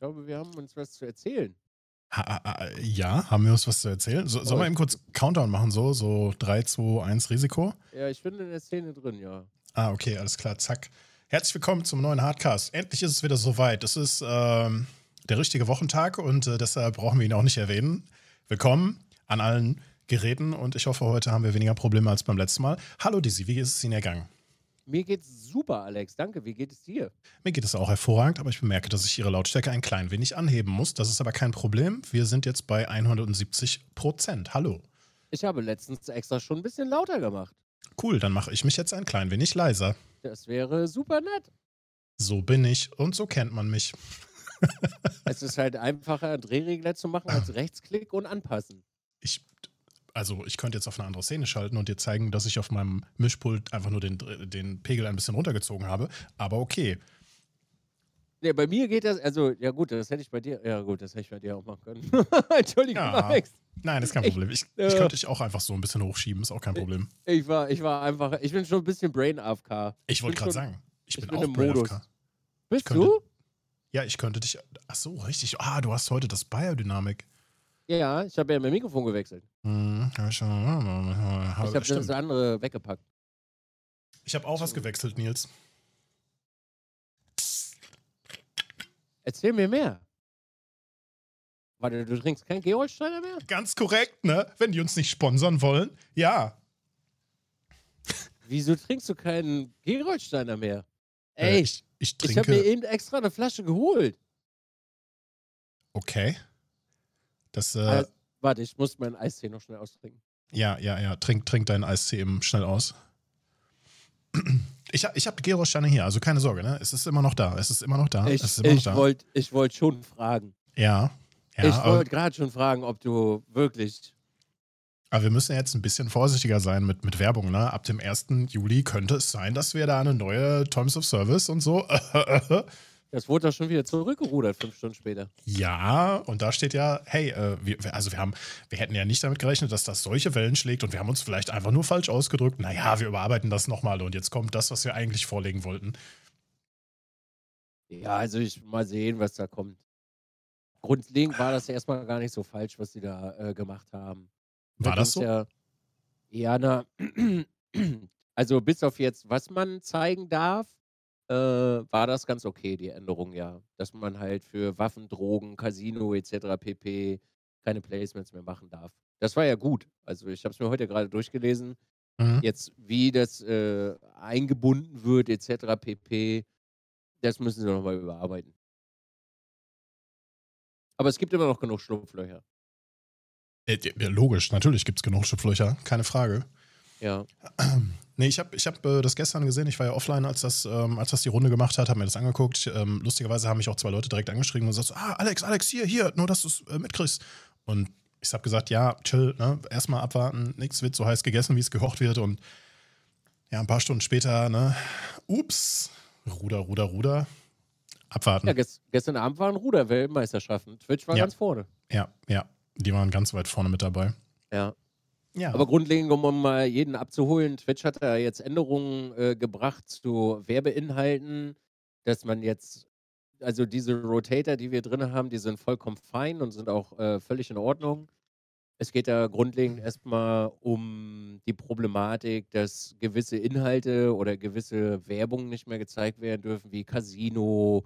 glaube, wir haben uns was zu erzählen. Ha, ha, ja, haben wir uns was zu erzählen? So, sollen wir eben kurz Countdown machen, so? So 3, 2, 1 Risiko? Ja, ich bin in der Szene drin, ja. Ah, okay, alles klar, zack. Herzlich willkommen zum neuen Hardcast. Endlich ist es wieder soweit. Es ist ähm, der richtige Wochentag und äh, deshalb brauchen wir ihn auch nicht erwähnen. Willkommen an allen Geräten und ich hoffe, heute haben wir weniger Probleme als beim letzten Mal. Hallo Dizzy, wie ist es Ihnen ergangen? Mir geht's super, Alex. Danke. Wie geht es dir? Mir geht es auch hervorragend, aber ich bemerke, dass ich Ihre Lautstärke ein klein wenig anheben muss. Das ist aber kein Problem. Wir sind jetzt bei 170 Prozent. Hallo. Ich habe letztens extra schon ein bisschen lauter gemacht. Cool, dann mache ich mich jetzt ein klein wenig leiser. Das wäre super nett. So bin ich und so kennt man mich. es ist halt einfacher, Drehregler zu machen als Rechtsklick und anpassen. Ich also ich könnte jetzt auf eine andere Szene schalten und dir zeigen, dass ich auf meinem Mischpult einfach nur den, den Pegel ein bisschen runtergezogen habe. Aber okay. Ja, bei mir geht das, also, ja gut, das hätte ich bei dir, ja gut, das hätte ich bei dir auch machen können. Entschuldigung, ja. Alex. Nein, das ist kein Problem. Ich, ich, ich könnte dich auch einfach so ein bisschen hochschieben, ist auch kein Problem. Ich war, ich war einfach, ich bin schon ein bisschen Brain AFK. Ich wollte gerade sagen, ich, ich bin, bin, auch Brain Modus. AFK. Bist könnte, du? Ja, ich könnte dich, ach so, richtig. Ah, du hast heute das Biodynamik. Ja, ich habe ja mein Mikrofon gewechselt. Hm, ich habe das andere weggepackt. Ich habe auch was gewechselt, Nils. Erzähl mir mehr. Warte, du trinkst kein Geolsteiner mehr? Ganz korrekt, ne? Wenn die uns nicht sponsern wollen, ja. Wieso trinkst du keinen Gerolsteiner mehr? Ey, äh, ich, ich, ich habe mir eben extra eine Flasche geholt. Okay. Das, äh, also, warte, ich muss meinen Eistee noch schnell austrinken. Ja, ja, ja. Trink, trink deinen Eistee eben schnell aus. Ich, ich habe Gerolsteine hier, also keine Sorge, ne? Es ist immer noch da. Es ist immer noch da. Ich, ich wollte wollt schon fragen. Ja. ja ich wollte gerade schon fragen, ob du wirklich. Aber wir müssen jetzt ein bisschen vorsichtiger sein mit, mit Werbung, ne? Ab dem 1. Juli könnte es sein, dass wir da eine neue Terms of Service und so Das wurde doch schon wieder zurückgerudert, fünf Stunden später. Ja, und da steht ja, hey, äh, wir, also wir haben, wir hätten ja nicht damit gerechnet, dass das solche Wellen schlägt und wir haben uns vielleicht einfach nur falsch ausgedrückt. Naja, wir überarbeiten das nochmal und jetzt kommt das, was wir eigentlich vorlegen wollten. Ja, also ich mal sehen, was da kommt. Grundlegend war das ja erstmal gar nicht so falsch, was sie da äh, gemacht haben. War das so? Ja, ja, na, also bis auf jetzt, was man zeigen darf, äh, war das ganz okay, die Änderung, ja. Dass man halt für Waffen, Drogen, Casino etc. pp. keine Placements mehr machen darf. Das war ja gut. Also ich habe es mir heute gerade durchgelesen. Mhm. Jetzt, wie das äh, eingebunden wird etc. pp. Das müssen sie nochmal überarbeiten. Aber es gibt immer noch genug Schlupflöcher. Ja, logisch, natürlich gibt es genug Schlupflöcher, keine Frage. Ja. Nee, ich habe ich hab, äh, das gestern gesehen. Ich war ja offline, als das, ähm, als das die Runde gemacht hat, habe mir das angeguckt. Ähm, lustigerweise haben mich auch zwei Leute direkt angeschrieben und gesagt: so, Ah, Alex, Alex, hier, hier, nur dass du es äh, mitkriegst. Und ich habe gesagt: Ja, chill, ne? erstmal abwarten. Nichts wird so heiß gegessen, wie es gekocht wird. Und ja, ein paar Stunden später, ne? Ups, Ruder, Ruder, Ruder. Abwarten. Ja, gest gestern Abend waren Ruder-Weltmeisterschaften. Twitch war ja. ganz vorne. Ja, ja. Die waren ganz weit vorne mit dabei. Ja. Ja. Aber grundlegend, um mal jeden abzuholen, Twitch hat da jetzt Änderungen äh, gebracht zu Werbeinhalten, dass man jetzt, also diese Rotator, die wir drin haben, die sind vollkommen fein und sind auch äh, völlig in Ordnung. Es geht da grundlegend erstmal um die Problematik, dass gewisse Inhalte oder gewisse Werbung nicht mehr gezeigt werden dürfen, wie Casino,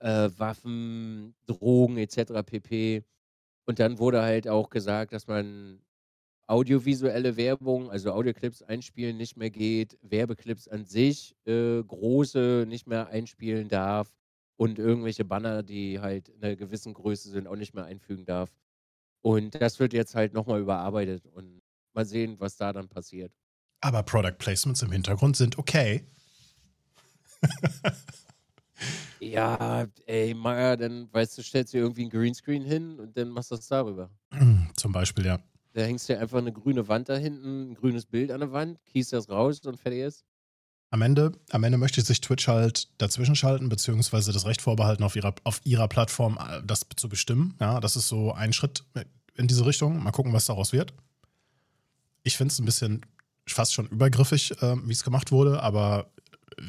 äh, Waffen, Drogen etc. pp. Und dann wurde halt auch gesagt, dass man audiovisuelle Werbung, also Audioclips einspielen nicht mehr geht, Werbeclips an sich, äh, große nicht mehr einspielen darf und irgendwelche Banner, die halt in einer gewissen Größe sind, auch nicht mehr einfügen darf. Und das wird jetzt halt nochmal überarbeitet und mal sehen, was da dann passiert. Aber Product Placements im Hintergrund sind okay. ja, ey, Maya, dann weißt du, stellst du irgendwie ein Greenscreen hin und dann machst du das darüber. Zum Beispiel, ja. Da hängst du einfach eine grüne Wand da hinten, ein grünes Bild an der Wand, kiest das raus und fertig ist. Am Ende, am Ende möchte sich Twitch halt dazwischen schalten, beziehungsweise das Recht vorbehalten, auf ihrer, auf ihrer Plattform äh, das zu bestimmen. Ja, das ist so ein Schritt in diese Richtung. Mal gucken, was daraus wird. Ich finde es ein bisschen fast schon übergriffig, äh, wie es gemacht wurde, aber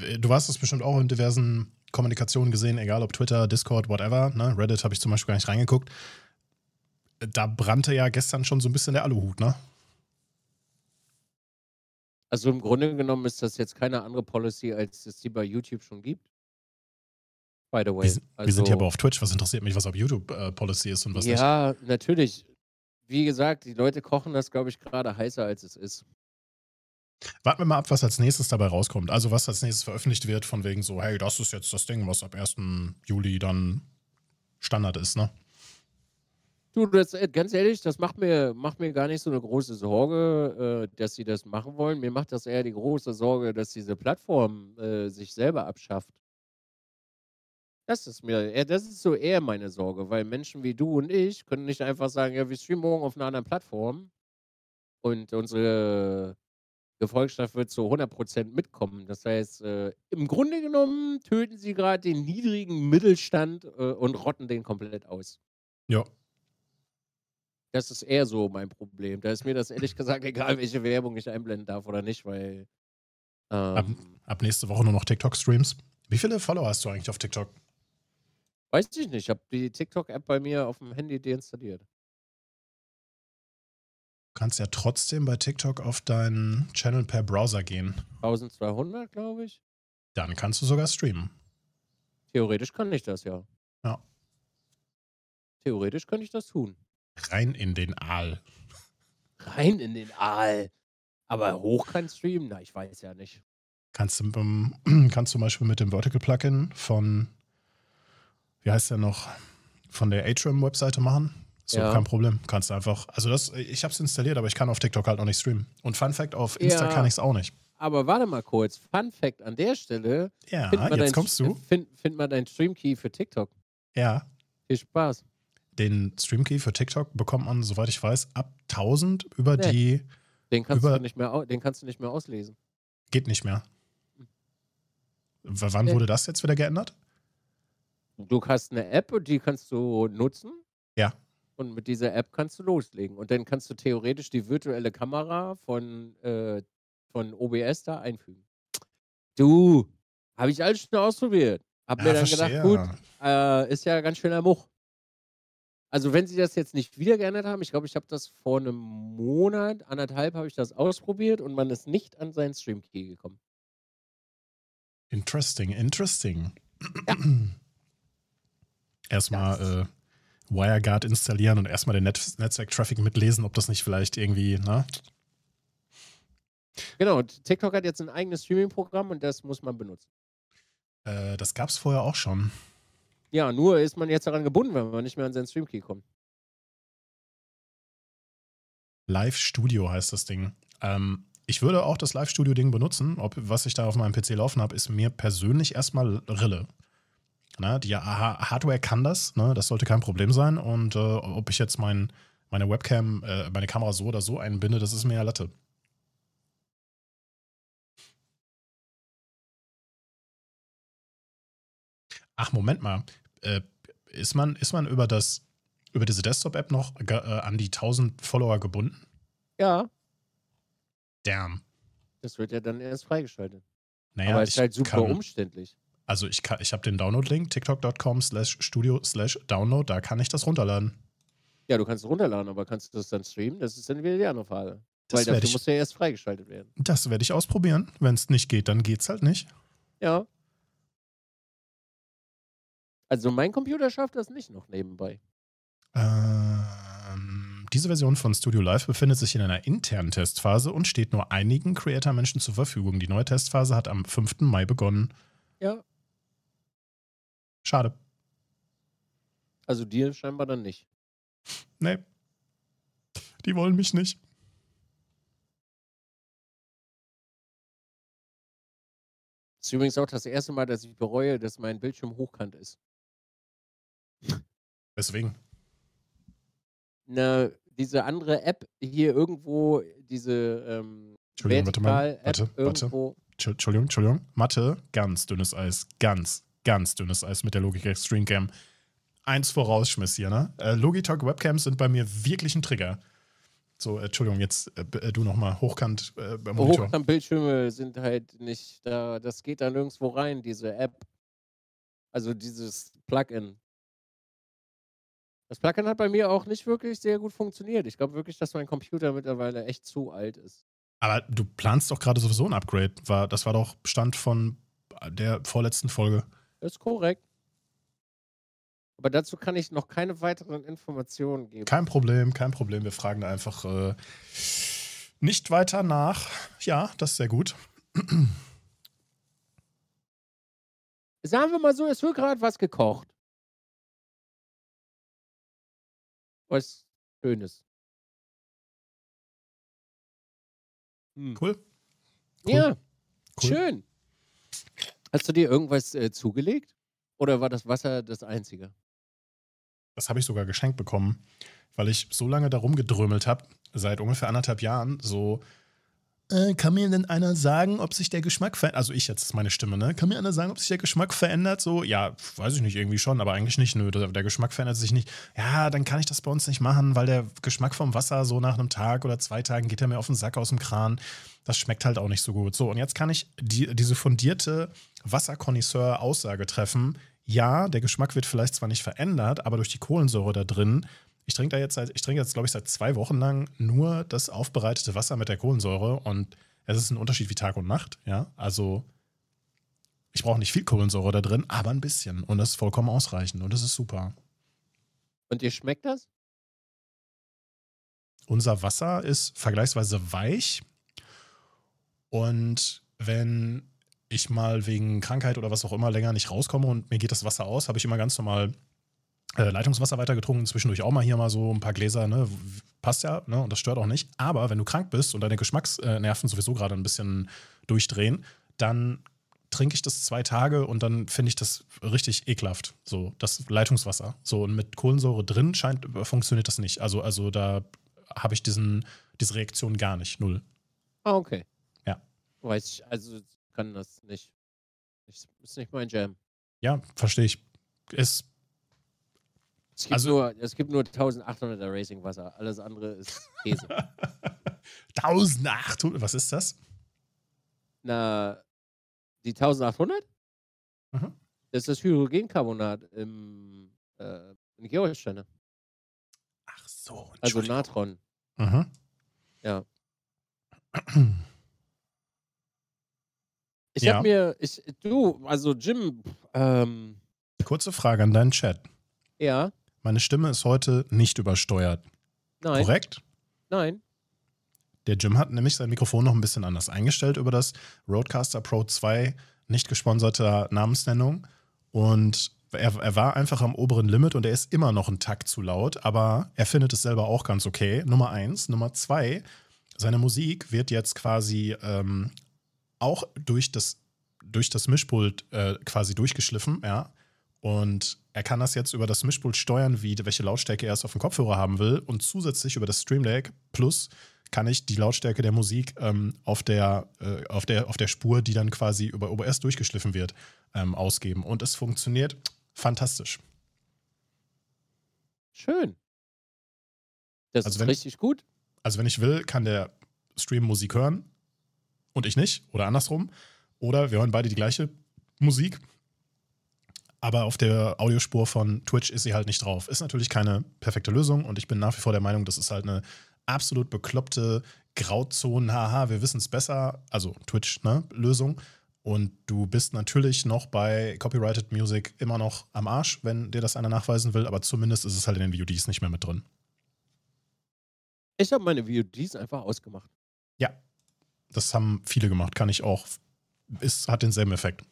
äh, du weißt es bestimmt auch in diversen Kommunikation gesehen, egal ob Twitter, Discord, whatever. Ne? Reddit habe ich zum Beispiel gar nicht reingeguckt. Da brannte ja gestern schon so ein bisschen der Aluhut, ne? Also im Grunde genommen ist das jetzt keine andere Policy, als es die bei YouTube schon gibt. By the way. Wir, also, wir sind ja aber auf Twitch. Was interessiert mich, was auf YouTube äh, Policy ist und was ja, nicht? Ja, natürlich. Wie gesagt, die Leute kochen das, glaube ich, gerade heißer, als es ist. Warten wir mal ab, was als nächstes dabei rauskommt. Also was als nächstes veröffentlicht wird, von wegen so, hey, das ist jetzt das Ding, was ab 1. Juli dann Standard ist, ne? Du, das, äh, ganz ehrlich, das macht mir, macht mir gar nicht so eine große Sorge, äh, dass sie das machen wollen. Mir macht das eher die große Sorge, dass diese Plattform äh, sich selber abschafft. Das ist mir, das ist so eher meine Sorge, weil Menschen wie du und ich können nicht einfach sagen, ja, wir streamen morgen auf einer anderen Plattform und unsere Gefolgschaft wird zu 100% mitkommen. Das heißt, äh, im Grunde genommen töten sie gerade den niedrigen Mittelstand äh, und rotten den komplett aus. Ja. Das ist eher so mein Problem. Da ist mir das ehrlich gesagt egal, welche Werbung ich einblenden darf oder nicht, weil. Ähm, ab, ab nächste Woche nur noch TikTok-Streams. Wie viele Follower hast du eigentlich auf TikTok? Weiß ich nicht. Ich habe die TikTok-App bei mir auf dem Handy deinstalliert. Du kannst ja trotzdem bei TikTok auf deinen Channel per Browser gehen. 1200, glaube ich. Dann kannst du sogar streamen. Theoretisch kann ich das ja. Ja. Theoretisch könnte ich das tun. Rein in den Aal. Rein in den Aal. Aber hoch kann streamen? Na, ich weiß ja nicht. Kannst du ähm, kannst zum Beispiel mit dem Vertical Plugin von, wie heißt der noch, von der Atrium-Webseite machen? So, ja. kein Problem. Kannst du einfach. Also das, ich habe es installiert, aber ich kann auf TikTok halt noch nicht streamen. Und Fun Fact, auf Insta ja, kann ich es auch nicht. Aber warte mal kurz. Fun Fact an der Stelle. Ja, jetzt dein, kommst du. Find, find mal deinen Streamkey für TikTok. Ja. Viel Spaß. Den Streamkey für TikTok bekommt man, soweit ich weiß, ab 1000 über nee. die. Den kannst, über, du nicht mehr, den kannst du nicht mehr auslesen. Geht nicht mehr. W wann nee. wurde das jetzt wieder geändert? Du hast eine App und die kannst du nutzen. Ja. Und mit dieser App kannst du loslegen. Und dann kannst du theoretisch die virtuelle Kamera von, äh, von OBS da einfügen. Du, habe ich alles schon ausprobiert. Hab ja, mir dann verstehe. gedacht, gut, äh, ist ja ganz schöner Much. Also wenn sie das jetzt nicht wieder geändert haben, ich glaube, ich habe das vor einem Monat, anderthalb habe ich das ausprobiert und man ist nicht an seinen Stream-Key gekommen. Interesting, interesting. Ja. Erstmal äh, WireGuard installieren und erstmal den Net Netzwerk-Traffic mitlesen, ob das nicht vielleicht irgendwie, ne? Genau, TikTok hat jetzt ein eigenes Streaming-Programm und das muss man benutzen. Äh, das gab es vorher auch schon. Ja, nur ist man jetzt daran gebunden, wenn man nicht mehr an seinen Stream-Key kommt. Live Studio heißt das Ding. Ähm, ich würde auch das Live Studio-Ding benutzen. Ob, was ich da auf meinem PC laufen habe, ist mir persönlich erstmal Rille. Ne? Die Hardware kann das, ne? das sollte kein Problem sein. Und äh, ob ich jetzt mein, meine Webcam, äh, meine Kamera so oder so einbinde, das ist mir ja Latte. Ach, Moment mal. Äh, ist, man, ist man über das über diese Desktop-App noch äh, an die 1000 Follower gebunden? Ja. Damn. Das wird ja dann erst freigeschaltet. Naja, Aber es ist halt super kann, umständlich. Also ich, ich habe den Download-Link, tiktok.com slash studio slash download, da kann ich das runterladen. Ja, du kannst es runterladen, aber kannst du das dann streamen? Das ist dann wieder die andere Frage. Das Weil dafür ich, muss ja erst freigeschaltet werden. Das werde ich ausprobieren. Wenn es nicht geht, dann geht es halt nicht. Ja. Also mein Computer schafft das nicht noch nebenbei. Ähm, diese Version von Studio Live befindet sich in einer internen Testphase und steht nur einigen Creator-Menschen zur Verfügung. Die neue Testphase hat am 5. Mai begonnen. Ja, Schade. Also dir scheinbar dann nicht. Nee. Die wollen mich nicht. Das ist übrigens auch das erste Mal, dass ich bereue, dass mein Bildschirm hochkant ist. Weswegen? Na, diese andere App hier irgendwo, diese ähm, Entschuldigung, warte mal. Warte, warte. Entschuldigung, Entschuldigung. Mathe, ganz dünnes Eis. Ganz, ganz dünnes Eis mit der Logitech Streamcam. Eins vorausschmiss hier, ne? Äh, Logitech Webcams sind bei mir wirklich ein Trigger. So, äh, Entschuldigung, jetzt äh, äh du nochmal hochkant äh, beim Monitor. Hochkant-Bildschirme sind halt nicht da, das geht da nirgendwo rein, diese App. Also dieses Plugin. Das Plugin hat bei mir auch nicht wirklich sehr gut funktioniert. Ich glaube wirklich, dass mein Computer mittlerweile echt zu alt ist. Aber du planst doch gerade sowieso ein Upgrade. War, das war doch Stand von der vorletzten Folge. Das ist korrekt. Aber dazu kann ich noch keine weiteren Informationen geben. Kein Problem, kein Problem. Wir fragen da einfach äh, nicht weiter nach. Ja, das ist sehr gut. Sagen wir mal so, es wird gerade was gekocht. Was Schönes. Hm. Cool. cool. Ja, cool. schön. Hast du dir irgendwas äh, zugelegt? Oder war das Wasser das Einzige? Das habe ich sogar geschenkt bekommen, weil ich so lange darum gedrömelt habe, seit ungefähr anderthalb Jahren, so äh, kann mir denn einer sagen, ob sich der Geschmack verändert? Also ich jetzt ist meine Stimme, ne? Kann mir einer sagen, ob sich der Geschmack verändert? So, ja, weiß ich nicht, irgendwie schon, aber eigentlich nicht. Nö, der Geschmack verändert sich nicht. Ja, dann kann ich das bei uns nicht machen, weil der Geschmack vom Wasser so nach einem Tag oder zwei Tagen geht er mir auf den Sack aus dem Kran. Das schmeckt halt auch nicht so gut. So, und jetzt kann ich die, diese fundierte Wasserkonnoisseur-Aussage treffen. Ja, der Geschmack wird vielleicht zwar nicht verändert, aber durch die Kohlensäure da drin ich trinke da jetzt seit, ich trinke jetzt, glaube ich, seit zwei Wochen lang nur das aufbereitete Wasser mit der Kohlensäure und es ist ein Unterschied wie Tag und Nacht, ja. Also ich brauche nicht viel Kohlensäure da drin, aber ein bisschen. Und das ist vollkommen ausreichend und das ist super. Und dir schmeckt das? Unser Wasser ist vergleichsweise weich. Und wenn ich mal wegen Krankheit oder was auch immer länger nicht rauskomme und mir geht das Wasser aus, habe ich immer ganz normal äh, Leitungswasser weiter getrunken, zwischendurch auch mal hier mal so ein paar Gläser, ne? Passt ja, ne? Und das stört auch nicht. Aber wenn du krank bist und deine Geschmacksnerven sowieso gerade ein bisschen durchdrehen, dann trinke ich das zwei Tage und dann finde ich das richtig ekelhaft. So, das Leitungswasser. So, und mit Kohlensäure drin scheint, funktioniert das nicht. Also, also da habe ich diesen, diese Reaktion gar nicht. Null. Ah, okay. Ja. Weiß ich, also kann das nicht. Ist nicht mein Jam. Ja, verstehe ich. Ist es gibt, also, nur, es gibt nur 1800er Racing-Wasser. Alles andere ist Käse. 1800? Was ist das? Na, die 1800? Mhm. Das ist das Hydrogencarbonat im, äh, in Geolsteine. Ach so. Also Natron. Mhm. Ja. Ich ja. hab mir, ich, du, also Jim, ähm, Kurze Frage an deinen Chat. Ja. Meine Stimme ist heute nicht übersteuert. Nein. Korrekt? Nein. Der Jim hat nämlich sein Mikrofon noch ein bisschen anders eingestellt über das Roadcaster Pro 2, nicht gesponserter Namensnennung. Und er, er, war einfach am oberen Limit und er ist immer noch einen Takt zu laut, aber er findet es selber auch ganz okay. Nummer eins. Nummer zwei, seine Musik wird jetzt quasi ähm, auch durch das, durch das Mischpult äh, quasi durchgeschliffen, ja. Und er kann das jetzt über das Mischpult steuern, wie, welche Lautstärke er es auf dem Kopfhörer haben will. Und zusätzlich über das Stream Deck Plus kann ich die Lautstärke der Musik ähm, auf, der, äh, auf, der, auf der Spur, die dann quasi über OBS durchgeschliffen wird, ähm, ausgeben. Und es funktioniert fantastisch. Schön. Das also ist wenn, richtig gut. Also wenn ich will, kann der Stream Musik hören und ich nicht. Oder andersrum. Oder wir hören beide die gleiche Musik aber auf der Audiospur von Twitch ist sie halt nicht drauf. Ist natürlich keine perfekte Lösung und ich bin nach wie vor der Meinung, das ist halt eine absolut bekloppte Grauzonen, haha, wir wissen es besser, also Twitch, ne, Lösung. Und du bist natürlich noch bei Copyrighted Music immer noch am Arsch, wenn dir das einer nachweisen will, aber zumindest ist es halt in den VODs nicht mehr mit drin. Ich habe meine VODs einfach ausgemacht. Ja, das haben viele gemacht, kann ich auch. Es hat denselben Effekt.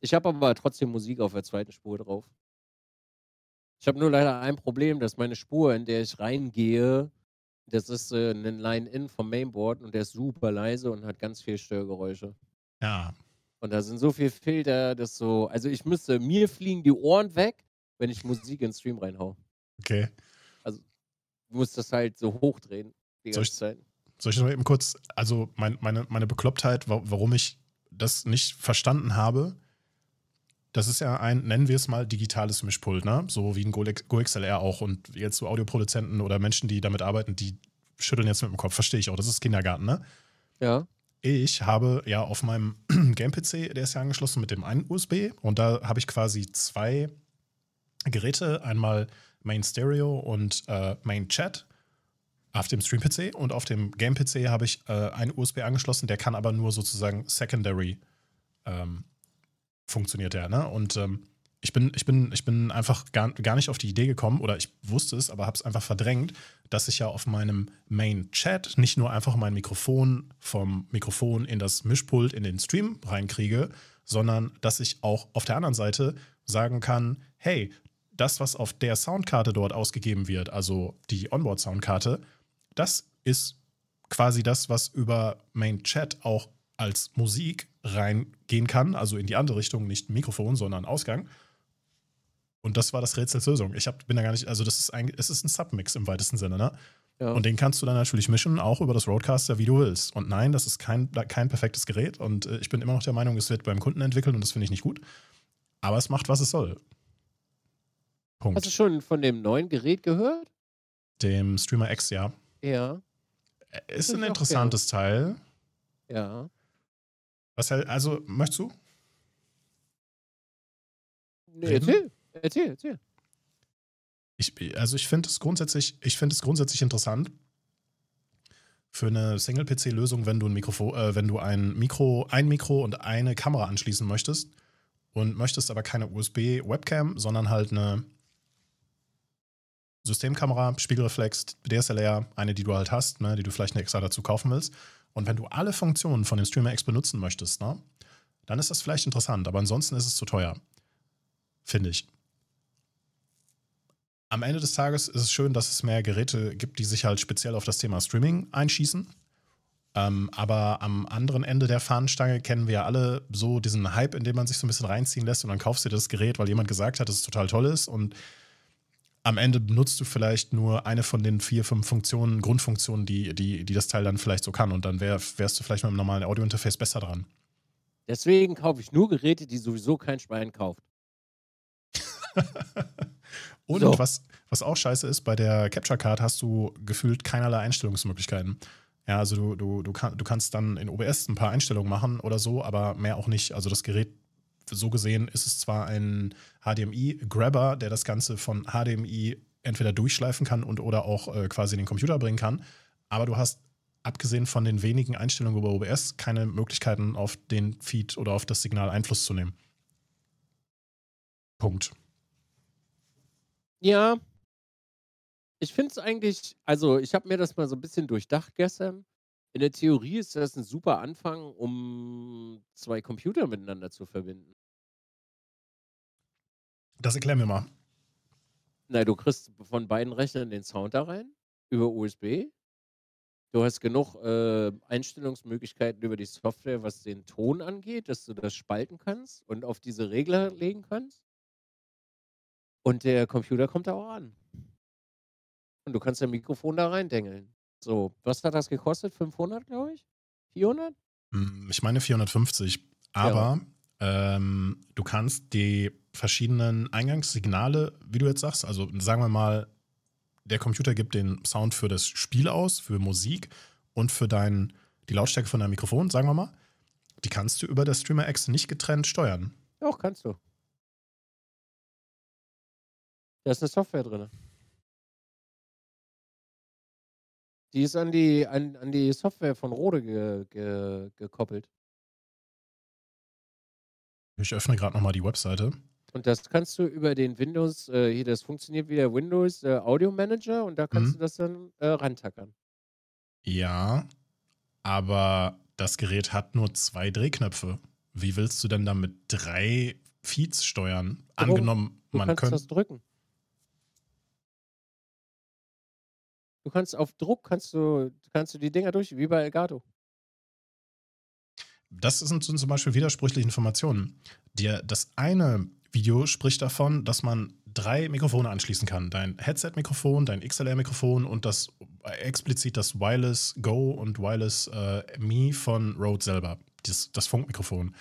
Ich habe aber trotzdem Musik auf der zweiten Spur drauf. Ich habe nur leider ein Problem, dass meine Spur, in der ich reingehe, das ist äh, ein Line-In vom Mainboard und der ist super leise und hat ganz viel Störgeräusche. Ja. Und da sind so viele Filter, dass so, also ich müsste, mir fliegen die Ohren weg, wenn ich Musik in den Stream reinhau. Okay. Also, du musst das halt so hochdrehen die ganze soll ich, Zeit. Soll ich noch eben kurz, also mein, meine, meine Beklopptheit, warum ich das nicht verstanden habe, das ist ja ein, nennen wir es mal, digitales Mischpult, ne? So wie ein GoXLR auch. Und jetzt so Audioproduzenten oder Menschen, die damit arbeiten, die schütteln jetzt mit dem Kopf. Verstehe ich auch. Das ist Kindergarten, ne? Ja. Ich habe ja auf meinem Game-PC, der ist ja angeschlossen mit dem einen USB. Und da habe ich quasi zwei Geräte. Einmal Main Stereo und äh, Main Chat auf dem Stream-PC. Und auf dem Game-PC habe ich äh, einen USB angeschlossen, der kann aber nur sozusagen Secondary ähm, funktioniert der. Ne? Und ähm, ich bin, ich bin, ich bin einfach gar, gar nicht auf die Idee gekommen, oder ich wusste es, aber habe es einfach verdrängt, dass ich ja auf meinem Main-Chat nicht nur einfach mein Mikrofon vom Mikrofon in das Mischpult in den Stream reinkriege, sondern dass ich auch auf der anderen Seite sagen kann, hey, das, was auf der Soundkarte dort ausgegeben wird, also die Onboard-Soundkarte, das ist quasi das, was über Main Chat auch als Musik reingehen kann, also in die andere Richtung, nicht Mikrofon, sondern Ausgang. Und das war das Rätselslösung. Ich hab, bin da gar nicht, also das ist ein, es ist ein Submix im weitesten Sinne, ne? Ja. Und den kannst du dann natürlich mischen, auch über das Roadcaster, wie du willst. Und nein, das ist kein, kein perfektes Gerät. Und äh, ich bin immer noch der Meinung, es wird beim Kunden entwickelt und das finde ich nicht gut. Aber es macht, was es soll. Punkt. Hast du schon von dem neuen Gerät gehört? Dem Streamer X, ja. Ja. Ist ein interessantes Teil. Ja. Was halt, also, möchtest du? Nee, erzähl. Erzähl, erzähl. Ich, also ich finde es grundsätzlich, ich finde es grundsätzlich interessant für eine Single-PC-Lösung, wenn du ein Mikrofon, äh, wenn du ein Mikro, ein Mikro und eine Kamera anschließen möchtest und möchtest aber keine USB-Webcam, sondern halt eine Systemkamera, Spiegelreflex, DSLR, eine, die du halt hast, ne, die du vielleicht extra dazu kaufen willst. Und wenn du alle Funktionen von dem Streamer X benutzen möchtest, ne, dann ist das vielleicht interessant. Aber ansonsten ist es zu teuer. Finde ich. Am Ende des Tages ist es schön, dass es mehr Geräte gibt, die sich halt speziell auf das Thema Streaming einschießen. Ähm, aber am anderen Ende der Fahnenstange kennen wir ja alle so diesen Hype, in dem man sich so ein bisschen reinziehen lässt und dann kaufst du dir das Gerät, weil jemand gesagt hat, dass es total toll ist und am Ende benutzt du vielleicht nur eine von den vier, fünf Funktionen, Grundfunktionen, die, die, die das Teil dann vielleicht so kann. Und dann wär, wärst du vielleicht mit einem normalen Audiointerface besser dran. Deswegen kaufe ich nur Geräte, die sowieso kein Schwein kauft. Und so. was, was auch scheiße ist, bei der Capture Card hast du gefühlt keinerlei Einstellungsmöglichkeiten. Ja, also du, du, du, kann, du kannst dann in OBS ein paar Einstellungen machen oder so, aber mehr auch nicht. Also das Gerät so gesehen ist es zwar ein HDMI-Grabber, der das Ganze von HDMI entweder durchschleifen kann und oder auch äh, quasi in den Computer bringen kann, aber du hast abgesehen von den wenigen Einstellungen über OBS keine Möglichkeiten auf den Feed oder auf das Signal Einfluss zu nehmen. Punkt. Ja. Ich finde es eigentlich, also ich habe mir das mal so ein bisschen durchdacht gestern. In der Theorie ist das ein super Anfang, um zwei Computer miteinander zu verbinden. Das erklär mir mal. Na, du kriegst von beiden Rechnern den Sound da rein über USB. Du hast genug äh, Einstellungsmöglichkeiten über die Software, was den Ton angeht, dass du das spalten kannst und auf diese Regler legen kannst. Und der Computer kommt da auch an. Und du kannst dein Mikrofon da reindengeln. So, was hat das gekostet? 500, glaube ich? 400? Hm, ich meine 450. Aber ja. ähm, du kannst die verschiedenen Eingangssignale, wie du jetzt sagst, also sagen wir mal, der Computer gibt den Sound für das Spiel aus, für Musik und für dein, die Lautstärke von deinem Mikrofon, sagen wir mal. Die kannst du über das Streamer X nicht getrennt steuern. Doch, kannst du. Da ist eine Software drin. Die ist an die, an, an die Software von Rode ge, ge, gekoppelt. Ich öffne gerade nochmal die Webseite. Und das kannst du über den Windows, äh, hier, das funktioniert wie der Windows äh, Audio Manager und da kannst mhm. du das dann äh, rantackern. Ja, aber das Gerät hat nur zwei Drehknöpfe. Wie willst du denn da mit drei Feeds steuern? Warum? Angenommen, du man könnte. das drücken. Du kannst auf Druck kannst du, kannst du die Dinger durch, wie bei Elgato. Das sind zum Beispiel widersprüchliche Informationen. Der, das eine Video spricht davon, dass man drei Mikrofone anschließen kann. Dein Headset-Mikrofon, dein XLR-Mikrofon und das explizit das Wireless Go und Wireless äh, Me von Rode selber. Das, das Funkmikrofon.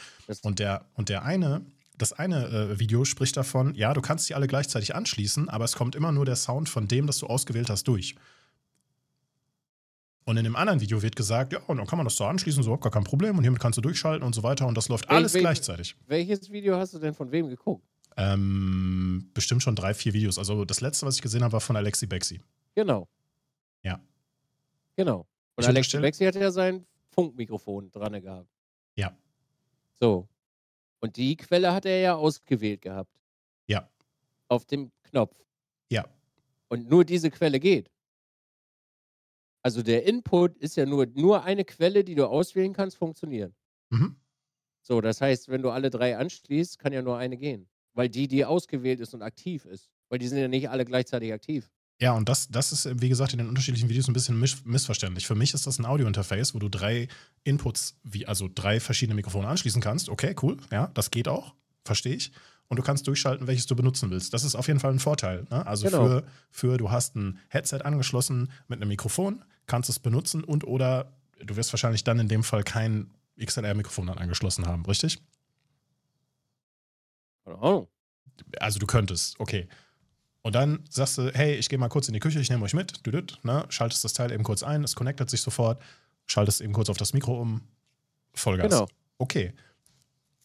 Und der, und der eine, das eine äh, Video spricht davon, ja, du kannst sie alle gleichzeitig anschließen, aber es kommt immer nur der Sound von dem, das du ausgewählt hast, durch. Und in dem anderen Video wird gesagt, ja, und dann kann man das da anschließen, so gar kein Problem. Und hiermit kannst du durchschalten und so weiter. Und das läuft alles Wel gleichzeitig. Welches Video hast du denn von wem geguckt? Ähm, bestimmt schon drei, vier Videos. Also das letzte, was ich gesehen habe, war von Alexi Bexi. Genau. Ja. Genau. Und ich Alexi Bexi hat ja sein Funkmikrofon dran gehabt. Ja. So. Und die Quelle hat er ja ausgewählt gehabt. Ja. Auf dem Knopf. Ja. Und nur diese Quelle geht. Also der Input ist ja nur, nur eine Quelle, die du auswählen kannst, funktionieren. Mhm. So, das heißt, wenn du alle drei anschließt, kann ja nur eine gehen. Weil die, die ausgewählt ist und aktiv ist. Weil die sind ja nicht alle gleichzeitig aktiv. Ja, und das, das ist, wie gesagt, in den unterschiedlichen Videos ein bisschen miss missverständlich. Für mich ist das ein Audio-Interface, wo du drei Inputs, wie, also drei verschiedene Mikrofone anschließen kannst. Okay, cool, ja, das geht auch, verstehe ich und du kannst durchschalten, welches du benutzen willst. Das ist auf jeden Fall ein Vorteil. Ne? Also genau. für, für, du hast ein Headset angeschlossen mit einem Mikrofon, kannst es benutzen und oder du wirst wahrscheinlich dann in dem Fall kein XLR-Mikrofon angeschlossen haben, richtig? Oh. Also du könntest, okay. Und dann sagst du, hey, ich gehe mal kurz in die Küche, ich nehme euch mit, du, ne? schaltest das Teil eben kurz ein, es connectet sich sofort, schaltest eben kurz auf das Mikro um, Vollgas. Genau. Okay.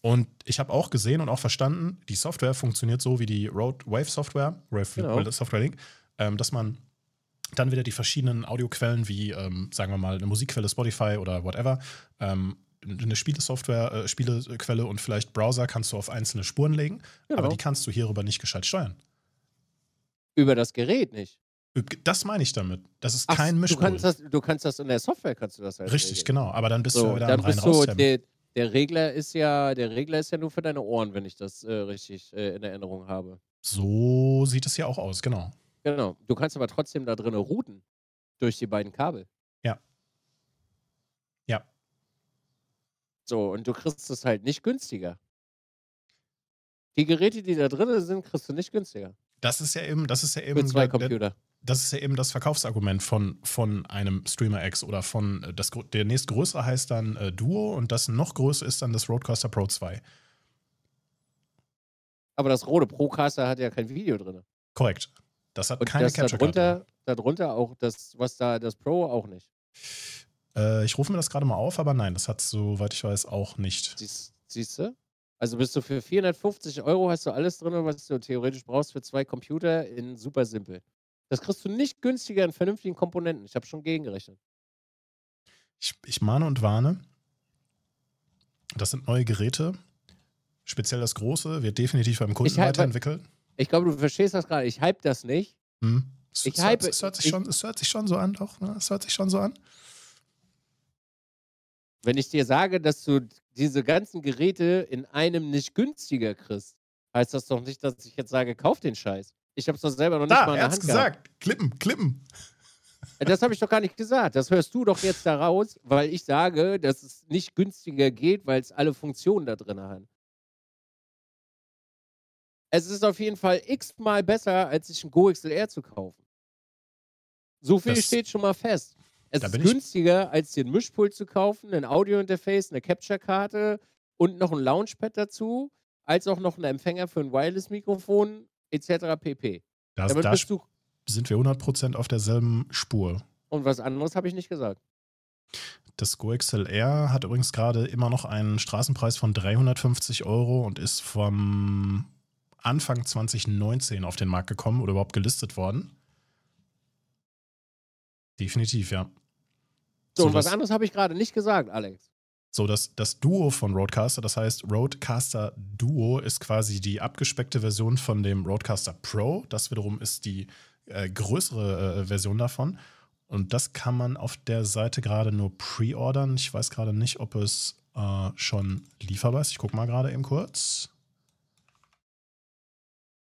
Und ich habe auch gesehen und auch verstanden, die Software funktioniert so wie die Road Wave Software, Wave genau. Software Link, ähm, dass man dann wieder die verschiedenen Audioquellen wie, ähm, sagen wir mal, eine Musikquelle Spotify oder whatever, ähm, eine Spielesoftware, äh, Spielequelle und vielleicht Browser kannst du auf einzelne Spuren legen, genau. aber die kannst du hierüber nicht gescheit steuern. Über das Gerät nicht. Das meine ich damit. Das ist Ach, kein Mischpult. Du kannst, das, du kannst das in der Software, kannst du das halt Richtig, regeln. genau. Aber dann bist so, du wieder dann rein bist du, der, der Regler ist ja, der Regler ist ja nur für deine Ohren, wenn ich das äh, richtig äh, in Erinnerung habe. So sieht es ja auch aus, genau. Genau. Du kannst aber trotzdem da drin routen. Durch die beiden Kabel. Ja. Ja. So, und du kriegst es halt nicht günstiger. Die Geräte, die da drin sind, kriegst du nicht günstiger. Das ist ja eben, das ist ja eben. Für zwei Computer das ist ja eben das Verkaufsargument von, von einem Streamer X oder von äh, das, der nächstgrößere heißt dann äh, Duo und das noch größere ist dann das Roadcaster Pro 2. Aber das rote Procaster hat ja kein Video drin. Korrekt. Das hat und keine das Capture darunter, darunter auch das, was da das Pro auch nicht. Äh, ich rufe mir das gerade mal auf, aber nein, das hat soweit ich weiß auch nicht. Siehst, siehst du? Also bist du für 450 Euro hast du alles drin, was du theoretisch brauchst für zwei Computer in super simpel. Das kriegst du nicht günstiger in vernünftigen Komponenten. Ich habe schon gegengerechnet. Ich, ich mahne und warne. Das sind neue Geräte. Speziell das große wird definitiv beim Kunden weiterentwickelt. Ich glaube, du verstehst das gerade. Ich hype das nicht. Hm. Es, ich es, hype, es, hört sich schon, es hört sich schon so an, doch. Ne? Es hört sich schon so an. Wenn ich dir sage, dass du diese ganzen Geräte in einem nicht günstiger kriegst, heißt das doch nicht, dass ich jetzt sage, kauf den Scheiß. Ich habe es doch selber noch nicht da, mal in der Hand gesagt. Gehabt. Klippen, klippen. Das habe ich doch gar nicht gesagt. Das hörst du doch jetzt daraus, weil ich sage, dass es nicht günstiger geht, weil es alle Funktionen da drin hat. Es ist auf jeden Fall x-mal besser, als sich ein Go XLR zu kaufen. So viel das, steht schon mal fest. Es ist günstiger, als dir ein Mischpult zu kaufen, ein Audio-Interface, eine Capture-Karte und noch ein Launchpad dazu, als auch noch ein Empfänger für ein Wireless-Mikrofon etc. pp. Das, da sind wir 100% auf derselben Spur. Und was anderes habe ich nicht gesagt. Das Go XLR hat übrigens gerade immer noch einen Straßenpreis von 350 Euro und ist vom Anfang 2019 auf den Markt gekommen oder überhaupt gelistet worden. Definitiv, ja. So, so und was anderes habe ich gerade nicht gesagt, Alex. So, das, das Duo von Roadcaster, das heißt Roadcaster Duo ist quasi die abgespeckte Version von dem Roadcaster Pro. Das wiederum ist die äh, größere äh, Version davon. Und das kann man auf der Seite gerade nur pre-ordern. Ich weiß gerade nicht, ob es äh, schon lieferbar ist. Ich gucke mal gerade eben kurz.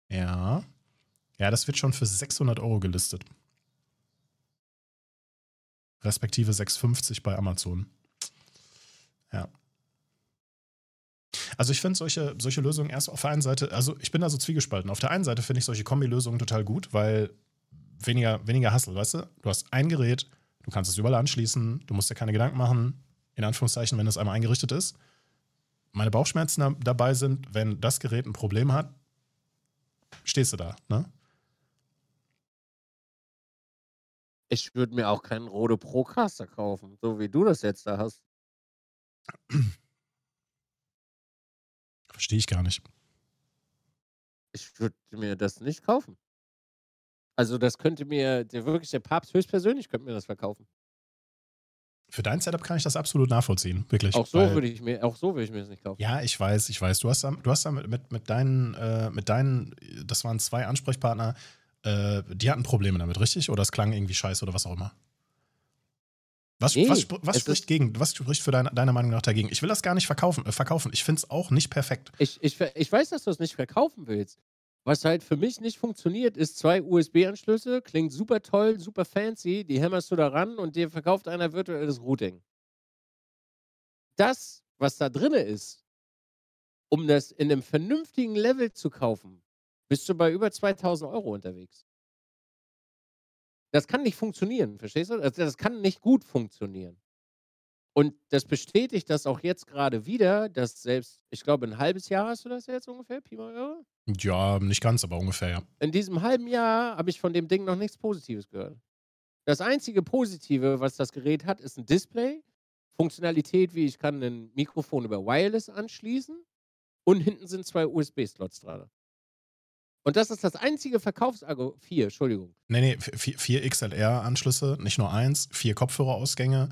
Ja. Ja, das wird schon für 600 Euro gelistet. Respektive 650 bei Amazon. Ja. Also ich finde solche, solche Lösungen erst auf der einen Seite, also ich bin da so zwiegespalten. Auf der einen Seite finde ich solche Kombi-Lösungen total gut, weil weniger, weniger Hassel, weißt du? Du hast ein Gerät, du kannst es überall anschließen, du musst dir keine Gedanken machen, in Anführungszeichen, wenn es einmal eingerichtet ist. Meine Bauchschmerzen dabei sind, wenn das Gerät ein Problem hat, stehst du da, ne? Ich würde mir auch keinen Rode Procaster kaufen, so wie du das jetzt da hast. Verstehe ich gar nicht. Ich würde mir das nicht kaufen. Also, das könnte mir der wirklich der Papst höchstpersönlich könnte mir das verkaufen. Für dein Setup kann ich das absolut nachvollziehen, wirklich. Auch so würde ich mir, auch so würde ich mir das nicht kaufen. Ja, ich weiß, ich weiß. Du hast da, du hast da mit, mit, mit deinen, äh, mit deinen, das waren zwei Ansprechpartner, äh, die hatten Probleme damit, richtig? Oder es klang irgendwie scheiße oder was auch immer. Was, nee, was, was spricht gegen, was spricht für deine, deiner Meinung nach dagegen? Ich will das gar nicht verkaufen. Äh, verkaufen. Ich finde es auch nicht perfekt. Ich, ich, ich weiß, dass du es nicht verkaufen willst. Was halt für mich nicht funktioniert, ist zwei USB-Anschlüsse, klingt super toll, super fancy, die hämmerst du da ran und dir verkauft einer virtuelles Routing. Das, was da drin ist, um das in einem vernünftigen Level zu kaufen, bist du bei über 2000 Euro unterwegs. Das kann nicht funktionieren, verstehst du? Das, das kann nicht gut funktionieren. Und das bestätigt das auch jetzt gerade wieder, dass selbst, ich glaube, ein halbes Jahr hast du das jetzt ungefähr, Pi mal Euro? Ja, nicht ganz, aber ungefähr, ja. In diesem halben Jahr habe ich von dem Ding noch nichts Positives gehört. Das einzige Positive, was das Gerät hat, ist ein Display. Funktionalität, wie ich kann ein Mikrofon über Wireless anschließen. Und hinten sind zwei USB-Slots dran. Und das ist das einzige Verkaufsargument. Vier, Entschuldigung. Nee, nee, vier, vier XLR-Anschlüsse, nicht nur eins, vier Kopfhörerausgänge,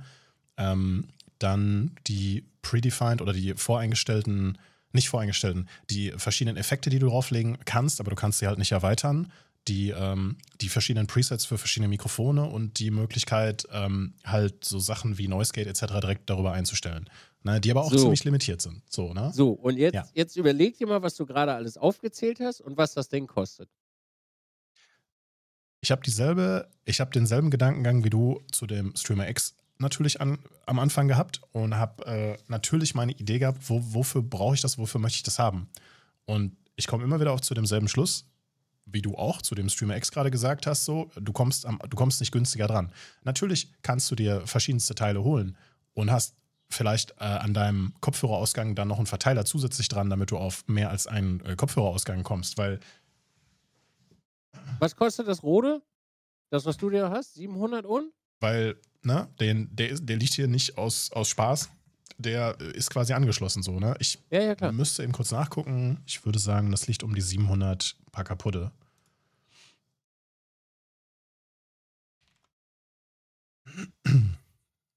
ähm, dann die predefined oder die voreingestellten, nicht voreingestellten, die verschiedenen Effekte, die du drauflegen kannst, aber du kannst sie halt nicht erweitern. Die, ähm, die verschiedenen Presets für verschiedene Mikrofone und die Möglichkeit, ähm, halt so Sachen wie Noise Gate etc. direkt darüber einzustellen. Ne, die aber auch so. ziemlich limitiert sind. So, ne? so und jetzt, ja. jetzt überleg dir mal, was du gerade alles aufgezählt hast und was das Ding kostet. Ich habe dieselbe, ich habe denselben Gedankengang wie du zu dem Streamer X natürlich an, am Anfang gehabt und habe äh, natürlich meine Idee gehabt, wo, wofür brauche ich das, wofür möchte ich das haben. Und ich komme immer wieder auch zu demselben Schluss, wie du auch zu dem Streamer X gerade gesagt hast, so, du kommst, am, du kommst nicht günstiger dran. Natürlich kannst du dir verschiedenste Teile holen und hast vielleicht äh, an deinem Kopfhörerausgang dann noch einen Verteiler zusätzlich dran, damit du auf mehr als einen äh, Kopfhörerausgang kommst, weil. Was kostet das Rode? Das, was du dir hast? 700 und? Weil ne, den, der, der liegt hier nicht aus, aus Spaß. Der ist quasi angeschlossen so, ne? Ich ja, ja, klar. müsste eben kurz nachgucken. Ich würde sagen, das liegt um die 700 paar kaputte.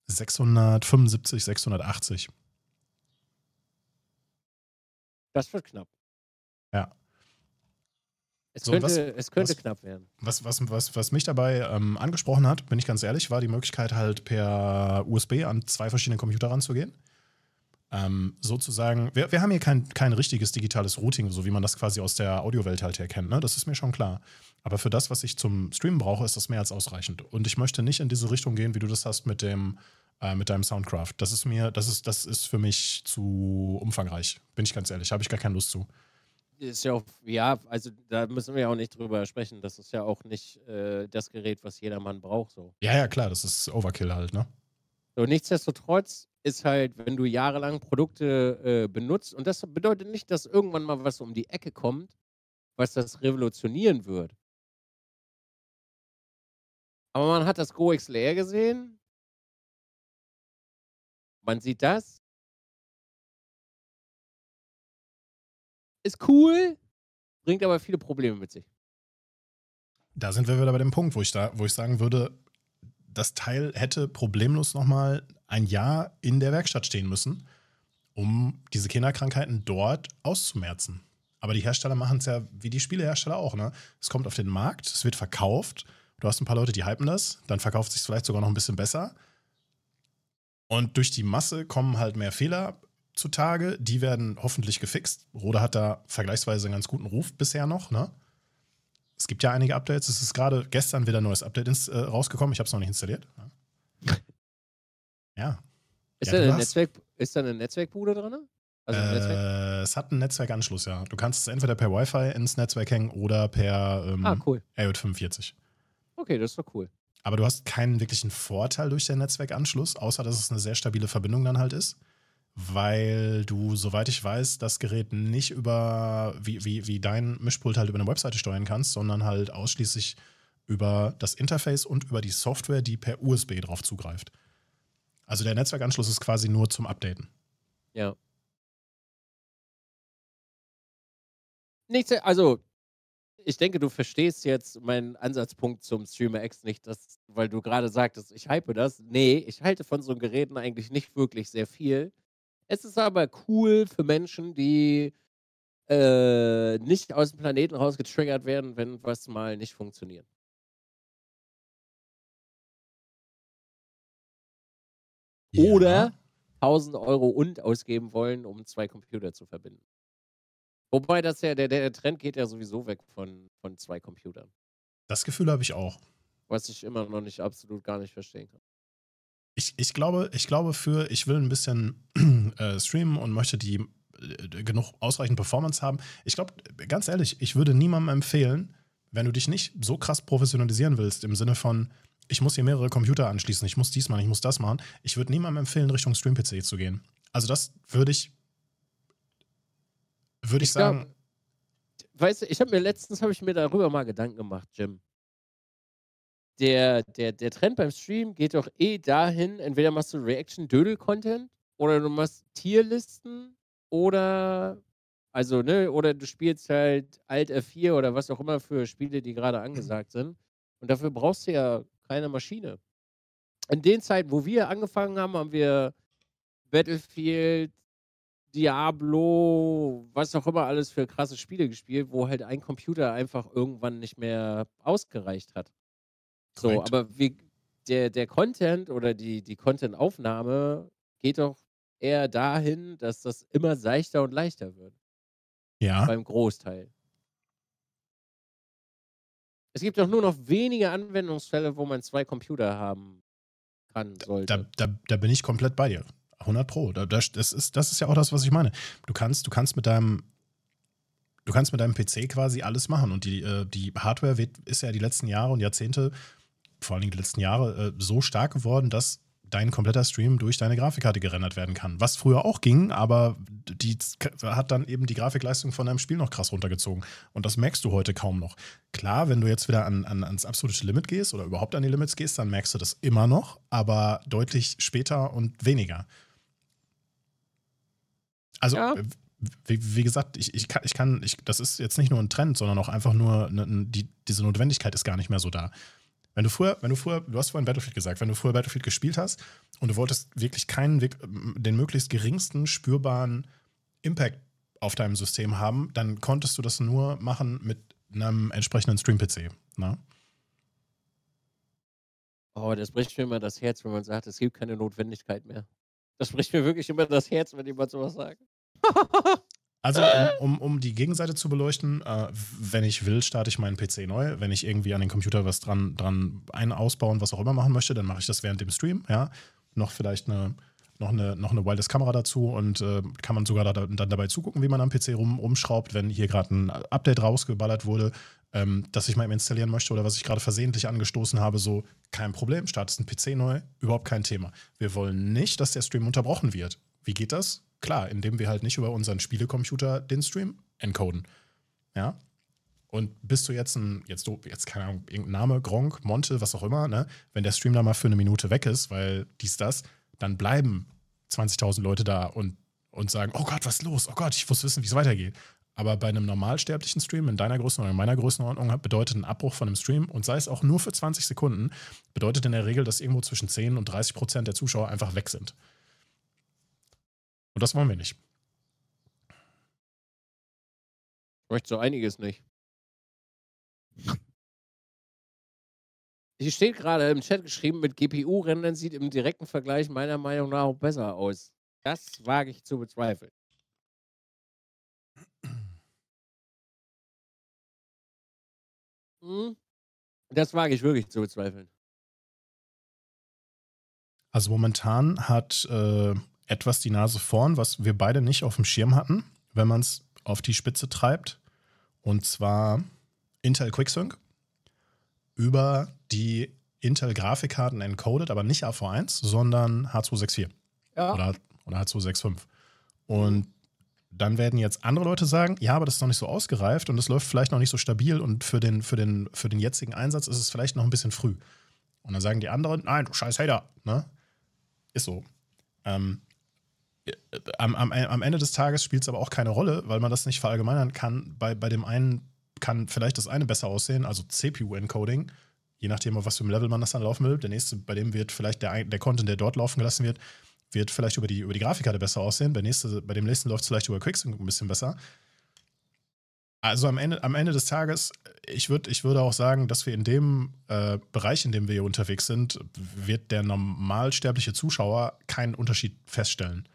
Sechshundertfünfundsiebzig, 680. Das wird knapp. Ja. Es so, könnte, was, es könnte was, knapp werden. Was, was, was, was mich dabei ähm, angesprochen hat, bin ich ganz ehrlich, war die Möglichkeit halt per USB an zwei verschiedene Computer ranzugehen. Ähm, sozusagen, wir, wir haben hier kein, kein richtiges digitales Routing, so wie man das quasi aus der Audiowelt halt her kennt, ne? Das ist mir schon klar. Aber für das, was ich zum Streamen brauche, ist das mehr als ausreichend. Und ich möchte nicht in diese Richtung gehen, wie du das hast mit dem, äh, mit deinem Soundcraft. Das ist mir, das ist, das ist für mich zu umfangreich, bin ich ganz ehrlich. Habe ich gar keine Lust zu ist ja auch, ja, also da müssen wir ja auch nicht drüber sprechen. Das ist ja auch nicht äh, das Gerät, was jedermann braucht. So. Ja, ja, klar, das ist Overkill halt, ne? So, nichtsdestotrotz ist halt, wenn du jahrelang Produkte äh, benutzt, und das bedeutet nicht, dass irgendwann mal was um die Ecke kommt, was das revolutionieren wird. Aber man hat das Go XLR gesehen. Man sieht das. Ist cool, bringt aber viele Probleme mit sich. Da sind wir wieder bei dem Punkt, wo ich, da, wo ich sagen würde, das Teil hätte problemlos nochmal ein Jahr in der Werkstatt stehen müssen, um diese Kinderkrankheiten dort auszumerzen. Aber die Hersteller machen es ja wie die Spielehersteller auch. Ne? Es kommt auf den Markt, es wird verkauft. Du hast ein paar Leute, die hypen das, dann verkauft es sich vielleicht sogar noch ein bisschen besser. Und durch die Masse kommen halt mehr Fehler zutage. Die werden hoffentlich gefixt. Rode hat da vergleichsweise einen ganz guten Ruf bisher noch. Ne? Es gibt ja einige Updates. Es ist gerade gestern wieder ein neues Update ins, äh, rausgekommen. Ich habe es noch nicht installiert. Ja. Ist, ja, da eine Netzwerk, ist da eine Netzwerkbude drin? Also ein Netzwerk? Äh, es hat einen Netzwerkanschluss, ja. Du kannst es entweder per Wi-Fi ins Netzwerk hängen oder per ähm, ah, cool. RJ45. Okay, das ist doch cool. Aber du hast keinen wirklichen Vorteil durch den Netzwerkanschluss, außer dass es eine sehr stabile Verbindung dann halt ist weil du, soweit ich weiß, das Gerät nicht über, wie, wie, wie dein Mischpult halt über eine Webseite steuern kannst, sondern halt ausschließlich über das Interface und über die Software, die per USB drauf zugreift. Also der Netzwerkanschluss ist quasi nur zum Updaten. Ja. Nichts, also ich denke, du verstehst jetzt meinen Ansatzpunkt zum Streamer X nicht, dass, weil du gerade sagtest, ich hype das. Nee, ich halte von so Geräten eigentlich nicht wirklich sehr viel. Es ist aber cool für Menschen, die äh, nicht aus dem Planeten raus getriggert werden, wenn was mal nicht funktioniert. Ja. Oder 1000 Euro und ausgeben wollen, um zwei Computer zu verbinden. Wobei das ja, der, der Trend geht ja sowieso weg von, von zwei Computern. Das Gefühl habe ich auch. Was ich immer noch nicht absolut gar nicht verstehen kann. Ich, ich, glaube, ich glaube, für ich will ein bisschen äh, streamen und möchte die äh, genug ausreichend Performance haben. Ich glaube, ganz ehrlich, ich würde niemandem empfehlen, wenn du dich nicht so krass professionalisieren willst, im Sinne von, ich muss hier mehrere Computer anschließen, ich muss dies machen, ich muss das machen. Ich würde niemandem empfehlen, Richtung Stream-PC zu gehen. Also das würde ich würde ich, ich sagen. Glaub, weißt du, ich habe mir letztens habe ich mir darüber mal Gedanken gemacht, Jim. Der, der, der Trend beim Stream geht doch eh dahin, entweder machst du Reaction-Dödel-Content oder du machst Tierlisten oder also, ne, oder du spielst halt Alt F4 oder was auch immer für Spiele, die gerade angesagt sind. Und dafür brauchst du ja keine Maschine. In den Zeiten, wo wir angefangen haben, haben wir Battlefield Diablo, was auch immer alles für krasse Spiele gespielt, wo halt ein Computer einfach irgendwann nicht mehr ausgereicht hat. So, Correct. aber wie, der, der Content oder die, die Content-Aufnahme geht doch eher dahin, dass das immer seichter und leichter wird. Ja. Beim Großteil. Es gibt doch nur noch wenige Anwendungsfälle, wo man zwei Computer haben kann, sollte. Da, da, da bin ich komplett bei dir. 100 Pro. Das, ist, das ist ja auch das, was ich meine. Du kannst, du kannst mit deinem du kannst mit deinem PC quasi alles machen. Und die, äh, die Hardware wird, ist ja die letzten Jahre und Jahrzehnte, vor allen Dingen die letzten Jahre, äh, so stark geworden, dass dein kompletter Stream durch deine Grafikkarte gerendert werden kann. Was früher auch ging, aber die hat dann eben die Grafikleistung von deinem Spiel noch krass runtergezogen. Und das merkst du heute kaum noch. Klar, wenn du jetzt wieder an, an, ans absolute Limit gehst oder überhaupt an die Limits gehst, dann merkst du das immer noch, aber deutlich später und weniger. Also, ja. wie, wie, gesagt, ich, ich kann, ich kann ich, das ist jetzt nicht nur ein Trend, sondern auch einfach nur, ne, die, diese Notwendigkeit ist gar nicht mehr so da. Wenn du früher, wenn du früher, du hast vorhin Battlefield gesagt, wenn du früher Battlefield gespielt hast und du wolltest wirklich keinen, den möglichst geringsten spürbaren Impact auf deinem System haben, dann konntest du das nur machen mit einem entsprechenden Stream-PC. Ne? Oh, das bricht mir immer das Herz, wenn man sagt, es gibt keine Notwendigkeit mehr. Das bricht mir wirklich immer das Herz, wenn jemand sowas sagt. Also, um, um, um, die Gegenseite zu beleuchten, äh, wenn ich will, starte ich meinen PC neu. Wenn ich irgendwie an den Computer was dran, dran ein, ausbauen, was auch immer machen möchte, dann mache ich das während dem Stream, ja. Noch vielleicht eine, noch eine, noch eine Wireless-Kamera dazu und äh, kann man sogar da, dann dabei zugucken, wie man am PC rum, rumschraubt, wenn hier gerade ein Update rausgeballert wurde, ähm, das ich mal installieren möchte oder was ich gerade versehentlich angestoßen habe, so kein Problem, startest einen PC neu, überhaupt kein Thema. Wir wollen nicht, dass der Stream unterbrochen wird. Wie geht das? Klar, indem wir halt nicht über unseren Spielecomputer den Stream encoden. Ja. Und bist du jetzt ein, jetzt du, jetzt keine Ahnung, irgendein Name, Gronk, Monte, was auch immer, ne? Wenn der Stream da mal für eine Minute weg ist, weil dies, das, dann bleiben 20.000 Leute da und, und sagen, oh Gott, was ist los? Oh Gott, ich muss wissen, wie es weitergeht. Aber bei einem normalsterblichen Stream in deiner Größenordnung, in meiner Größenordnung bedeutet ein Abbruch von einem Stream und sei es auch nur für 20 Sekunden, bedeutet in der Regel, dass irgendwo zwischen 10 und 30 Prozent der Zuschauer einfach weg sind. Und das wollen wir nicht. Ich möchte so einiges nicht. Hier steht gerade im Chat geschrieben, mit GPU-Rendern sieht im direkten Vergleich meiner Meinung nach auch besser aus. Das wage ich zu bezweifeln. Hm? Das wage ich wirklich zu bezweifeln. Also momentan hat äh, etwas die Nase vorn, was wir beide nicht auf dem Schirm hatten, wenn man es auf die Spitze treibt. Und zwar Intel QuickSync über die Intel-Grafikkarten encoded, aber nicht AV1, sondern H264. Ja. Oder, oder H265. Und dann werden jetzt andere Leute sagen, ja, aber das ist noch nicht so ausgereift und das läuft vielleicht noch nicht so stabil und für den, für den, für den jetzigen Einsatz ist es vielleicht noch ein bisschen früh. Und dann sagen die anderen, nein, du scheiß Hater. Ne? Ist so. Ähm, äh, am, am, am Ende des Tages spielt es aber auch keine Rolle, weil man das nicht verallgemeinern kann. Bei, bei dem einen kann vielleicht das eine besser aussehen, also CPU-Encoding, je nachdem, auf was für ein Level man das dann laufen will. Der nächste, bei dem wird vielleicht der, der Content, der dort laufen gelassen wird, wird vielleicht über die, über die Grafikkarte besser aussehen. Bei, nächste, bei dem nächsten läuft es vielleicht über QuickSync ein bisschen besser. Also am Ende, am Ende des Tages, ich, würd, ich würde auch sagen, dass wir in dem äh, Bereich, in dem wir hier unterwegs sind, wird der normalsterbliche Zuschauer keinen Unterschied feststellen.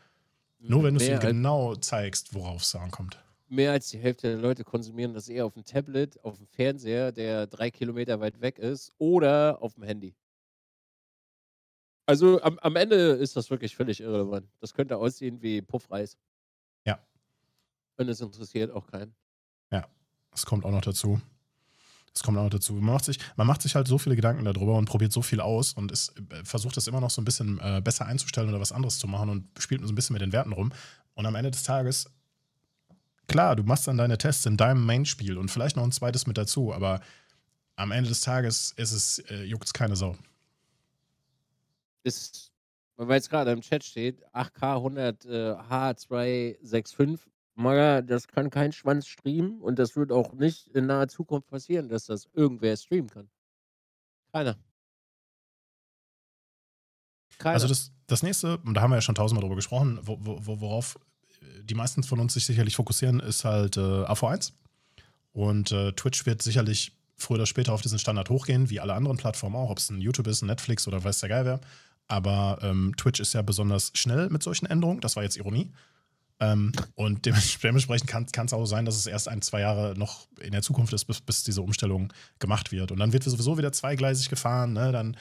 Nur wenn du es ihm genau zeigst, worauf es ankommt. Mehr als die Hälfte der Leute konsumieren das eher auf dem Tablet, auf dem Fernseher, der drei Kilometer weit weg ist, oder auf dem Handy. Also am, am Ende ist das wirklich völlig irrelevant. Das könnte aussehen wie Puffreis. Ja. Und es interessiert auch keinen. Ja, das kommt auch noch dazu. Das kommt auch noch dazu. Man macht, sich, man macht sich halt so viele Gedanken darüber und probiert so viel aus und ist, äh, versucht das immer noch so ein bisschen äh, besser einzustellen oder was anderes zu machen und spielt so ein bisschen mit den Werten rum. Und am Ende des Tages, klar, du machst dann deine Tests in deinem Main-Spiel und vielleicht noch ein zweites mit dazu, aber am Ende des Tages ist es, äh, juckt es keine Sau. Ist, weil es gerade im Chat steht, 8K 100 äh, H265 Maga, das kann kein Schwanz streamen und das wird auch nicht in naher Zukunft passieren, dass das irgendwer streamen kann. Keiner. Keiner. Also das, das nächste, und da haben wir ja schon tausendmal drüber gesprochen, wo, wo, worauf die meisten von uns sich sicherlich fokussieren, ist halt äh, AV1. Und äh, Twitch wird sicherlich früher oder später auf diesen Standard hochgehen, wie alle anderen Plattformen auch, ob es ein YouTube ist, ein Netflix oder weiß der Geil wer. Aber ähm, Twitch ist ja besonders schnell mit solchen Änderungen. Das war jetzt Ironie. Ähm, und dementsprechend kann es auch sein, dass es erst ein, zwei Jahre noch in der Zukunft ist, bis, bis diese Umstellung gemacht wird. Und dann wird sowieso wieder zweigleisig gefahren. Ne? Dann,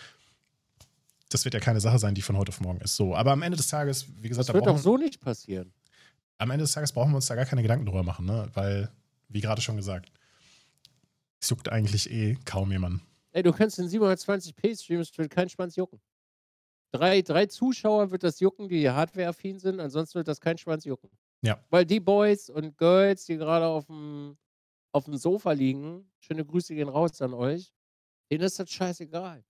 das wird ja keine Sache sein, die von heute auf morgen ist. So, aber am Ende des Tages, wie gesagt, das wird doch so nicht passieren. Am Ende des Tages brauchen wir uns da gar keine Gedanken drüber machen, ne? weil, wie gerade schon gesagt, es juckt eigentlich eh kaum jemanden. Ey, du kannst in 720p streamen, es wird kein Schwanz jucken. Drei, drei Zuschauer wird das jucken, die hardware-affin sind, ansonsten wird das kein Schwanz jucken. Ja. Weil die Boys und Girls, die gerade auf dem, auf dem Sofa liegen, schöne Grüße gehen raus an euch, denen ist das scheißegal.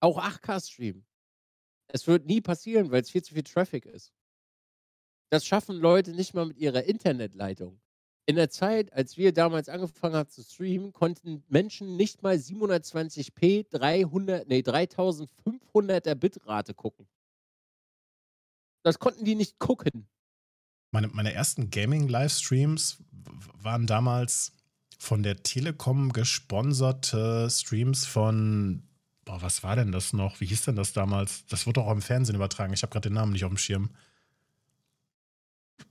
Auch 8K-Stream. Es wird nie passieren, weil es viel zu viel Traffic ist. Das schaffen Leute nicht mal mit ihrer Internetleitung in der Zeit, als wir damals angefangen haben zu streamen, konnten Menschen nicht mal 720p 300, nee, 3500er Bitrate gucken. Das konnten die nicht gucken. Meine, meine ersten Gaming-Livestreams waren damals von der Telekom gesponserte Streams von, boah, was war denn das noch? Wie hieß denn das damals? Das wurde auch im Fernsehen übertragen. Ich habe gerade den Namen nicht auf dem Schirm.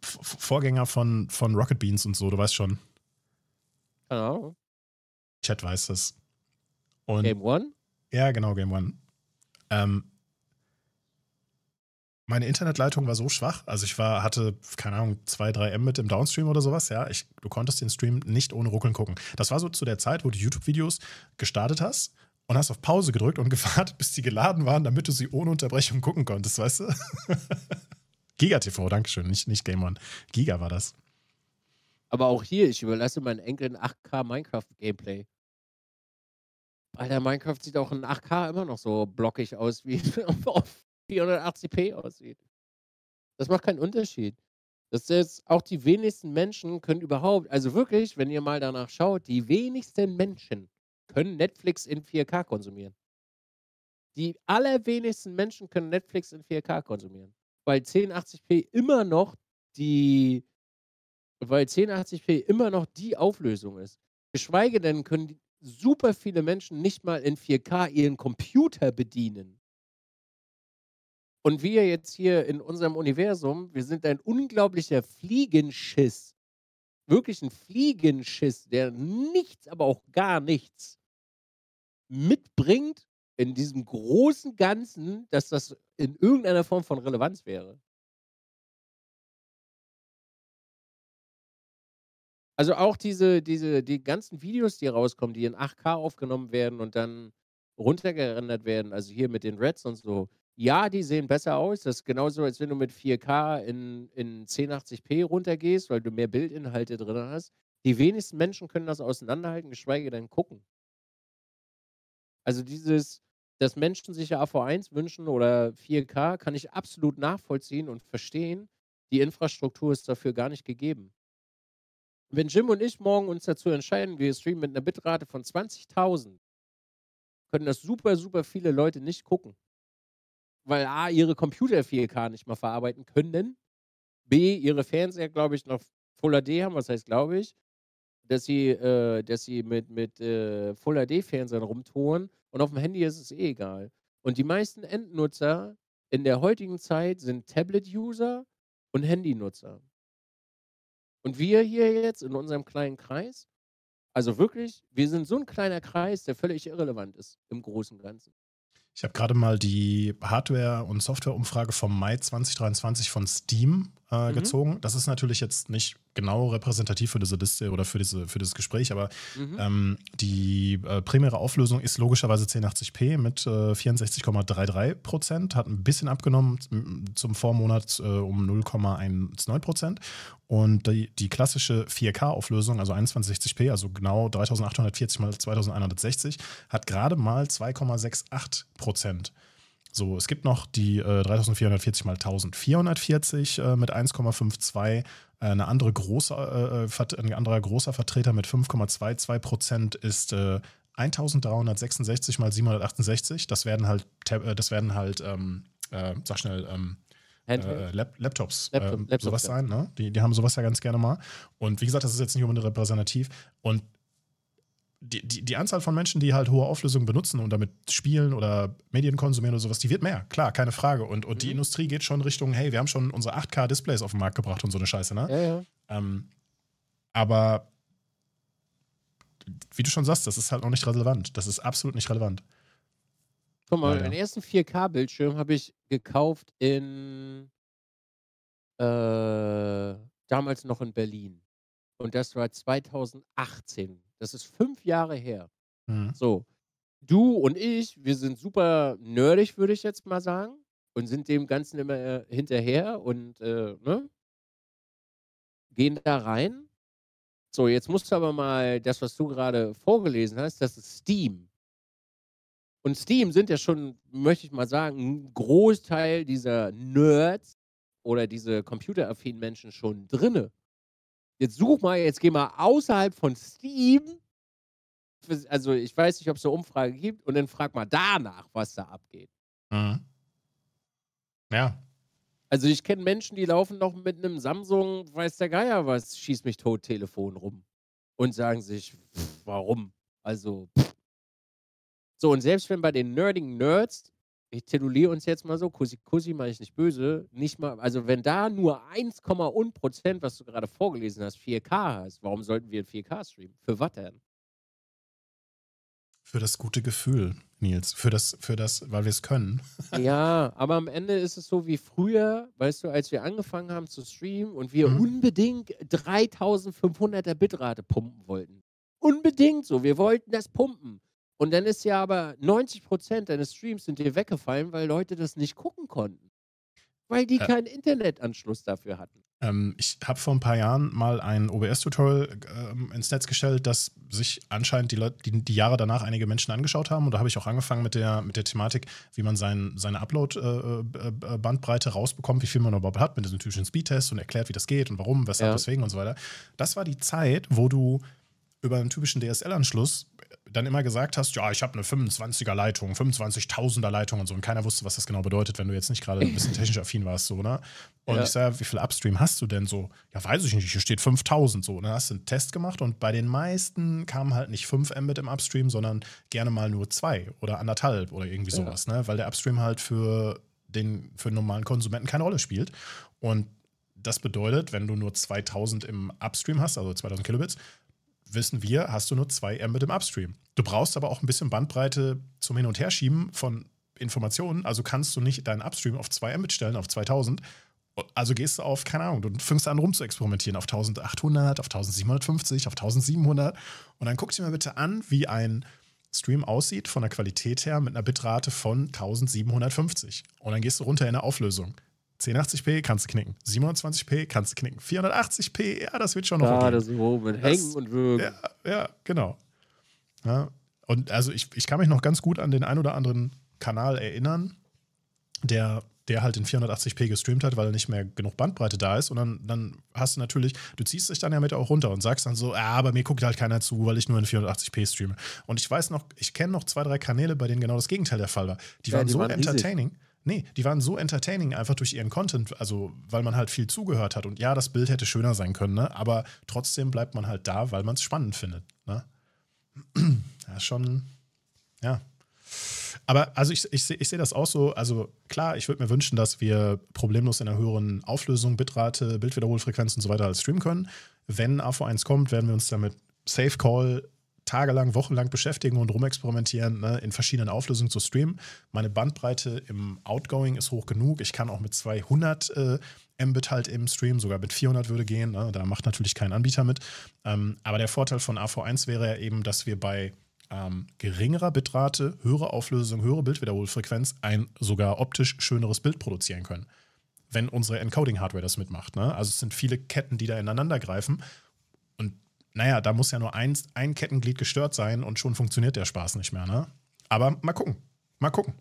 Vorgänger von, von Rocket Beans und so, du weißt schon. Ahnung. Chat weiß das. Und, Game One? Ja, genau, Game One. Ähm, meine Internetleitung war so schwach, also ich war, hatte, keine Ahnung, 2, 3 Mbit im Downstream oder sowas, ja. Ich, du konntest den Stream nicht ohne Ruckeln gucken. Das war so zu der Zeit, wo du YouTube-Videos gestartet hast und hast auf Pause gedrückt und gewartet, bis die geladen waren, damit du sie ohne Unterbrechung gucken konntest, weißt du? Giga TV, Dankeschön, nicht, nicht Game One. Giga war das. Aber auch hier, ich überlasse meinen Enkeln 8K Minecraft-Gameplay. Alter, Minecraft sieht auch in 8K immer noch so blockig aus, wie auf 480p aussieht. Das macht keinen Unterschied. Das ist auch die wenigsten Menschen können überhaupt, also wirklich, wenn ihr mal danach schaut, die wenigsten Menschen können Netflix in 4K konsumieren. Die allerwenigsten Menschen können Netflix in 4K konsumieren weil 1080p immer noch die weil 1080p immer noch die Auflösung ist. Geschweige denn können super viele Menschen nicht mal in 4K ihren Computer bedienen. Und wir jetzt hier in unserem Universum, wir sind ein unglaublicher Fliegenschiss. Wirklich ein Fliegenschiss, der nichts, aber auch gar nichts mitbringt, in diesem großen Ganzen, dass das in irgendeiner Form von Relevanz wäre. Also auch diese, diese, die ganzen Videos, die rauskommen, die in 8K aufgenommen werden und dann runtergerendert werden, also hier mit den Reds und so, Ja, die sehen besser aus. Das ist genauso, als wenn du mit 4K in, in 1080p runtergehst, weil du mehr Bildinhalte drin hast. Die wenigsten Menschen können das auseinanderhalten, geschweige denn gucken. Also dieses, dass Menschen sich ja AV1 wünschen oder 4K, kann ich absolut nachvollziehen und verstehen. Die Infrastruktur ist dafür gar nicht gegeben. Wenn Jim und ich morgen uns dazu entscheiden, wir streamen mit einer Bitrate von 20.000, können das super, super viele Leute nicht gucken. Weil A, ihre Computer 4K nicht mal verarbeiten können. B, ihre Fernseher, glaube ich, noch Full HD haben, was heißt, glaube ich, dass sie, äh, dass sie mit, mit äh, Full HD-Fernsehern rumtouren und auf dem Handy ist es eh egal. Und die meisten Endnutzer in der heutigen Zeit sind Tablet-User und Handynutzer. Und wir hier jetzt in unserem kleinen Kreis, also wirklich, wir sind so ein kleiner Kreis, der völlig irrelevant ist im Großen und Ganzen. Ich habe gerade mal die Hardware- und Softwareumfrage vom Mai 2023 von Steam äh, mhm. gezogen. Das ist natürlich jetzt nicht genau repräsentativ für diese Liste oder für, diese, für dieses Gespräch, aber mhm. ähm, die äh, primäre Auflösung ist logischerweise 1080p mit äh, 64,33 Prozent, hat ein bisschen abgenommen zum Vormonat äh, um 0,19 Prozent. Und die, die klassische 4K-Auflösung, also 2160p, also genau 3840 mal 2160, hat gerade mal 2,68 Prozent. So, es gibt noch die äh, 3440 mal 1440 äh, mit 1,52. Äh, eine andere große, äh, äh, ein anderer großer Vertreter mit 5,22 Prozent ist 1366 mal 768. Das werden halt, das werden halt, ähm, sag schnell, ähm, äh, Lap Laptops, Laptop, äh, Laptop, sowas ja. sein. Ne? Die, die haben sowas ja ganz gerne mal. Und wie gesagt, das ist jetzt nicht unbedingt repräsentativ. Und die, die, die, Anzahl von Menschen, die halt hohe Auflösungen benutzen und damit spielen oder Medien konsumieren oder sowas, die wird mehr. Klar, keine Frage. Und, und mhm. die Industrie geht schon Richtung, hey, wir haben schon unsere 8K-Displays auf den Markt gebracht und so eine Scheiße, ne? Ja, ja. Ähm, aber wie du schon sagst, das ist halt noch nicht relevant. Das ist absolut nicht relevant. Guck mal, den ersten 4K-Bildschirm habe ich gekauft in äh, damals noch in Berlin. Und das war 2018. Das ist fünf Jahre her. Mhm. So, du und ich, wir sind super nerdig, würde ich jetzt mal sagen. Und sind dem Ganzen immer äh, hinterher und äh, ne? gehen da rein. So, jetzt musst du aber mal das, was du gerade vorgelesen hast, das ist Steam. Und Steam sind ja schon, möchte ich mal sagen, ein Großteil dieser Nerds oder diese computeraffinen Menschen schon drinne. Jetzt such mal, jetzt geh mal außerhalb von Steam. Also ich weiß nicht, ob es eine Umfrage gibt und dann frag mal danach, was da abgeht. Mhm. Ja. Also ich kenne Menschen, die laufen noch mit einem Samsung, weiß der Geier was, schieß mich tot Telefon rum und sagen sich, pff, warum? Also, pff. so und selbst wenn bei den nerdigen Nerds ich tituliere uns jetzt mal so, Kussi, Kussi meine ich nicht böse, nicht mal, also wenn da nur 1, Prozent, was du gerade vorgelesen hast, 4K hast, warum sollten wir 4K streamen? Für was denn? Für das gute Gefühl, Nils. Für das, für das, weil wir es können. ja, aber am Ende ist es so wie früher, weißt du, als wir angefangen haben zu streamen und wir mhm. unbedingt 3500er Bitrate pumpen wollten. Unbedingt so, wir wollten das pumpen. Und dann ist ja aber 90% deines Streams sind dir weggefallen, weil Leute das nicht gucken konnten. Weil die äh, keinen Internetanschluss dafür hatten. Ähm, ich habe vor ein paar Jahren mal ein OBS-Tutorial ähm, ins Netz gestellt, das sich anscheinend die, Leute, die, die, Jahre danach einige Menschen angeschaut haben. Und da habe ich auch angefangen mit der, mit der Thematik, wie man sein, seine Upload-Bandbreite äh, äh, rausbekommt, wie viel man überhaupt hat, mit diesem typischen Speedtest und erklärt, wie das geht und warum, weshalb, ja. weswegen und so weiter. Das war die Zeit, wo du über einen typischen DSL-Anschluss dann immer gesagt hast, ja, ich habe eine 25er Leitung, 25.000er Leitung und so und keiner wusste, was das genau bedeutet, wenn du jetzt nicht gerade ein bisschen technisch affin warst, so, ne? Und ja. ich sage, wie viel Upstream hast du denn so? Ja, weiß ich nicht, hier steht 5000 so. Und dann hast du einen Test gemacht und bei den meisten kamen halt nicht 5 Mbit im Upstream, sondern gerne mal nur 2 oder anderthalb oder irgendwie sowas, ja. ne? Weil der Upstream halt für den, für den normalen Konsumenten keine Rolle spielt. Und das bedeutet, wenn du nur 2000 im Upstream hast, also 2000 Kilobits, wissen wir, hast du nur zwei Mbit im Upstream. Du brauchst aber auch ein bisschen Bandbreite zum Hin- und Herschieben von Informationen. Also kannst du nicht deinen Upstream auf 2 Mbit stellen, auf 2000. Also gehst du auf, keine Ahnung, du fängst an rum zu experimentieren auf 1800, auf 1750, auf 1700. Und dann guck dir mal bitte an, wie ein Stream aussieht von der Qualität her mit einer Bitrate von 1750. Und dann gehst du runter in der Auflösung. 1080p kannst du knicken. 720p kannst du knicken. 480p, ja, das wird schon noch. Ja, das so mit Hängen und Würgen. Ja, ja, genau. Ja, und also ich, ich kann mich noch ganz gut an den ein oder anderen Kanal erinnern, der, der halt in 480p gestreamt hat, weil nicht mehr genug Bandbreite da ist. Und dann, dann hast du natürlich, du ziehst dich dann ja mit auch runter und sagst dann so, ah, bei mir guckt halt keiner zu, weil ich nur in 480p streame. Und ich weiß noch, ich kenne noch zwei, drei Kanäle, bei denen genau das Gegenteil der Fall war. Die ja, waren die so waren entertaining. Riesig. Nee, die waren so entertaining einfach durch ihren Content, also weil man halt viel zugehört hat. Und ja, das Bild hätte schöner sein können, ne? aber trotzdem bleibt man halt da, weil man es spannend findet. Ne? ja, schon, ja. Aber also ich, ich sehe ich seh das auch so, also klar, ich würde mir wünschen, dass wir problemlos in einer höheren Auflösung, Bitrate, Bildwiederholfrequenz und so weiter als streamen können. Wenn AV1 kommt, werden wir uns damit Safe Call tagelang, wochenlang beschäftigen und rumexperimentieren, ne, in verschiedenen Auflösungen zu streamen. Meine Bandbreite im Outgoing ist hoch genug. Ich kann auch mit 200 äh, Mbit halt im Stream, sogar mit 400 würde gehen. Ne? Da macht natürlich kein Anbieter mit. Ähm, aber der Vorteil von AV1 wäre ja eben, dass wir bei ähm, geringerer Bitrate, höhere Auflösung, höhere Bildwiederholfrequenz ein sogar optisch schöneres Bild produzieren können. Wenn unsere Encoding-Hardware das mitmacht. Ne? Also es sind viele Ketten, die da ineinander greifen naja, da muss ja nur ein, ein Kettenglied gestört sein und schon funktioniert der Spaß nicht mehr, ne? Aber mal gucken. Mal gucken.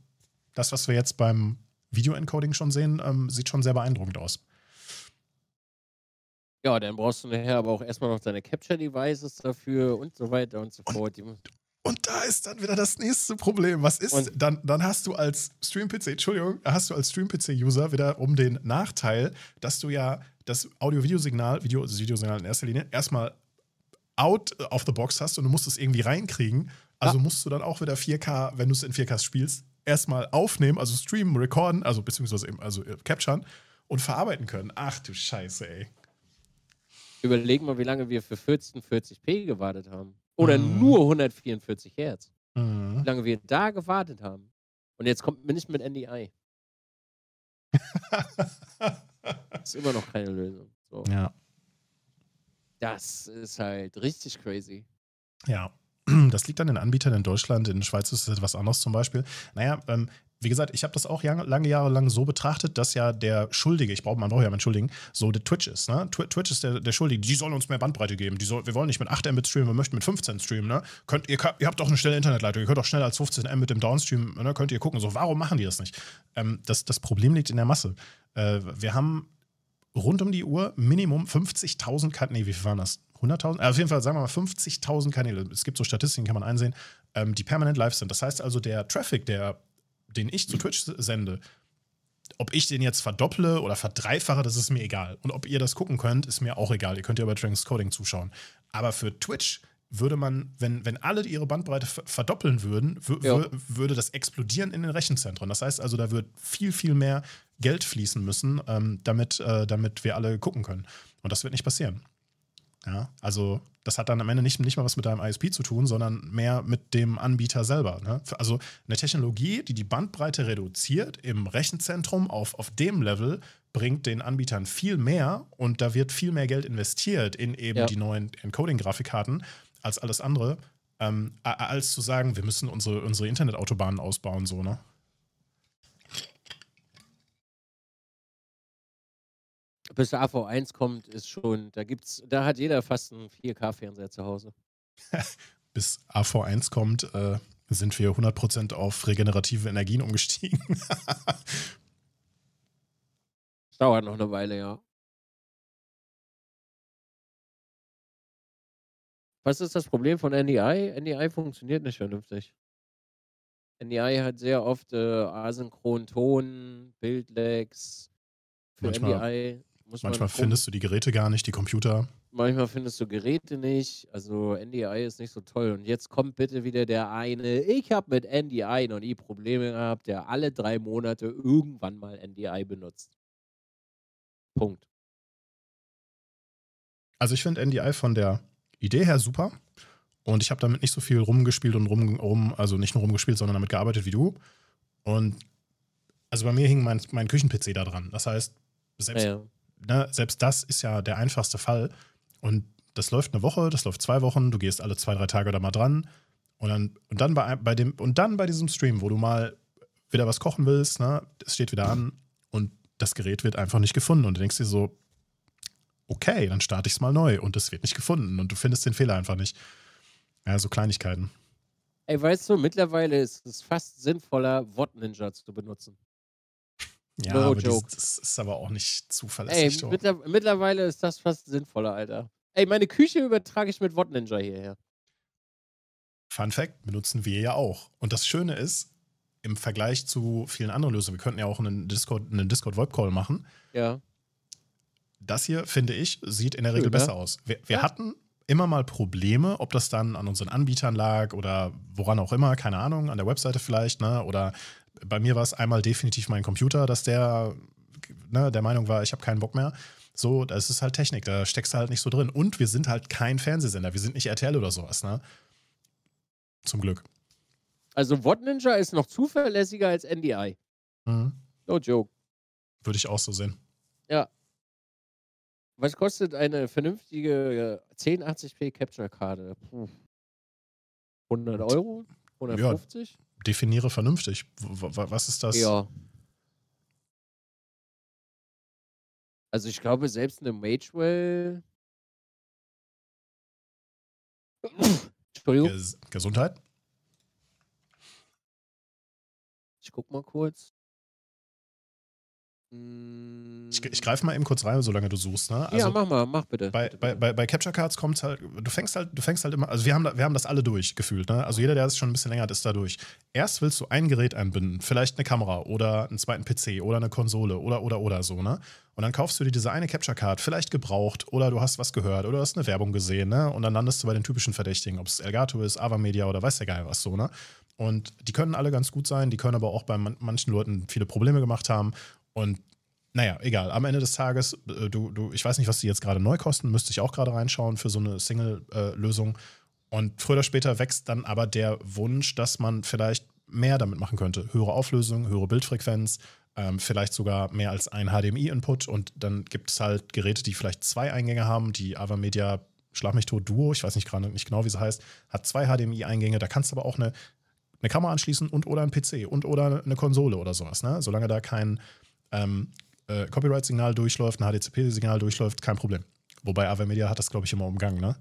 Das, was wir jetzt beim Video-Encoding schon sehen, ähm, sieht schon sehr beeindruckend aus. Ja, dann brauchst du nachher aber auch erstmal noch deine Capture-Devices dafür und so weiter und so fort. Und, und da ist dann wieder das nächste Problem. Was ist, und dann, dann hast du als Stream-PC, Entschuldigung, hast du als Stream-PC-User wieder um den Nachteil, dass du ja das Audio-Videosignal, Video, das Videosignal in erster Linie, erstmal out of the box hast und du musst es irgendwie reinkriegen. Also ja. musst du dann auch wieder 4K, wenn du es in 4K spielst, erstmal aufnehmen, also streamen, recorden, also beziehungsweise eben, also äh, capturen und verarbeiten können. Ach du Scheiße, ey. Überlegen mal, wie lange wir für 1440p gewartet haben. Oder mhm. nur 144 Hertz. Mhm. Wie lange wir da gewartet haben. Und jetzt kommt mir nicht mit NDI. das ist immer noch keine Lösung. So. Ja. Das ist halt richtig crazy. Ja, das liegt an den Anbietern in Deutschland. In der Schweiz ist es etwas anderes zum Beispiel. Naja, ähm, wie gesagt, ich habe das auch lange Jahre lang so betrachtet, dass ja der Schuldige, ich brauche, man braucht ja mal entschuldigen, so der Twitch ist. Ne? Twitch ist der, der Schuldige, die sollen uns mehr Bandbreite geben. Die soll, wir wollen nicht mit 8 Mbit streamen, wir möchten mit 15 streamen. Ne? Könnt, ihr, ihr habt doch eine schnelle Internetleitung, ihr könnt auch schneller als 15 Mbit im Downstream, ne? könnt ihr gucken. So, warum machen die das nicht? Ähm, das, das Problem liegt in der Masse. Äh, wir haben rund um die Uhr Minimum 50.000 Kanäle. Nee, wie viel waren das? 100.000? Also auf jeden Fall sagen wir mal 50.000 Kanäle. Es gibt so Statistiken, kann man einsehen, ähm, die permanent live sind. Das heißt also, der Traffic, der, den ich zu Twitch sende, ob ich den jetzt verdopple oder verdreifache, das ist mir egal. Und ob ihr das gucken könnt, ist mir auch egal. Ihr könnt ja bei Transcoding zuschauen. Aber für Twitch würde man, wenn, wenn alle ihre Bandbreite verdoppeln würden, ja. würde das explodieren in den Rechenzentren. Das heißt also, da wird viel, viel mehr Geld fließen müssen, ähm, damit, äh, damit wir alle gucken können. Und das wird nicht passieren. Ja, also das hat dann am Ende nicht, nicht mal was mit deinem ISP zu tun, sondern mehr mit dem Anbieter selber. Ne? Also eine Technologie, die die Bandbreite reduziert im Rechenzentrum auf, auf dem Level, bringt den Anbietern viel mehr und da wird viel mehr Geld investiert in eben ja. die neuen Encoding-Grafikkarten als alles andere, ähm, als zu sagen, wir müssen unsere, unsere Internetautobahnen ausbauen, so, ne? bis der AV1 kommt, ist schon, da gibt's, da hat jeder fast einen 4K-Fernseher zu Hause. bis AV1 kommt, äh, sind wir 100% auf regenerative Energien umgestiegen. das dauert noch eine Weile, ja. Was ist das Problem von NDI? NDI funktioniert nicht vernünftig. NDI hat sehr oft äh, asynchron Ton, Bildlags. Für manchmal, NDI Manchmal findest du die Geräte gar nicht, die Computer. Manchmal findest du Geräte nicht. Also NDI ist nicht so toll. Und jetzt kommt bitte wieder der eine. Ich habe mit NDI noch nie Probleme gehabt, der alle drei Monate irgendwann mal NDI benutzt. Punkt. Also ich finde NDI von der Idee her super. Und ich habe damit nicht so viel rumgespielt und rum, rum, also nicht nur rumgespielt, sondern damit gearbeitet wie du. Und also bei mir hing mein, mein Küchen-PC da dran. Das heißt, selbst ja, ja ne, selbst das ist ja der einfachste Fall. Und das läuft eine Woche, das läuft zwei Wochen, du gehst alle zwei, drei Tage da mal dran. Und dann, und dann bei, bei dem, und dann bei diesem Stream, wo du mal wieder was kochen willst, ne, es steht wieder an und das Gerät wird einfach nicht gefunden. Und du denkst dir so, okay, dann starte ich es mal neu und es wird nicht gefunden und du findest den Fehler einfach nicht. Ja, so Kleinigkeiten. Ey, weißt du, mittlerweile ist es fast sinnvoller, Wort Ninja zu benutzen. Ja, no aber joke. das ist aber auch nicht zuverlässig. Ey, mittler mittlerweile ist das fast sinnvoller, Alter. Ey, meine Küche übertrage ich mit Wort Ninja hierher. Fun Fact, benutzen wir ja auch. Und das Schöne ist, im Vergleich zu vielen anderen Lösungen, wir könnten ja auch einen Discord, einen Discord Voice Call machen. Ja. Das hier, finde ich, sieht in der Regel Schön, besser aus. Wir, wir ja. hatten immer mal Probleme, ob das dann an unseren Anbietern lag oder woran auch immer, keine Ahnung, an der Webseite vielleicht, ne? Oder bei mir war es einmal definitiv mein Computer, dass der ne, der Meinung war, ich habe keinen Bock mehr. So, das ist halt Technik, da steckst du halt nicht so drin. Und wir sind halt kein Fernsehsender, wir sind nicht RTL oder sowas, ne? Zum Glück. Also Wort Ninja ist noch zuverlässiger als NDI. Mhm. No joke. Würde ich auch so sehen. Ja, was kostet eine vernünftige 1080p Capture-Karte? 100 Euro? 150? Ja, definiere vernünftig. Was ist das? Ja. Also ich glaube, selbst eine Magewell. Entschuldigung. Ges Gesundheit? Ich guck mal kurz. Ich, ich greife mal eben kurz rein, solange du suchst. Ne? Also ja, mach mal, mach bitte. Bei, bei, bei, bei Capture Cards kommt halt, du fängst halt, du fängst halt immer, also wir haben, wir haben das alle durch gefühlt. Ne? Also jeder, der es schon ein bisschen länger hat, ist da durch. Erst willst du ein Gerät einbinden, vielleicht eine Kamera oder einen zweiten PC oder eine Konsole oder oder oder so, ne? Und dann kaufst du dir diese eine Capture Card, vielleicht gebraucht oder du hast was gehört oder du hast eine Werbung gesehen, ne? Und dann landest du bei den typischen Verdächtigen, ob es Elgato ist, Ava Media oder weiß der Geil was so, ne? Und die können alle ganz gut sein, die können aber auch bei manchen Leuten viele Probleme gemacht haben. Und naja, egal. Am Ende des Tages, äh, du, du, ich weiß nicht, was die jetzt gerade neu kosten, müsste ich auch gerade reinschauen für so eine Single-Lösung. Und früher oder später wächst dann aber der Wunsch, dass man vielleicht mehr damit machen könnte. Höhere Auflösung, höhere Bildfrequenz, ähm, vielleicht sogar mehr als ein HDMI-Input. Und dann gibt es halt Geräte, die vielleicht zwei Eingänge haben. Die Ava Media Schlag mich tot Duo, ich weiß nicht gerade nicht genau, wie sie heißt, hat zwei HDMI-Eingänge. Da kannst du aber auch eine, eine Kamera anschließen und oder ein PC und oder eine Konsole oder sowas. Ne? Solange da kein ähm, äh, Copyright-Signal durchläuft, ein HDCP-Signal durchläuft, kein Problem. Wobei Avermedia hat das, glaube ich, immer umgangen, ne?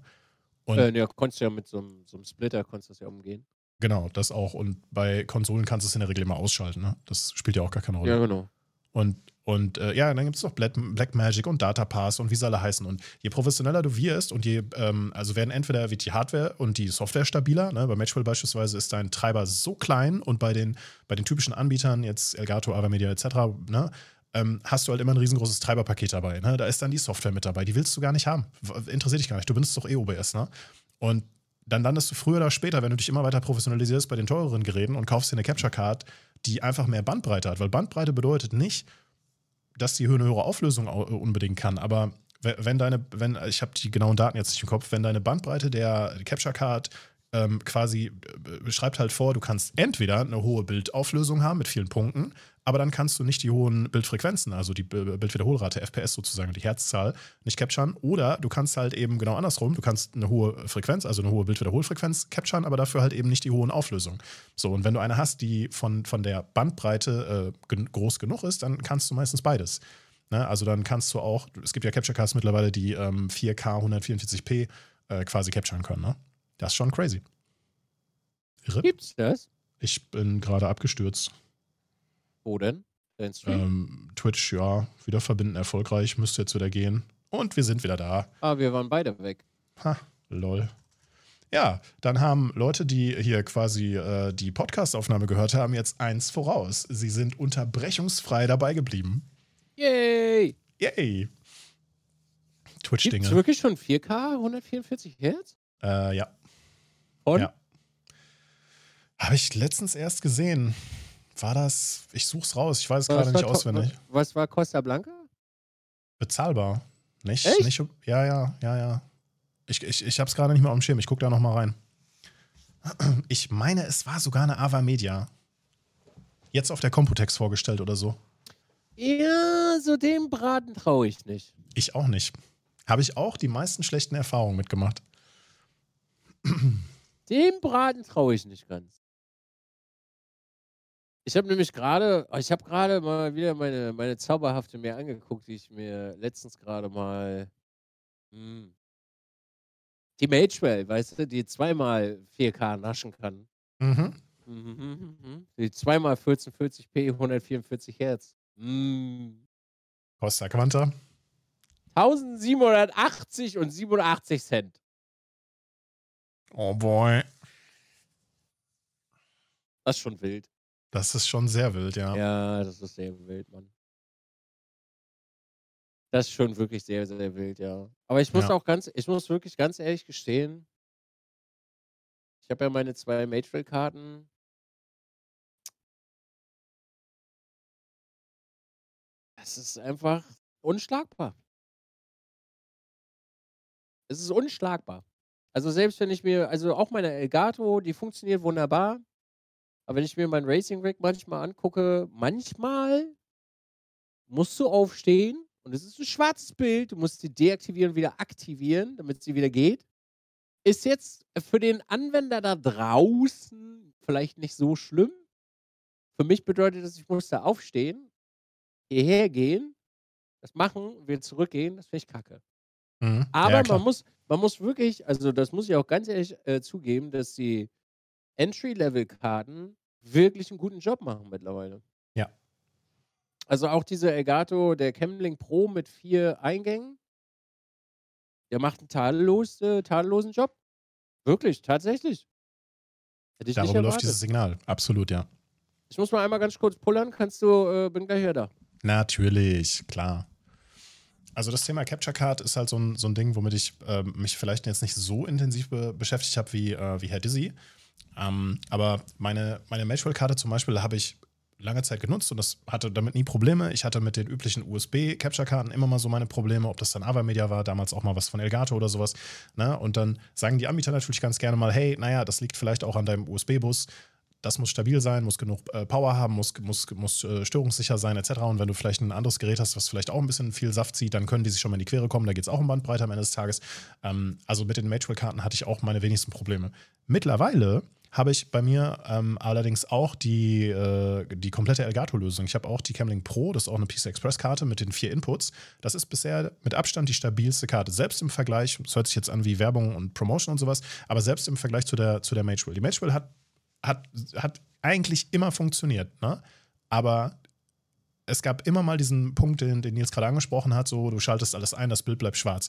Und äh, ja, konntest ja mit so einem, so einem Splitter konntest das ja umgehen. Genau, das auch. Und bei Konsolen kannst du es in der Regel immer ausschalten, ne? Das spielt ja auch gar keine Rolle. Ja, genau. Und, und äh, ja, dann gibt es noch Blackmagic und Datapass und wie sie alle heißen. Und je professioneller du wirst und je, ähm, also werden entweder wird die Hardware und die Software stabiler. Ne? Bei Matchwell beispielsweise ist dein Treiber so klein und bei den, bei den typischen Anbietern, jetzt Elgato, Avamedia etc., ne, ähm, hast du halt immer ein riesengroßes Treiberpaket dabei. Ne? Da ist dann die Software mit dabei. Die willst du gar nicht haben. Interessiert dich gar nicht. Du benutzt doch eh OBS. Ne? Und dann landest du früher oder später, wenn du dich immer weiter professionalisierst, bei den teureren Geräten und kaufst dir eine Capture Card, die einfach mehr Bandbreite hat. Weil Bandbreite bedeutet nicht, dass die eine höhere Auflösung unbedingt kann, aber wenn deine, wenn, ich habe die genauen Daten jetzt nicht im Kopf, wenn deine Bandbreite der Capture Card ähm, quasi äh, schreibt halt vor, du kannst entweder eine hohe Bildauflösung haben mit vielen Punkten, aber dann kannst du nicht die hohen Bildfrequenzen, also die Bildwiederholrate, FPS sozusagen, die Herzzahl, nicht capturen. Oder du kannst halt eben genau andersrum, du kannst eine hohe Frequenz, also eine hohe Bildwiederholfrequenz capturen, aber dafür halt eben nicht die hohen Auflösungen. So, und wenn du eine hast, die von, von der Bandbreite äh, groß genug ist, dann kannst du meistens beides. Ne? Also dann kannst du auch, es gibt ja Capture Cards mittlerweile, die ähm, 4K 144p äh, quasi capturen können. Ne? Das ist schon crazy. Irre. Gibt's das? Ich bin gerade abgestürzt. Wo denn? Ähm, Twitch, ja, wieder verbinden erfolgreich, müsste jetzt wieder gehen. Und wir sind wieder da. Ah, wir waren beide weg. Ha, lol. Ja, dann haben Leute, die hier quasi äh, die Podcast-Aufnahme gehört haben, jetzt eins voraus. Sie sind unterbrechungsfrei dabei geblieben. Yay! Yay! Twitch-Dinge. Gibt wirklich schon 4K, 144 Hertz? Äh, ja. Und? Ja. Habe ich letztens erst gesehen. War das, ich such's raus, ich weiß es gerade nicht auswendig. Was war Costa Blanca? Bezahlbar. Nicht, Echt? nicht, ja, ja, ja, ja. Ich, ich, ich hab's gerade nicht mehr auf dem Schirm, ich guck da nochmal rein. Ich meine, es war sogar eine Ava Media. Jetzt auf der Computex vorgestellt oder so. Ja, so dem Braten traue ich nicht. Ich auch nicht. Habe ich auch die meisten schlechten Erfahrungen mitgemacht. Dem Braten traue ich nicht ganz. Ich habe nämlich gerade, ich habe gerade mal wieder meine, meine zauberhafte mir angeguckt, die ich mir letztens gerade mal. Hm, die Magewell, weißt du, die zweimal 4K naschen kann. Mhm. Mhm, mhm, mhm. Die zweimal 1440p, 144 Hertz. Mm. Costa Quanta. 1780 und 87 Cent. Oh boy. Das ist schon wild. Das ist schon sehr wild, ja. Ja, das ist sehr wild, Mann. Das ist schon wirklich sehr, sehr wild, ja. Aber ich muss Ja. auch ganz, ich muss wirklich ganz ehrlich gestehen, ich habe ja meine zwei Matril-Karten. Es ist einfach unschlagbar. Es ist unschlagbar. Also selbst wenn ich mir, also auch meine Elgato, die funktioniert wunderbar. Aber wenn ich mir mein Racing Rig manchmal angucke, manchmal musst du aufstehen und es ist ein schwarzes Bild, du musst sie deaktivieren und wieder aktivieren, damit sie wieder geht. Ist jetzt für den Anwender da draußen vielleicht nicht so schlimm. Für mich bedeutet das, ich muss da aufstehen, hierher gehen, das machen, wieder zurückgehen, das finde ich kacke. Mhm. Aber ja, man, muss, man muss wirklich, also das muss ich auch ganz ehrlich äh, zugeben, dass die Entry-Level-Karten wirklich einen guten Job machen mittlerweile. Ja. Also auch dieser Elgato, der Camlink Pro mit vier Eingängen, der macht einen tadellos, äh, tadellosen Job. Wirklich, tatsächlich. Hätte ich Darüber läuft dieses Signal. Absolut, ja. Ich muss mal einmal ganz kurz pullern, kannst du, äh, bin gleich wieder da. Natürlich, klar. Also das Thema Capture Card ist halt so ein, so ein Ding, womit ich ähm, mich vielleicht jetzt nicht so intensiv be beschäftigt habe wie, äh, wie Herr Dizzy. Ähm, aber meine, meine Magewell-Karte zum Beispiel habe ich lange Zeit genutzt und das hatte damit nie Probleme. Ich hatte mit den üblichen USB-Capture-Karten immer mal so meine Probleme, ob das dann Avamedia war, damals auch mal was von Elgato oder sowas. Ne? Und dann sagen die Anbieter natürlich ganz gerne mal, hey, naja, das liegt vielleicht auch an deinem USB-Bus. Das muss stabil sein, muss genug äh, Power haben, muss, muss, muss äh, störungssicher sein, etc. Und wenn du vielleicht ein anderes Gerät hast, was vielleicht auch ein bisschen viel Saft zieht, dann können die sich schon mal in die Quere kommen. Da geht es auch um Bandbreite am Ende des Tages. Ähm, also mit den Magewell-Karten hatte ich auch meine wenigsten Probleme. Mittlerweile habe ich bei mir ähm, allerdings auch die, äh, die komplette Elgato-Lösung. Ich habe auch die Camlink Pro, das ist auch eine PC Express-Karte mit den vier Inputs. Das ist bisher mit Abstand die stabilste Karte. Selbst im Vergleich, das hört sich jetzt an wie Werbung und Promotion und sowas, aber selbst im Vergleich zu der, zu der Magewell. Die Magewell hat, hat, hat eigentlich immer funktioniert, ne? aber es gab immer mal diesen Punkt, den, den Nils gerade angesprochen hat, so du schaltest alles ein, das Bild bleibt schwarz.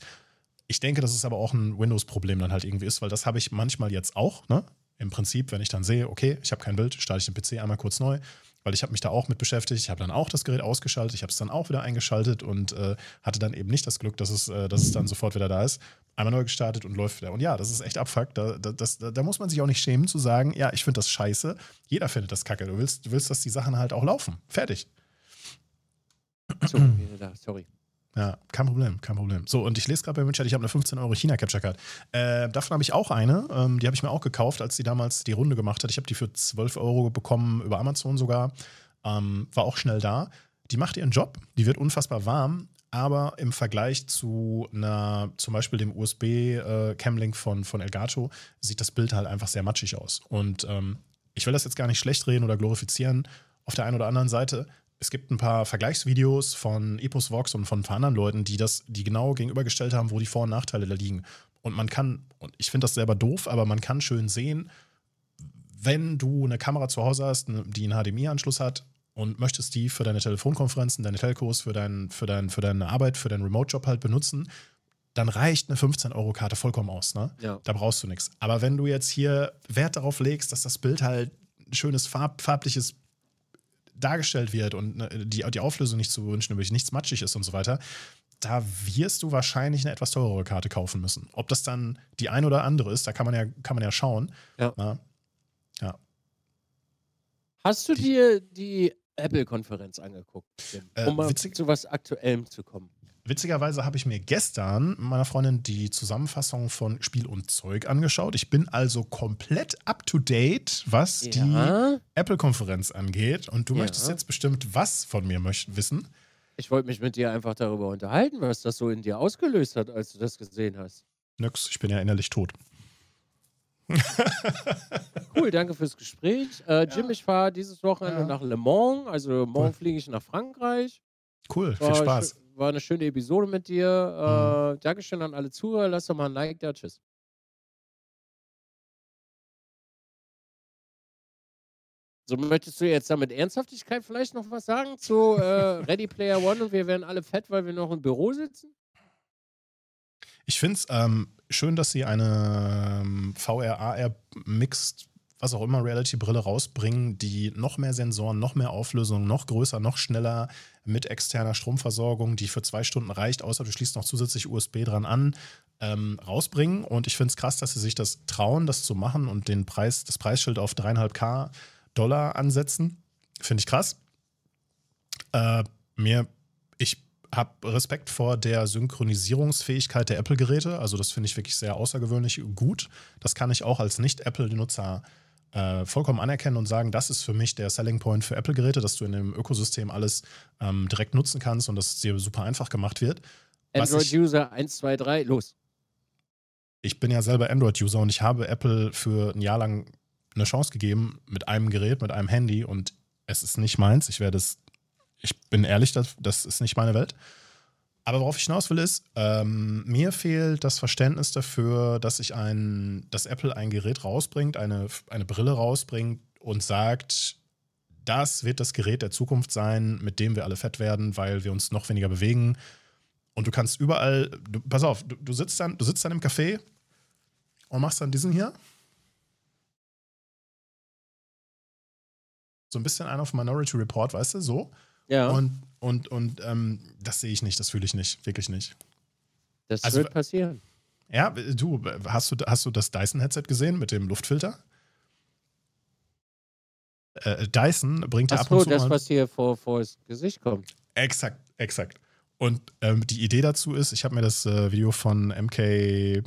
Ich denke, dass es aber auch ein Windows-Problem dann halt irgendwie ist, weil das habe ich manchmal jetzt auch, ne? Im Prinzip, wenn ich dann sehe, okay, ich habe kein Bild, starte ich den PC einmal kurz neu, weil ich habe mich da auch mit beschäftigt. Ich habe dann auch das Gerät ausgeschaltet, ich habe es dann auch wieder eingeschaltet und äh, hatte dann eben nicht das Glück, dass es, äh, dass es dann sofort wieder da ist. Einmal neu gestartet und läuft wieder. Und ja, das ist echt Abfuck. Da, da, das, da, da muss man sich auch nicht schämen zu sagen, ja, ich finde das scheiße. Jeder findet das kacke. Du willst, du willst, dass die Sachen halt auch laufen. Fertig. So, sorry. Ja, kein Problem, kein Problem. So, und ich lese gerade bei Wünschert, ich habe eine 15 Euro China Capture Card. Äh, davon habe ich auch eine. Ähm, die habe ich mir auch gekauft, als sie damals die Runde gemacht hat. Ich habe die für 12 Euro bekommen, über Amazon sogar. Ähm, war auch schnell da. Die macht ihren Job, die wird unfassbar warm, aber im Vergleich zu einer, zum Beispiel dem USB-Camlink von, von Elgato, sieht das Bild halt einfach sehr matschig aus. Und ähm, ich will das jetzt gar nicht schlecht reden oder glorifizieren. Auf der einen oder anderen Seite, es gibt ein paar Vergleichsvideos von Epos Vox und von ein paar anderen Leuten, die das, die genau gegenübergestellt haben, wo die Vor- und Nachteile da liegen. Und man kann, und ich finde das selber doof, aber man kann schön sehen, wenn du eine Kamera zu Hause hast, ne, die einen HDMI-Anschluss hat und möchtest die für deine Telefonkonferenzen, deine Telcos, für, dein, für, dein, für deine Arbeit, für deinen Remote-Job halt benutzen, dann reicht eine 15-Euro-Karte vollkommen aus. Ne? Ja. Da brauchst du nichts. Aber wenn du jetzt hier Wert darauf legst, dass das Bild halt ein schönes farb, farbliches dargestellt wird und ne, die, die Auflösung nicht zu wünschen, übrig nichts matschig ist und so weiter, da wirst du wahrscheinlich eine etwas teurere Karte kaufen müssen. Ob das dann die eine oder andere ist, da kann man ja, kann man ja schauen. Ja. Na, ja. Hast du Die- dir die Apple-Konferenz angeguckt, Tim? Äh, um mal witzig- zu was Aktuellem zu kommen? Witzigerweise habe ich mir gestern meiner Freundin die Zusammenfassung von Spiel und Zeug angeschaut. Ich bin also komplett up to date, was die Ja, Apple-Konferenz angeht. Und du Ja. möchtest jetzt bestimmt was von mir wissen. ich wollte mich mit dir einfach darüber unterhalten, was das so in dir ausgelöst hat, als du das gesehen hast. Nix, ich bin ja innerlich tot. cool, danke fürs Gespräch. Äh, Jim, ja. ich fahre dieses Wochenende ja. nach Le Mans. Also morgen cool. fliege ich nach Frankreich. Cool, viel Spaß. War eine schöne Episode mit dir. Äh, mhm. Dankeschön an alle Zuhörer. Lass doch mal ein Like da. Tschüss. So, möchtest du jetzt damit Ernsthaftigkeit vielleicht noch was sagen zu äh, Ready Player One und wir werden alle fett, weil wir noch im Büro sitzen? Ich finde es ähm, schön, dass sie eine ähm, VR, AR Mixed, was auch immer, Reality-Brille rausbringen, die noch mehr Sensoren, noch mehr Auflösung, noch größer, noch schneller mit externer Stromversorgung, die für zwei Stunden reicht, außer du schließt noch zusätzlich USB dran an, ähm, rausbringen. Und ich finde es krass, dass sie sich das trauen, das zu machen und den Preis, das Preisschild auf 3,5K Dollar ansetzen. Finde ich krass. Äh, mir, habe Respekt vor der Synchronisierungsfähigkeit der Apple-Geräte. Also, das finde ich wirklich sehr außergewöhnlich gut. Das kann ich auch als Nicht-Apple-Nutzer äh, vollkommen anerkennen und sagen, das ist für mich der Selling Point für Apple-Geräte, dass du in dem Ökosystem alles ähm, direkt nutzen kannst und dass es dir super einfach gemacht wird. Android-User 1, 2, 3, los. Ich bin ja selber Android-User und ich habe Apple für ein Jahr lang eine Chance gegeben mit einem Gerät, mit einem Handy und es ist nicht meins. Ich werde es, ich bin ehrlich, das, das ist nicht meine Welt. Aber worauf ich hinaus will, ist, ähm, mir fehlt das Verständnis dafür, dass ich ein, dass Apple ein Gerät rausbringt, eine, eine Brille rausbringt und sagt, das wird das Gerät der Zukunft sein, mit dem wir alle fett werden, weil wir uns noch weniger bewegen. Und du kannst überall, du, pass auf, du, du, sitzt dann, du sitzt dann im Café und machst dann diesen hier so ein bisschen ein auf Minority Report, weißt du, so. Ja. Und, und, und ähm, das sehe ich nicht, das fühle ich nicht, wirklich nicht. Das also, wird passieren. Ja, du, hast du, hast du das Dyson-Headset gesehen mit dem Luftfilter? Äh, Dyson bringt ja ab und zu. das, was hier vor, vor das Gesicht kommt. Exakt, exakt. Und ähm, die Idee dazu ist, ich habe mir das äh, Video von MK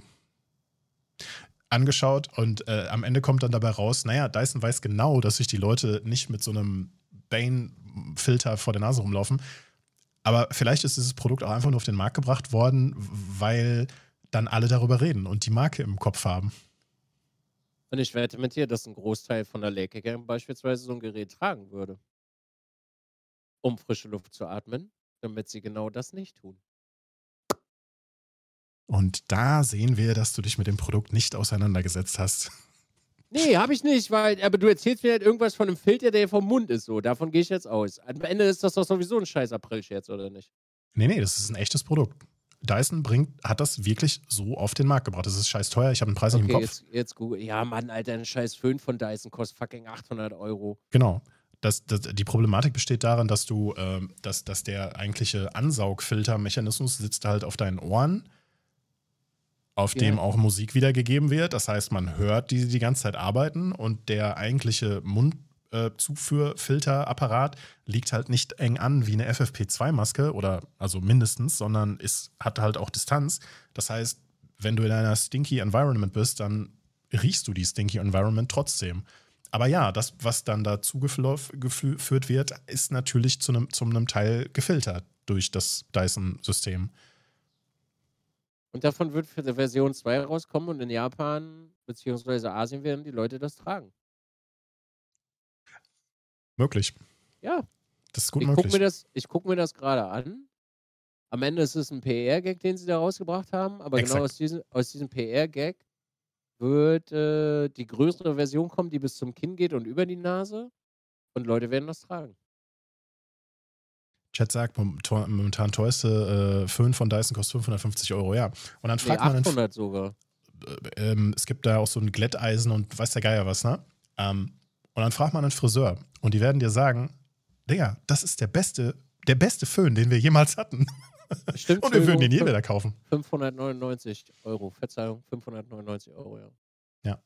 angeschaut und äh, am Ende kommt dann dabei raus, naja, Dyson weiß genau, dass sich die Leute nicht mit so einem Bane-Filter vor der Nase rumlaufen. Aber vielleicht ist dieses Produkt auch einfach nur auf den Markt gebracht worden, weil dann alle darüber reden und die Marke im Kopf haben. Und ich wette mit dir, dass ein Großteil von der Lake Gang beispielsweise so ein Gerät tragen würde, um frische Luft zu atmen, damit sie genau das nicht tun. Und da sehen wir, dass du dich mit dem Produkt nicht auseinandergesetzt hast. Nee, habe ich nicht, weil, aber du erzählst mir halt irgendwas von einem Filter, der vom Mund ist, so. Davon gehe ich jetzt aus. Am Ende ist das doch sowieso ein scheiß April-Scherz, oder nicht? Nee, nee, das ist ein echtes Produkt. Dyson bringt, hat das wirklich so auf den Markt gebracht. Das ist scheiß teuer, ich habe einen Preis okay, nicht im Kopf. Jetzt, jetzt Google. Ja, Mann, Alter, ein scheiß Föhn von Dyson kostet fucking 800 Euro. Genau. Das, das, die Problematik besteht darin, dass du, äh, dass, dass der eigentliche Ansaugfiltermechanismus sitzt halt auf deinen Ohren auf ja. dem auch Musik wiedergegeben wird. Das heißt, man hört die die ganze Zeit arbeiten und der eigentliche Mundzuführfilterapparat äh, liegt halt nicht eng an wie eine FFP2-Maske oder also mindestens, sondern ist, hat halt auch Distanz. Das heißt, wenn du in einer stinky Environment bist, dann riechst du die stinky Environment trotzdem. Aber ja, das, was dann dazu geführt wird, ist natürlich zu einem, zu einem Teil gefiltert durch das Dyson-System. Und davon wird für die Version 2 rauskommen und in Japan bzw. Asien werden die Leute das tragen. Möglich. Ja. Das ist gut ich möglich. Guck mir das, ich gucke mir das gerade an. Am Ende ist es ein PR-Gag, den sie da rausgebracht haben, aber genau Exakt. genau aus diesem, aus diesem PR-Gag wird äh, die größere Version kommen, die bis zum Kinn geht und über die Nase. Und Leute werden das tragen. Chat sagt, momentan teuerste äh, Föhn von Dyson kostet 550 Euro, ja. Und dann fragt nee, 800 man. sogar. Äh, ähm, es gibt da auch so ein Glätteisen und weiß der Geier was, ne? Ähm, und dann fragt man einen Friseur und die werden dir sagen: Digga, das ist der beste, der beste Föhn, den wir jemals hatten. Stimmt. und wir würden den je wieder kaufen. 599 Euro, Verzeihung, 599 Euro, ja. Ja.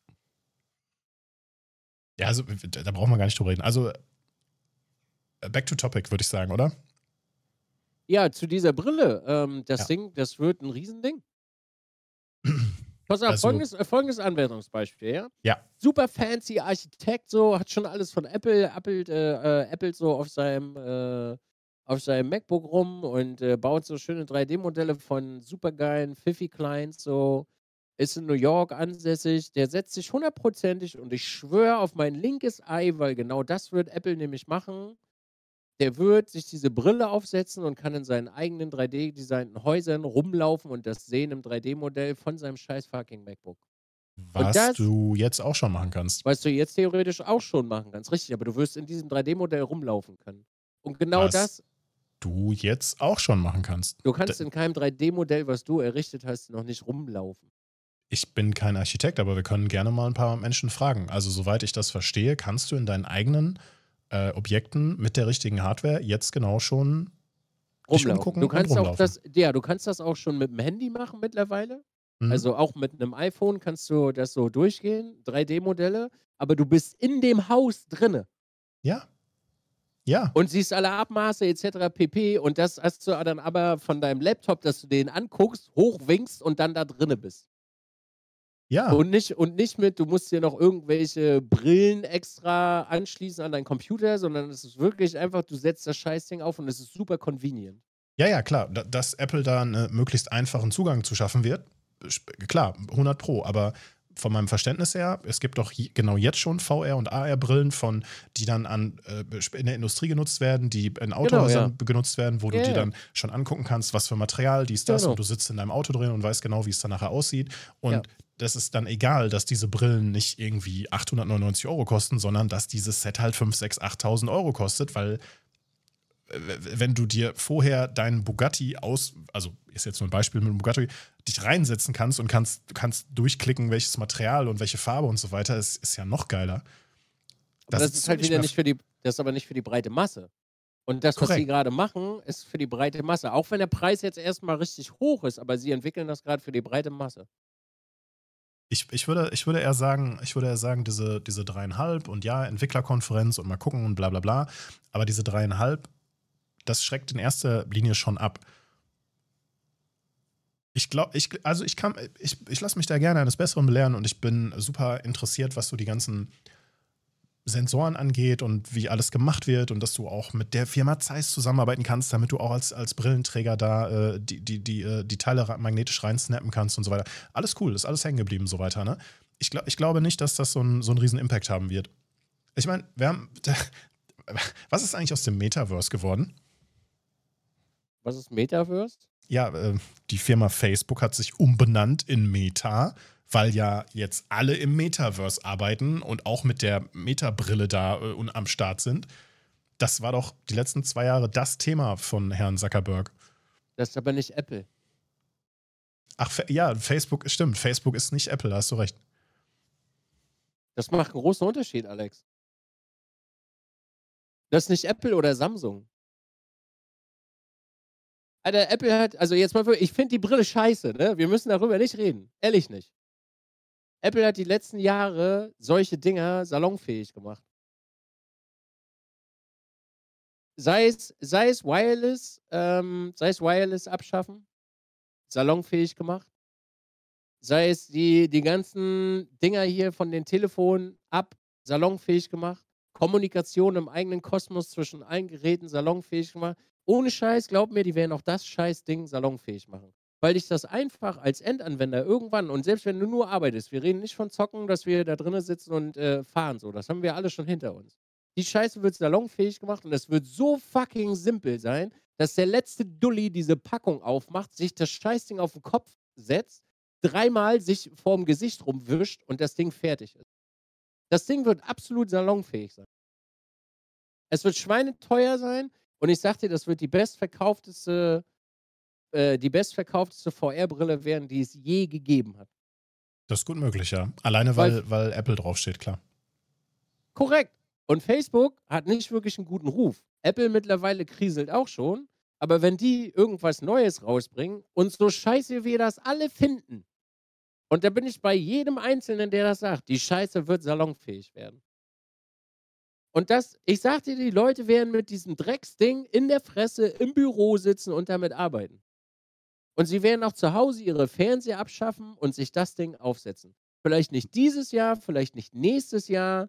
Ja, also da brauchen wir gar nicht drüber reden. Also, äh, back to topic, würde ich sagen, oder? Ja, zu dieser Brille. Ähm, das Ja. Ding, das wird ein Riesending. Pass auf, Also, folgendes, äh, folgendes Anwendungsbeispiel, ja? ja, Super fancy Architekt, so, hat schon alles von Apple, Apple, äh, äh, Apple so auf seinem, äh, auf seinem MacBook rum und äh, baut so schöne 3D-Modelle von supergeilen Fifi-Clients, so. ist in New York ansässig, der setzt sich hundertprozentig und ich schwöre auf mein linkes Ei, weil genau das wird Apple nämlich machen. Der wird sich diese Brille aufsetzen und kann in seinen eigenen 3D-designten Häusern rumlaufen und das sehen im 3D-Modell von seinem scheiß fucking MacBook. Was das, du jetzt auch schon machen kannst. Was du jetzt theoretisch auch schon machen kannst, richtig, aber du wirst in diesem 3D-Modell rumlaufen können. Und genau was das. Du jetzt auch schon machen kannst. Du kannst D in keinem 3D-Modell, was du errichtet hast, noch nicht rumlaufen. Ich bin kein Architekt, aber wir können gerne mal ein paar Menschen fragen. Also, soweit ich das verstehe, kannst du in deinen eigenen äh, Objekten mit der richtigen Hardware jetzt genau schon rumlaufen. Du kannst auch das, ja, du kannst das auch schon mit dem Handy machen mittlerweile. Mhm. Also auch mit einem iPhone kannst du das so durchgehen, 3D-Modelle, aber du bist in dem Haus drinne. Ja. Ja. Und siehst alle Abmaße etc. pp. Und das hast du dann aber von deinem Laptop, dass du den anguckst, hochwinkst und dann da drinne bist. Ja. Und nicht, und nicht mit, du musst dir noch irgendwelche Brillen extra anschließen an deinen Computer, sondern es ist wirklich einfach, du setzt das Scheißding auf und es ist super convenient. Ja, ja, klar. Dass Apple da einen möglichst einfachen Zugang zu schaffen wird, klar, 100 Pro, aber von meinem Verständnis her, es gibt doch genau jetzt schon VR- und AR-Brillen von, die dann an, äh, in der Industrie genutzt werden, die in Autohäusern genau, ja. genutzt werden, wo yeah. du dir dann schon angucken kannst, was für Material, dies, das, genau. und du sitzt in deinem Auto drin und weißt genau, wie es dann nachher aussieht. Und ja. das ist dann egal, dass diese Brillen nicht irgendwie 899 Euro kosten, sondern dass dieses Set halt 5, 6, 8.000 Euro kostet, weil wenn du dir vorher deinen Bugatti aus, also ist jetzt nur ein Beispiel mit dem Bugatti, dich reinsetzen kannst und kannst, kannst durchklicken, welches Material und welche Farbe und so weiter, ist, ist ja noch geiler. Das, das ist, ist halt wieder nicht für die, das ist aber nicht für die breite Masse. Und das, Korrekt. was sie gerade machen, ist für die breite Masse. Auch wenn der Preis jetzt erstmal richtig hoch ist, aber sie entwickeln das gerade für die breite Masse. Ich, ich, würde, ich würde eher sagen, ich würde eher sagen, diese, diese dreieinhalb und ja, Entwicklerkonferenz und mal gucken und bla bla bla. Aber diese dreieinhalb das schreckt in erster Linie schon ab. Ich glaube, ich, also ich kann, ich, ich lasse mich da gerne eines Besseren belehren und ich bin super interessiert, was so die ganzen Sensoren angeht und wie alles gemacht wird und dass du auch mit der Firma Zeiss zusammenarbeiten kannst, damit du auch als, als Brillenträger da äh, die, die, die, äh, die Teile magnetisch reinsnappen kannst und so weiter. Alles cool, ist alles hängen geblieben so weiter. Ne? Ich, glaub, ich glaube nicht, dass das so, ein, so einen riesen Impact haben wird. Ich meine, wir haben. Was ist eigentlich aus dem Metaverse geworden? Was ist Metaverse? Ja, äh, die Firma Facebook hat sich umbenannt in Meta, weil ja jetzt alle im Metaverse arbeiten und auch mit der Meta-Brille da äh, und am Start sind. Das war doch die letzten zwei Jahre das Thema von Herrn Zuckerberg. Das ist aber nicht Apple. Ach, ja, Facebook, stimmt. Facebook ist nicht Apple, da hast du recht. Das macht einen großen Unterschied, Alex. Das ist nicht Apple oder Samsung. Alter, Apple hat, also jetzt mal, ich finde die Brille scheiße, ne? Wir müssen darüber nicht reden. Ehrlich nicht. Apple hat die letzten Jahre solche Dinger salonfähig gemacht. Sei es, sei es Wireless, ähm, sei es Wireless abschaffen, salonfähig gemacht. Sei es die, die ganzen Dinger hier von den Telefonen ab, salonfähig gemacht. Kommunikation im eigenen Kosmos zwischen allen Geräten salonfähig gemacht. Ohne Scheiß, glaub mir, die werden auch das Scheiß-Ding salonfähig machen. Weil dich das einfach als Endanwender irgendwann, und selbst wenn du nur arbeitest, wir reden nicht von Zocken, dass wir da drinnen sitzen und äh, fahren, so, das haben wir alle schon hinter uns. Die Scheiße wird salonfähig gemacht und es wird so fucking simpel sein, dass der letzte Dulli diese Packung aufmacht, sich das Scheißding auf den Kopf setzt, dreimal sich vorm Gesicht rumwischt und das Ding fertig ist. Das Ding wird absolut salonfähig sein. Es wird schweineteuer sein, und ich sag dir, das wird die bestverkaufteste, äh, die bestverkaufteste VR-Brille werden, die es je gegeben hat. Das ist gut möglich, ja. Alleine weil, weil, weil Apple draufsteht, klar. Korrekt. Und Facebook hat nicht wirklich einen guten Ruf. Apple mittlerweile kriselt auch schon. Aber wenn die irgendwas Neues rausbringen und so scheiße wir das alle finden, und da bin ich bei jedem Einzelnen, der das sagt, die Scheiße wird salonfähig werden. Und das, ich sag dir, die Leute werden mit diesem Drecksding in der Fresse im Büro sitzen und damit arbeiten. Und sie werden auch zu Hause ihre Fernseher abschaffen und sich das Ding aufsetzen. Vielleicht nicht dieses Jahr, vielleicht nicht nächstes Jahr,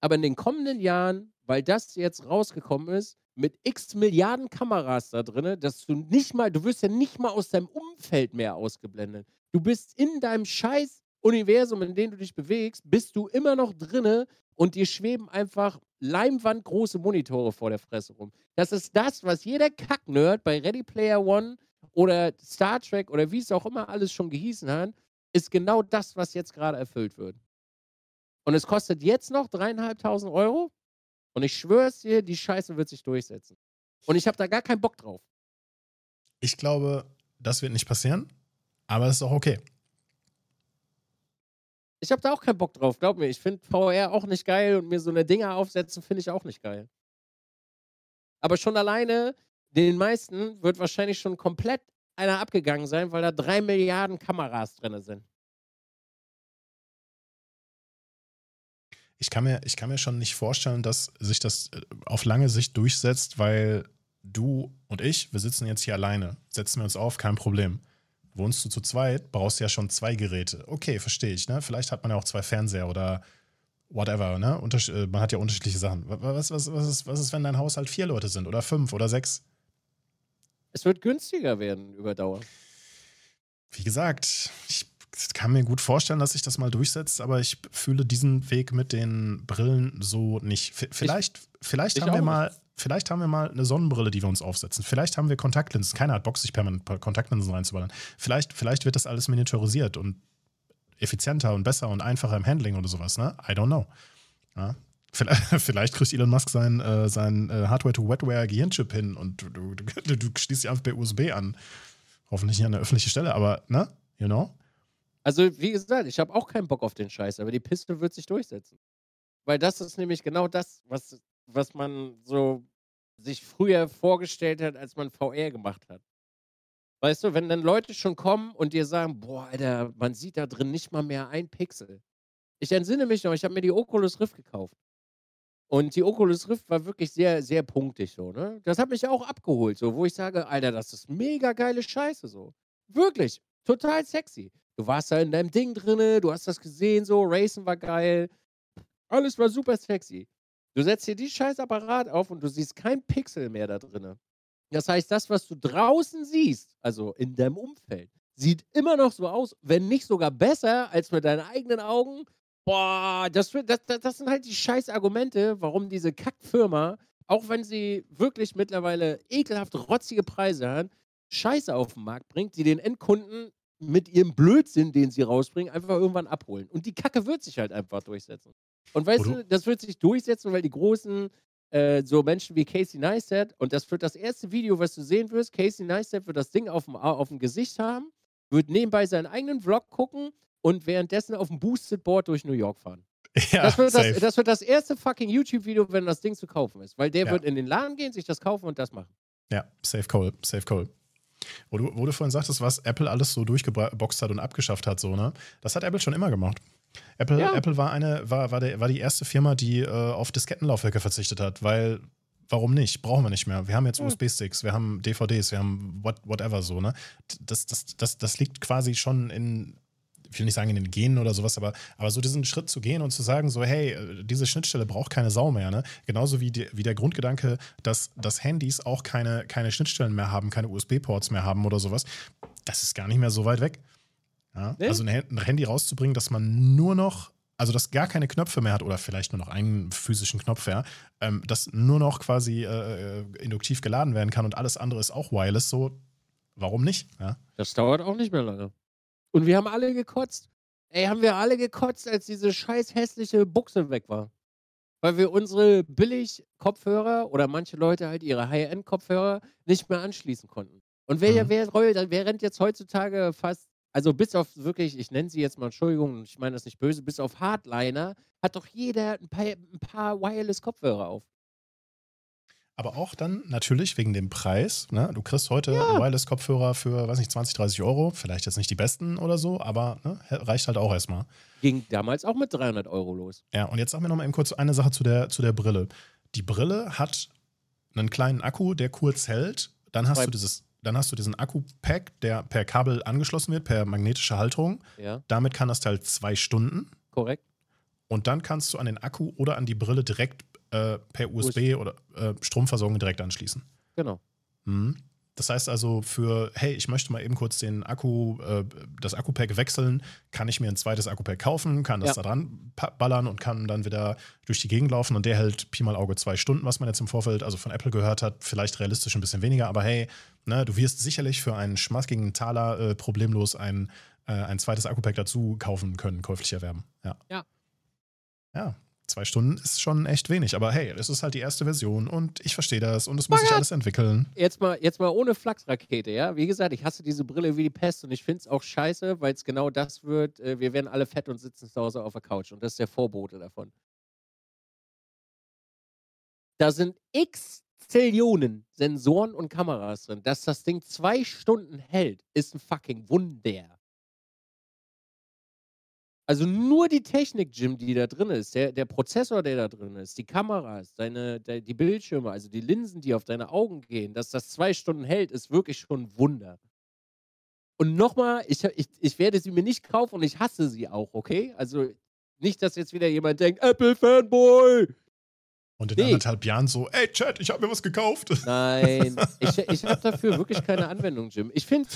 aber in den kommenden Jahren, weil das jetzt rausgekommen ist, mit x Milliarden Kameras da drin, dass du nicht mal, du wirst ja nicht mal aus deinem Umfeld mehr ausgeblendet. Du bist in deinem scheiß Universum, in dem du dich bewegst, bist du immer noch drinne und dir schweben einfach leimwandgroße Monitore vor der Fresse rum. Das ist das, was jeder Kacknerd bei Ready Player One oder Star Trek oder wie es auch immer alles schon gehießen hat, ist genau das, was jetzt gerade erfüllt wird. Und es kostet jetzt noch dreieinhalbtausend Euro. Und ich schwöre es dir, die Scheiße wird sich durchsetzen. Und ich habe da gar keinen Bock drauf. Ich glaube, das wird nicht passieren, aber es ist auch okay. Ich habe da auch keinen Bock drauf, glaub mir. Ich finde VR auch nicht geil und mir so eine Dinger aufsetzen finde ich auch nicht geil. Aber schon alleine, den meisten wird wahrscheinlich schon komplett einer abgegangen sein, weil da drei Milliarden Kameras drin sind. Ich kann, mir, ich kann mir schon nicht vorstellen, dass sich das äh, auf lange Sicht durchsetzt, weil du und ich, wir sitzen jetzt hier alleine. Setzen wir uns auf, kein Problem. Wohnst du zu zweit, brauchst du ja schon zwei Geräte. Okay, verstehe ich. Ne? Vielleicht hat man ja auch zwei Fernseher oder whatever. Ne? Unters äh, man hat ja unterschiedliche Sachen. Was, was, was, ist, was ist, wenn dein Haushalt vier Leute sind oder fünf oder sechs? Es wird günstiger werden über Dauer. Wie gesagt, ich kann mir gut vorstellen, dass sich das mal durchsetzt, aber ich fühle diesen Weg mit den Brillen so nicht. V vielleicht, ich, vielleicht ich haben wir mal. Vielleicht haben wir mal eine Sonnenbrille, die wir uns aufsetzen. Vielleicht haben wir Kontaktlinsen. Keiner hat Bock, sich permanent Kontaktlinsen reinzuballern. Vielleicht, vielleicht wird das alles miniaturisiert und effizienter und besser und einfacher im Handling oder sowas. Ne? I don't know. Ja? Vielleicht, vielleicht, kriegt Elon Musk sein, äh, sein äh, Hardware-to-Wetware-Gehirnchip hin und du, du, du, du schließt dich einfach per USB an. Hoffentlich nicht an der öffentlichen Stelle, aber, ne? You know? Also, wie gesagt, ich habe auch keinen Bock auf den Scheiß, aber die Piste wird sich durchsetzen. Weil das ist nämlich genau das, was, was man so sich früher vorgestellt hat, als man VR gemacht hat. Weißt du, wenn dann Leute schon kommen und dir sagen, boah, Alter, man sieht da drin nicht mal mehr ein Pixel. Ich entsinne mich noch, ich habe mir die Oculus Rift gekauft. Und die Oculus Rift war wirklich sehr, sehr punktig so, ne? Das hat mich auch abgeholt, so, wo ich sage, Alter, das ist mega geile Scheiße so. Wirklich, total sexy. Du warst da in deinem Ding drinne, du hast das gesehen, so, Racing war geil. Alles war super sexy. Du setzt hier die scheiß Apparat auf und du siehst kein Pixel mehr da drinne. Das heißt, das, was du draußen siehst, also in deinem Umfeld, sieht immer noch so aus, wenn nicht sogar besser als mit deinen eigenen Augen. Boah, das, das, das sind halt die scheiß Argumente, warum diese Kackfirma, auch wenn sie wirklich mittlerweile ekelhaft rotzige Preise hat, Scheiße auf den Markt bringt, die den Endkunden mit ihrem Blödsinn, den sie rausbringen, einfach irgendwann abholen. Und die Kacke wird sich halt einfach durchsetzen. Und weißt du, das wird sich durchsetzen, weil die großen, äh, so Menschen wie Casey Neistat, und das wird das erste Video, was du sehen wirst, Casey Neistat wird das Ding auf dem, auf dem Gesicht haben, wird nebenbei seinen eigenen Vlog gucken und währenddessen auf dem Boosted Board durch New York fahren. Ja, das, wird das, das, wird das, erste fucking YouTube-Video, wenn das Ding zu kaufen ist. Weil der ja. wird in den Laden gehen, sich das kaufen und das machen. Ja, safe call, safe call. Wo du, wo du vorhin sagtest, was Apple alles so durchgeboxt hat und abgeschafft hat, so, ne? Das hat Apple schon immer gemacht. Apple, ja. Apple war, eine, war, war, der, war die erste Firma, die äh, auf Diskettenlaufwerke verzichtet hat, weil warum nicht? Brauchen wir nicht mehr. Wir haben jetzt USB-Sticks, wir haben DVDs, wir haben what, whatever so, ne? Das, das, das, das liegt quasi schon in, ich will nicht sagen in den Genen oder sowas, aber, aber so diesen Schritt zu gehen und zu sagen, so, hey, diese Schnittstelle braucht keine Sau mehr, ne? Genauso wie, die, wie der Grundgedanke, dass, dass Handys auch keine, keine Schnittstellen mehr haben, keine USB-Ports mehr haben oder sowas, das ist gar nicht mehr so weit weg. Ja? Nee. Also ein Handy rauszubringen, dass man nur noch also das gar keine Knöpfe mehr hat oder vielleicht nur noch einen physischen Knopf, ja, ähm, das nur noch quasi äh, äh induktiv geladen werden kann und alles andere ist auch wireless, so warum nicht? Ja? Das dauert auch nicht mehr lange. Und wir haben alle gekotzt. Ey, haben wir alle gekotzt, als diese scheiß hässliche Buchse weg war. Weil wir unsere Billig-Kopfhörer oder manche Leute halt ihre High-End-Kopfhörer nicht mehr anschließen konnten. Und wer, mhm. wer, wer rennt jetzt heutzutage fast, also bis auf wirklich, ich nenne sie jetzt mal, Entschuldigung, ich meine das nicht böse, bis auf Hardliner, hat doch jeder ein paar, ein paar Wireless-Kopfhörer auf. Aber auch dann natürlich wegen dem Preis. Ne? Du kriegst heute ja. Wireless-Kopfhörer für, weiß nicht, 20, 30 Euro. Vielleicht jetzt nicht die besten oder so, aber ne? reicht halt auch erstmal. Ging damals auch mit 300 Euro los. Ja, und jetzt sag mir noch mal eben kurz eine Sache zu der, zu der Brille. Die Brille hat einen kleinen Akku, der kurz hält. Dann hast du dieses dann hast du diesen Akku-Pack, der per Kabel angeschlossen wird, per magnetische Halterung. Ja. Damit kann das Teil zwei Stunden. Korrekt. Und dann kannst du an den Akku oder an die Brille direkt äh, per USB, oder äh, Stromversorgung direkt anschließen. Genau. Mhm. Das heißt also für, hey, ich möchte mal eben kurz den Akku, äh, das Akku-Pack wechseln, kann ich mir ein zweites Akku-Pack kaufen, kann das ja. da dran ballern und kann dann wieder durch die Gegend laufen und der hält Pi mal Auge zwei Stunden, was man jetzt im Vorfeld also von Apple gehört hat, vielleicht realistisch ein bisschen weniger, aber hey, ne, du wirst sicherlich für einen schmackigen Taler äh, problemlos ein, äh, ein zweites Akku-Pack dazu kaufen können, käuflich erwerben. Ja. Ja. Ja, zwei Stunden ist schon echt wenig. Aber hey, es ist halt die erste Version und ich verstehe das und es muss sich alles entwickeln. Jetzt mal, jetzt mal ohne Flachsrakete, ja. Wie gesagt, ich hasse diese Brille wie die Pest und ich finde es auch scheiße, weil es genau das wird. Äh, wir werden alle fett und sitzen zu Hause auf der Couch und das ist der Vorbote davon. Da sind x Zillionen Sensoren und Kameras drin. Dass das Ding zwei Stunden hält, ist ein fucking Wunder. Also nur die Technik, Jim, die da drin ist, der, der Prozessor, der da drin ist, die Kameras, deine, de, die Bildschirme, also die Linsen, die auf deine Augen gehen, dass das zwei Stunden hält, ist wirklich schon ein Wunder. Und nochmal, ich, ich, ich werde sie mir nicht kaufen und ich hasse sie auch, okay? Also nicht, dass jetzt wieder jemand denkt, Apple-Fanboy, und in nee. anderthalb Jahren so, ey Chat, ich habe mir was gekauft. Nein, ich, ich habe dafür wirklich keine Anwendung, Jim. Ich finde,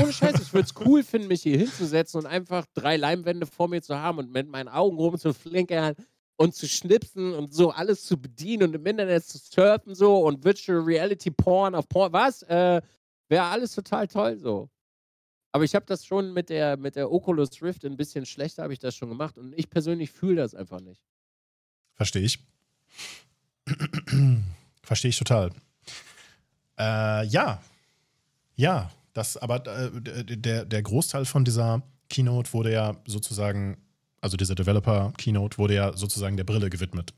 ohne Scheiß, ich würde es cool finden, mich hier hinzusetzen und einfach drei Leimwände vor mir zu haben und mit meinen Augen rumzuflinkern und zu schnipsen und so alles zu bedienen und im Internet zu surfen so und Virtual Reality Porn auf Porn. Was? Äh, Wäre alles total toll so. Aber ich habe das schon mit der, mit der Oculus Rift ein bisschen schlechter, habe ich das schon gemacht und ich persönlich fühle das einfach nicht. Verstehe ich. Verstehe ich total. Äh, ja. Ja, das, aber äh, der, der Großteil von dieser Keynote wurde ja sozusagen, also dieser Developer-Keynote wurde ja sozusagen der Brille gewidmet.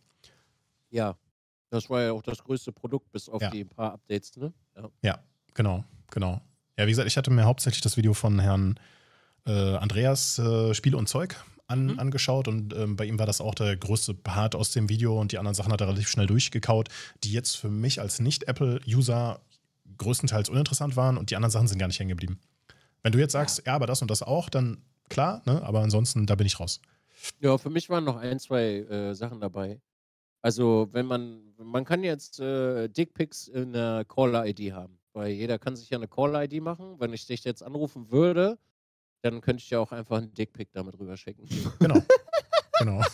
Ja, das war ja auch das größte Produkt, bis auf ja. die paar Updates, ne? Ja. ja, genau, genau. Ja, wie gesagt, ich hatte mir hauptsächlich das Video von Herrn äh, Andreas äh, Spiel und Zeug an, mhm. angeschaut und ähm, bei ihm war das auch der größte Part aus dem Video und die anderen Sachen hat er relativ schnell durchgekaut, die jetzt für mich als Nicht-Apple-User größtenteils uninteressant waren und die anderen Sachen sind gar nicht hängen geblieben. Wenn du jetzt sagst, ja. ja, aber das und das auch, dann klar, ne? aber ansonsten, da bin ich raus. Ja, für mich waren noch ein, zwei äh, Sachen dabei. Also, wenn man, man kann jetzt äh, Dickpics in der Caller-ID haben, weil jeder kann sich ja eine Caller-ID machen. Wenn ich dich jetzt anrufen würde, dann könnte ich dir auch einfach einen Dickpick damit rüberschicken. Genau. genau.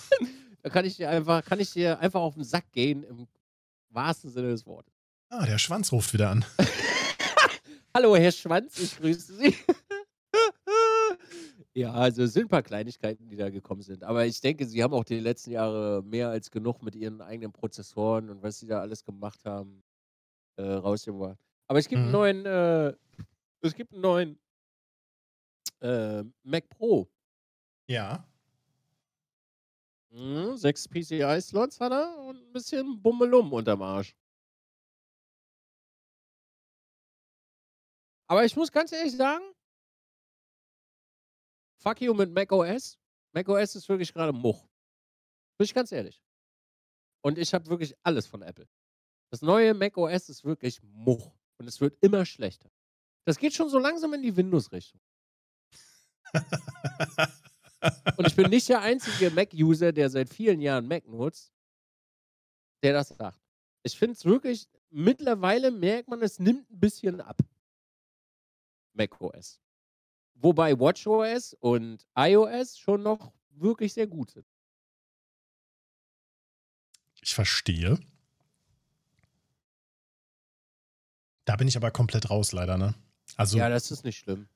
Da kann ich dir einfach, kann ich dir einfach auf den Sack gehen, im wahrsten Sinne des Wortes. Ah, der Schwanz ruft wieder an. Hallo, Herr Schwanz, ich grüße Sie. ja, also es sind ein paar Kleinigkeiten, die da gekommen sind. Aber ich denke, Sie haben auch die letzten Jahre mehr als genug mit Ihren eigenen Prozessoren und was Sie da alles gemacht haben, äh, rausgebracht. Aber es gibt mhm. einen neuen, äh, es gibt einen neuen äh, Mac Pro. Ja. Hm, sechs PCI-Slots hat er und ein bisschen Bummelum unterm Arsch. Aber ich muss ganz ehrlich sagen, fuck you mit macOS. macOS ist wirklich gerade Much. Bin ich ganz ehrlich. Und ich habe wirklich alles von Apple. Das neue macOS ist wirklich Much. Und es wird immer schlechter. Das geht schon so langsam in die Windows-Richtung. Und ich bin nicht der einzige Mac-User, der seit vielen Jahren Mac nutzt, der das sagt. Ich finde es wirklich, mittlerweile merkt man, es nimmt ein bisschen ab. macOS. Wobei WatchOS und iOS schon noch wirklich sehr gut sind. Ich verstehe. Da bin ich aber komplett raus, leider, ne? Also, ja, das ist nicht schlimm.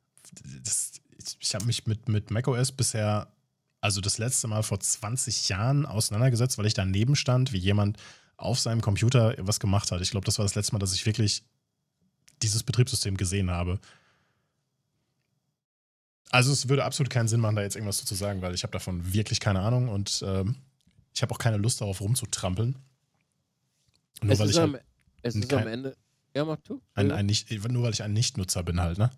Das, ich habe mich mit, mit macOS bisher, also das letzte Mal vor 20 Jahren auseinandergesetzt, weil ich daneben stand, wie jemand auf seinem Computer was gemacht hat. Ich glaube, das war das letzte Mal, dass ich wirklich dieses Betriebssystem gesehen habe. Also es würde absolut keinen Sinn machen, da jetzt irgendwas zu sagen, weil ich habe davon wirklich keine Ahnung und ähm, ich habe auch keine Lust darauf rumzutrampeln. Nur es weil ich am, halt es ist am Ende. Ja, mach du. Ein, ein nicht, nur weil ich ein Nichtnutzer bin halt, ne?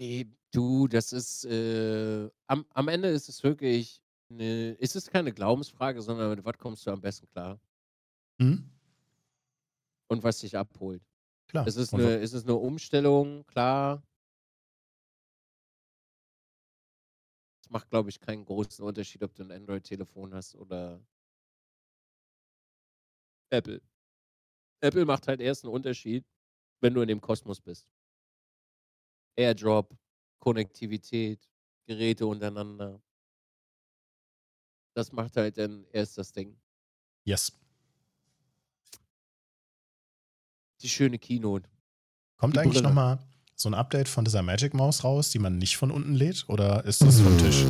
Nee, du, das ist, äh, am, am Ende ist es wirklich, eine, ist es keine Glaubensfrage, sondern mit was kommst du am besten klar? Mhm. Und was dich abholt. Klar. Ist es, eine, ist es eine Umstellung, klar. Es macht, glaube ich, keinen großen Unterschied, ob du ein Android-Telefon hast oder Apple. Apple macht halt erst einen Unterschied, wenn du in dem Kosmos bist. Airdrop, Konnektivität, Geräte untereinander. Das macht halt dann erst das Ding. Yes. Die schöne Keynote. Kommt Die eigentlich nochmal so ein Update von dieser Magic Maus raus, die man nicht von unten lädt? Oder ist das vom Tisch?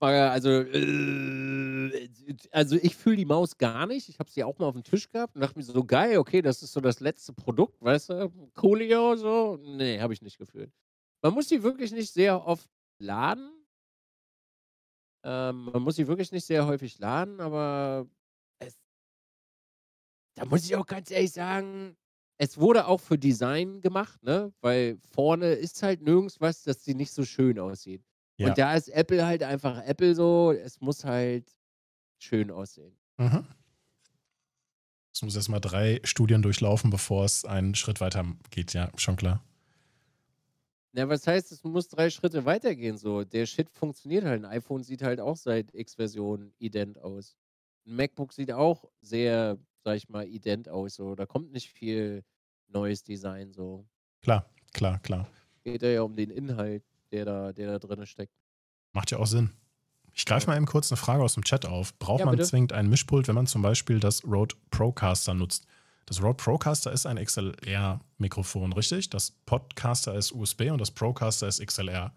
Also, äh, also ich fühle die Maus gar nicht. Ich habe sie auch mal auf dem Tisch gehabt und dachte mir so, geil, okay, das ist so das letzte Produkt, weißt du? Coolio, so. Nee, habe ich nicht gefühlt. Man muss sie wirklich nicht sehr oft laden. Ähm, man muss sie wirklich nicht sehr häufig laden, aber es, da muss ich auch ganz ehrlich sagen, es wurde auch für Design gemacht, ne? Weil vorne ist halt nirgends was, dass sie nicht so schön aussieht. Ja. Und da ist Apple halt einfach Apple so, es muss halt schön aussehen. Mhm. Es muss erstmal drei Studien durchlaufen, bevor es einen Schritt weiter geht, ja, schon klar. Ja, was heißt, es muss drei Schritte weitergehen so? Der Shit funktioniert halt. Ein iPhone sieht halt auch seit X-Version ident aus. Ein MacBook sieht auch sehr, sag ich mal, ident aus. So. Da kommt nicht viel neues Design so. Klar, klar, klar. Geht ja um den Inhalt, der da, der da drin steckt. Macht ja auch Sinn. Ich greife mal eben kurz eine Frage aus dem Chat auf. Braucht ja, man bitte? zwingend ein Mischpult, wenn man zum Beispiel das Rode Procaster nutzt? Das Rode Procaster ist ein XLR-Mikrofon, richtig? Das Podcaster ist USB und das Procaster ist XLR.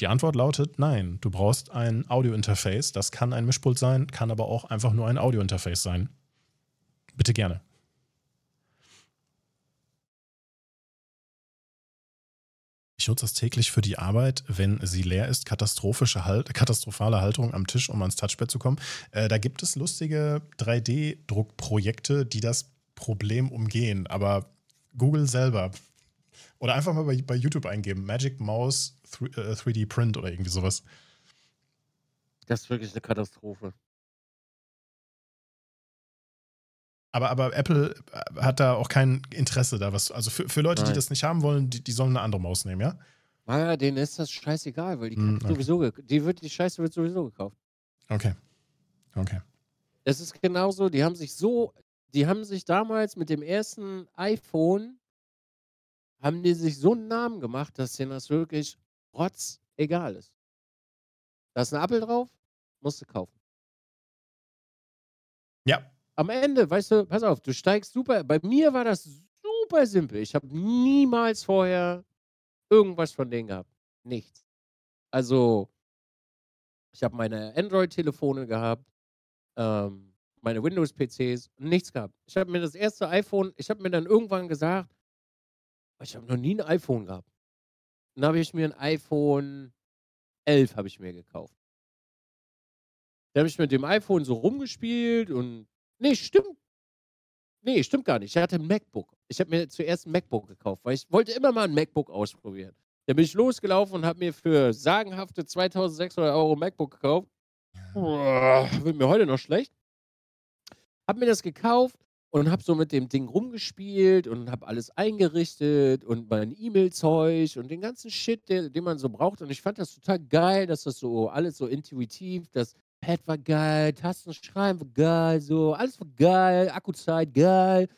Die Antwort lautet nein. Du brauchst ein Audio-Interface. Das kann ein Mischpult sein, kann aber auch einfach nur ein Audio-Interface sein. Bitte gerne. Ich nutze das täglich für die Arbeit, wenn sie leer ist, katastrophische halt, katastrophale Haltung am Tisch, um ans Touchpad zu kommen. Äh, da gibt es lustige 3D-Druckprojekte, die das Problem umgehen. Aber Google selber. Oder einfach mal bei, bei YouTube eingeben: Magic Mouse 3D äh, Print oder irgendwie sowas. Das ist wirklich eine Katastrophe. Aber, aber Apple äh, hat da auch kein Interesse da was. Also für, für Leute, Nein. die das nicht haben wollen, die, die sollen eine andere Maus nehmen, ja? Naja, denen ist das scheißegal, weil die mm, okay. sowieso die wird die Scheiße wird sowieso gekauft. Okay. Okay. Es ist genauso, die haben sich so, die haben sich damals mit dem ersten iPhone haben die sich so einen Namen gemacht, dass denen das wirklich rotz egal ist. Da ist ein Apfel drauf, musst du kaufen. Ja, am Ende, weißt du, pass auf, du steigst super. Bei mir war das super simpel. Ich habe niemals vorher irgendwas von denen gehabt. Nichts. Also, ich habe meine Android-Telefone gehabt, ähm, meine Windows-PCs, nichts gehabt. Ich habe mir das erste iPhone, ich habe mir dann irgendwann gesagt, ich habe noch nie ein iPhone gehabt. Dann habe ich mir ein iPhone 11 habe ich mir gekauft. Da habe ich mit dem iPhone so rumgespielt und Nee, stimmt. Nee, stimmt gar nicht. Ich hatte ein MacBook. Ich habe mir zuerst ein MacBook gekauft, weil ich wollte immer mal ein MacBook ausprobieren. Dann bin ich losgelaufen und habe mir für sagenhafte 2600 Euro ein MacBook gekauft. Wird mir heute noch schlecht. Hab mir das gekauft und habe so mit dem Ding rumgespielt und habe alles eingerichtet und mein E-Mail-Zeug und den ganzen Shit, den, den man so braucht. Und ich fand das total geil, dass das so alles so intuitiv, dass Pad war geil, Tastenschreiben war geil, so, alles war geil, Akkuzeit geil.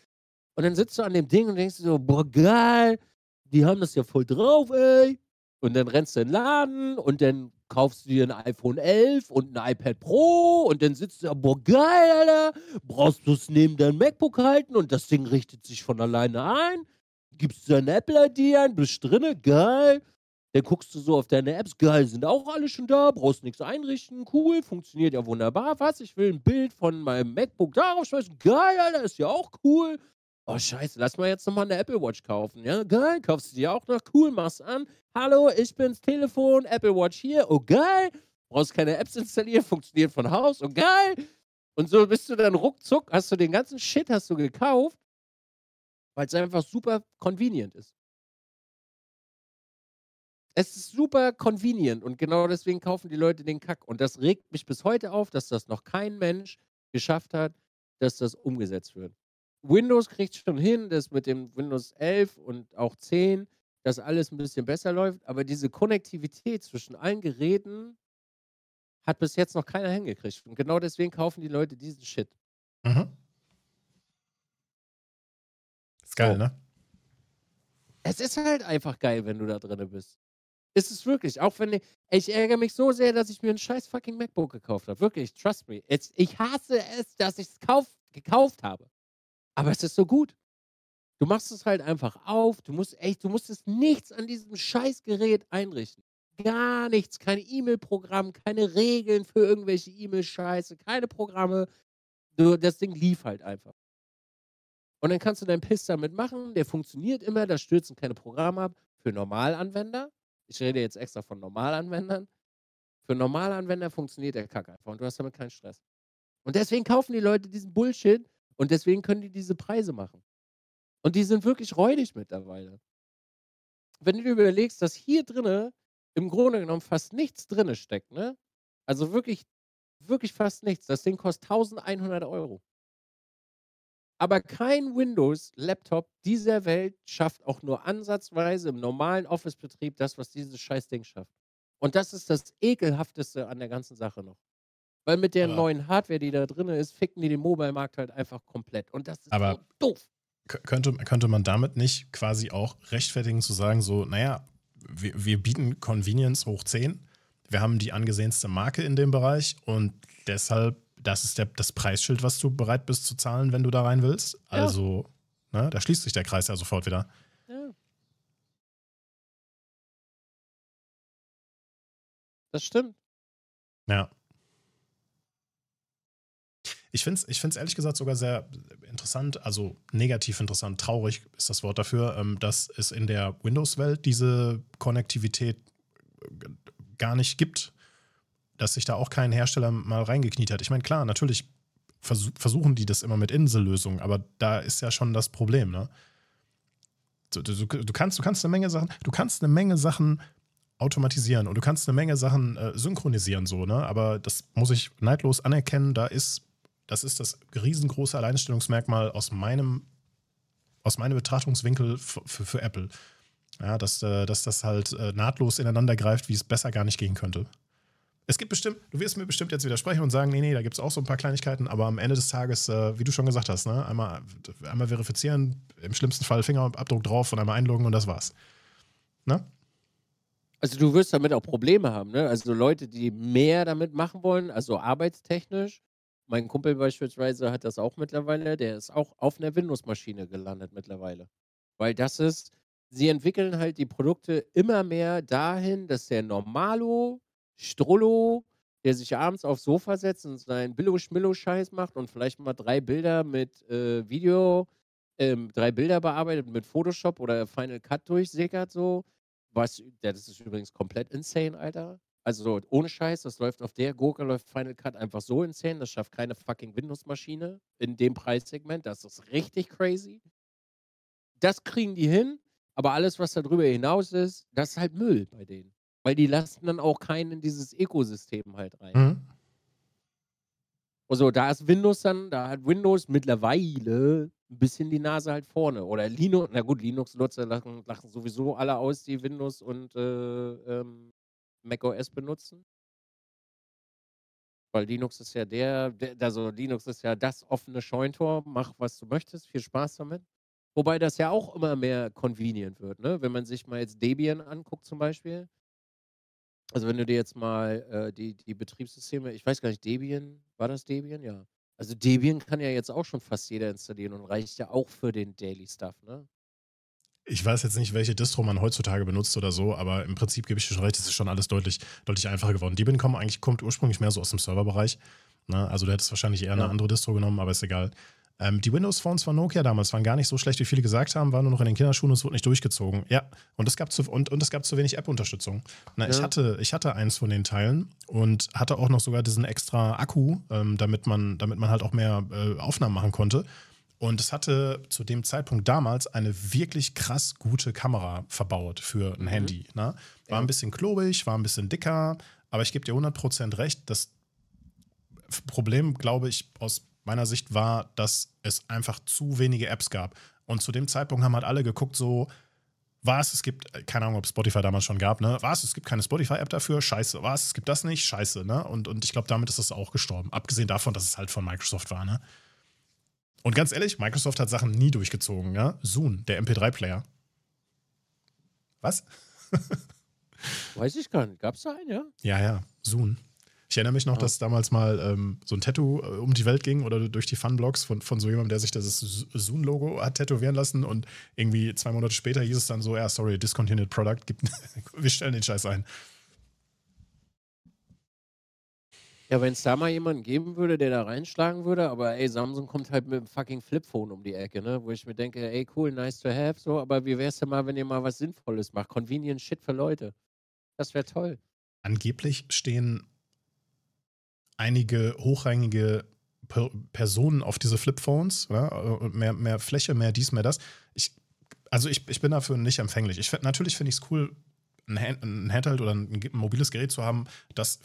Und dann sitzt du an dem Ding und denkst so, boah, geil, die haben das ja voll drauf, ey. Und dann rennst du in den Laden und dann kaufst du dir ein iPhone 11 und ein iPad Pro und dann sitzt du da, boah, geil, Alter. Brauchst du es neben deinem MacBook halten und das Ding richtet sich von alleine ein. Gibst du deine Apple-ID an, bist drinne, geil. Dann guckst du so auf deine Apps, geil, sind auch alle schon da, brauchst nichts einrichten, cool, funktioniert ja wunderbar. Was? Ich will ein Bild von meinem MacBook darauf schmeißen, geil, Alter, ist ja auch cool. Oh, scheiße, lass mal jetzt nochmal eine Apple Watch kaufen. Ja, geil, kaufst du dir auch noch, cool, machst an. Hallo, ich bin's, Telefon, Apple Watch hier, oh geil. Brauchst keine Apps installieren, funktioniert von Haus, oh geil. Und so bist du dann ruckzuck, hast du den ganzen Shit hast du gekauft, weil es einfach super convenient ist. Es ist super convenient und genau deswegen kaufen die Leute den Kack. Und das regt mich bis heute auf, dass das noch kein Mensch geschafft hat, dass das umgesetzt wird. Windows kriegt schon hin, dass mit dem Windows 11 und auch 10 das alles ein bisschen besser läuft, aber diese Konnektivität zwischen allen Geräten hat bis jetzt noch keiner hingekriegt. Und genau deswegen kaufen die Leute diesen Shit. Mhm. Ist geil, So. ne? Es ist halt einfach geil, wenn du da drin bist. Ist es wirklich. Auch wenn ich, ich ärgere mich so sehr, dass ich mir ein scheiß fucking MacBook gekauft habe. Wirklich, trust me. Jetzt, ich hasse es, dass ich es kauf, gekauft habe. Aber es ist so gut. Du machst es halt einfach auf. Du musst echt, du musstest nichts an diesem scheiß Gerät einrichten. Gar nichts. Kein E-Mail-Programm, keine Regeln für irgendwelche E-Mail-Scheiße, keine Programme. Du, das Ding lief halt einfach. Und dann kannst du deinen Piss damit machen. Der funktioniert immer, da stürzen keine Programme ab. Für Normalanwender, ich rede jetzt extra von Normalanwendern, für Normalanwender funktioniert der Kack einfach und du hast damit keinen Stress. Und deswegen kaufen die Leute diesen Bullshit und deswegen können die diese Preise machen. Und die sind wirklich räudig mittlerweile. Wenn du dir überlegst, dass hier drinne im Grunde genommen fast nichts drinne steckt, ne? Also wirklich, wirklich fast nichts. Das Ding kostet 1100 Euro. Aber kein Windows-Laptop dieser Welt schafft auch nur ansatzweise im normalen Office-Betrieb das, was dieses scheiß Ding schafft. Und das ist das ekelhafteste an der ganzen Sache noch. Weil mit der Aber- neuen Hardware, die da drin ist, ficken die den Mobile-Markt halt einfach komplett. Und das ist Aber- so doof. Könnte, könnte man damit nicht quasi auch rechtfertigen zu sagen, so, naja, wir, wir bieten Convenience hoch 10, wir haben die angesehenste Marke in dem Bereich und deshalb, das ist der, das Preisschild, was du bereit bist zu zahlen, wenn du da rein willst. Ja. Also, ne, da schließt sich der Kreis ja sofort wieder. Ja. Das stimmt. Ja. Ich finde es ich find's ehrlich gesagt sogar sehr interessant, also negativ interessant, traurig ist das Wort dafür, ähm, dass es in der Windows-Welt diese Konnektivität äh, gar nicht gibt, dass sich da auch kein Hersteller mal reingekniet hat. Ich meine, klar, natürlich versuch, versuchen die das immer mit Insellösungen, aber da ist ja schon das Problem, ne? Du, du, du, kannst, du kannst eine Menge Sachen, du kannst eine Menge Sachen automatisieren und du kannst eine Menge Sachen äh, synchronisieren, so, ne? Aber das muss ich neidlos anerkennen, da ist, das ist das riesengroße Alleinstellungsmerkmal aus meinem, aus meinem Betrachtungswinkel für Apple. Ja, dass, äh, dass das halt äh, nahtlos ineinander greift, wie es besser gar nicht gehen könnte. Es gibt bestimmt, du wirst mir bestimmt jetzt widersprechen und sagen, nee, nee, da gibt es auch so ein paar Kleinigkeiten, aber am Ende des Tages, äh, wie du schon gesagt hast, ne, einmal, einmal verifizieren, im schlimmsten Fall Fingerabdruck drauf und einmal einloggen und das war's. Ne? Also du wirst damit auch Probleme haben, ne? Also Leute, die mehr damit machen wollen, also arbeitstechnisch. Mein Kumpel beispielsweise hat das auch mittlerweile, der ist auch auf einer Windows-Maschine gelandet mittlerweile. Weil das ist, sie entwickeln halt die Produkte immer mehr dahin, dass der Normalo, Strullo, der sich abends aufs Sofa setzt und seinen Billo-Schmillo-Scheiß macht und vielleicht mal drei Bilder mit äh, Video, ähm, drei Bilder bearbeitet mit Photoshop oder Final Cut durchsickert so. Was, das ist übrigens komplett insane, Alter. Also ohne Scheiß, das läuft auf der Gurke, läuft Final Cut einfach so insane. Das schafft keine fucking Windows-Maschine in dem Preissegment. Das ist richtig crazy. Das kriegen die hin, aber alles, was darüber hinaus ist, das ist halt Müll bei denen. Weil die lassen dann auch keinen in dieses Ökosystem halt rein. Mhm. Also da ist Windows dann, da hat Windows mittlerweile ein bisschen die Nase halt vorne. Oder Linux, na gut, Linux-Nutzer lachen, lachen sowieso alle aus, die Windows und äh, ähm, macOS benutzen. Weil Linux ist ja der, der, also Linux ist ja das offene Scheuntor, mach was du möchtest, viel Spaß damit. Wobei das ja auch immer mehr convenient wird, ne? Wenn man sich mal jetzt Debian anguckt zum Beispiel. Also wenn du dir jetzt mal äh, die, die Betriebssysteme, ich weiß gar nicht, Debian, war das Debian? Ja. Also Debian kann ja jetzt auch schon fast jeder installieren und reicht ja auch für den Daily Stuff, ne? Ich weiß jetzt nicht, welche Distro man heutzutage benutzt oder so, aber im Prinzip gebe ich dir schon recht, es ist schon alles deutlich, deutlich einfacher geworden. Debian kommt eigentlich kommt ursprünglich mehr so aus dem Serverbereich. Ne? Also du hättest wahrscheinlich eher eine Ja. andere Distro genommen, aber ist egal. Ähm, die Windows-Phones von Nokia damals waren gar nicht so schlecht, wie viele gesagt haben, waren nur noch in den Kinderschuhen und es wurde nicht durchgezogen. Ja, und es gab zu, und, und es gab zu wenig App-Unterstützung. Na, ich, Ja. hatte, ich hatte eins von den Teilen und hatte auch noch sogar diesen extra Akku, ähm, damit, man, damit man halt auch mehr äh, Aufnahmen machen konnte. Und es hatte zu dem Zeitpunkt damals eine wirklich krass gute Kamera verbaut für ein Mhm. Handy. Ne? War Ja. ein bisschen klobig, war ein bisschen dicker, aber ich gebe dir 100% recht, das Problem, glaube ich, aus meiner Sicht war, dass es einfach zu wenige Apps gab. Und zu dem Zeitpunkt haben halt alle geguckt, so, was, es gibt, äh, keine Ahnung, ob Spotify damals schon gab, ne? Was, es gibt keine Spotify-App dafür, scheiße. Was, es gibt das nicht, scheiße, ne? Und, und ich glaube, damit ist es auch gestorben. Abgesehen davon, dass es halt von Microsoft war, ne? Und ganz ehrlich, Microsoft hat Sachen nie durchgezogen, ja? Zoom, der MP3-Player. Was? Weiß ich gar nicht. Gab es da einen, ja? Ja, ja, Zoom. Ich erinnere mich noch, oh. dass damals mal ähm, so ein Tattoo äh, um die Welt ging oder durch die Funblocks von, von so jemandem, der sich das Zoom-Logo hat tätowieren lassen und irgendwie zwei Monate später hieß es dann so, ja, sorry, discontinued product, gibt, wir stellen den Scheiß ein. Ja, wenn es da mal jemanden geben würde, der da reinschlagen würde, aber ey, Samsung kommt halt mit dem fucking Flipphone um die Ecke, ne? Wo ich mir denke, ey, cool, nice to have, so, aber wie wär's denn mal, wenn ihr mal was Sinnvolles macht? Convenient Shit für Leute. Das wäre toll. Angeblich stehen einige hochrangige per Personen auf diese Flipphones, ne? mehr, mehr Fläche, mehr dies, mehr das. Ich, also ich, ich bin dafür nicht empfänglich. Ich, natürlich finde ich es cool, ein, ein Handheld oder ein mobiles Gerät zu haben, das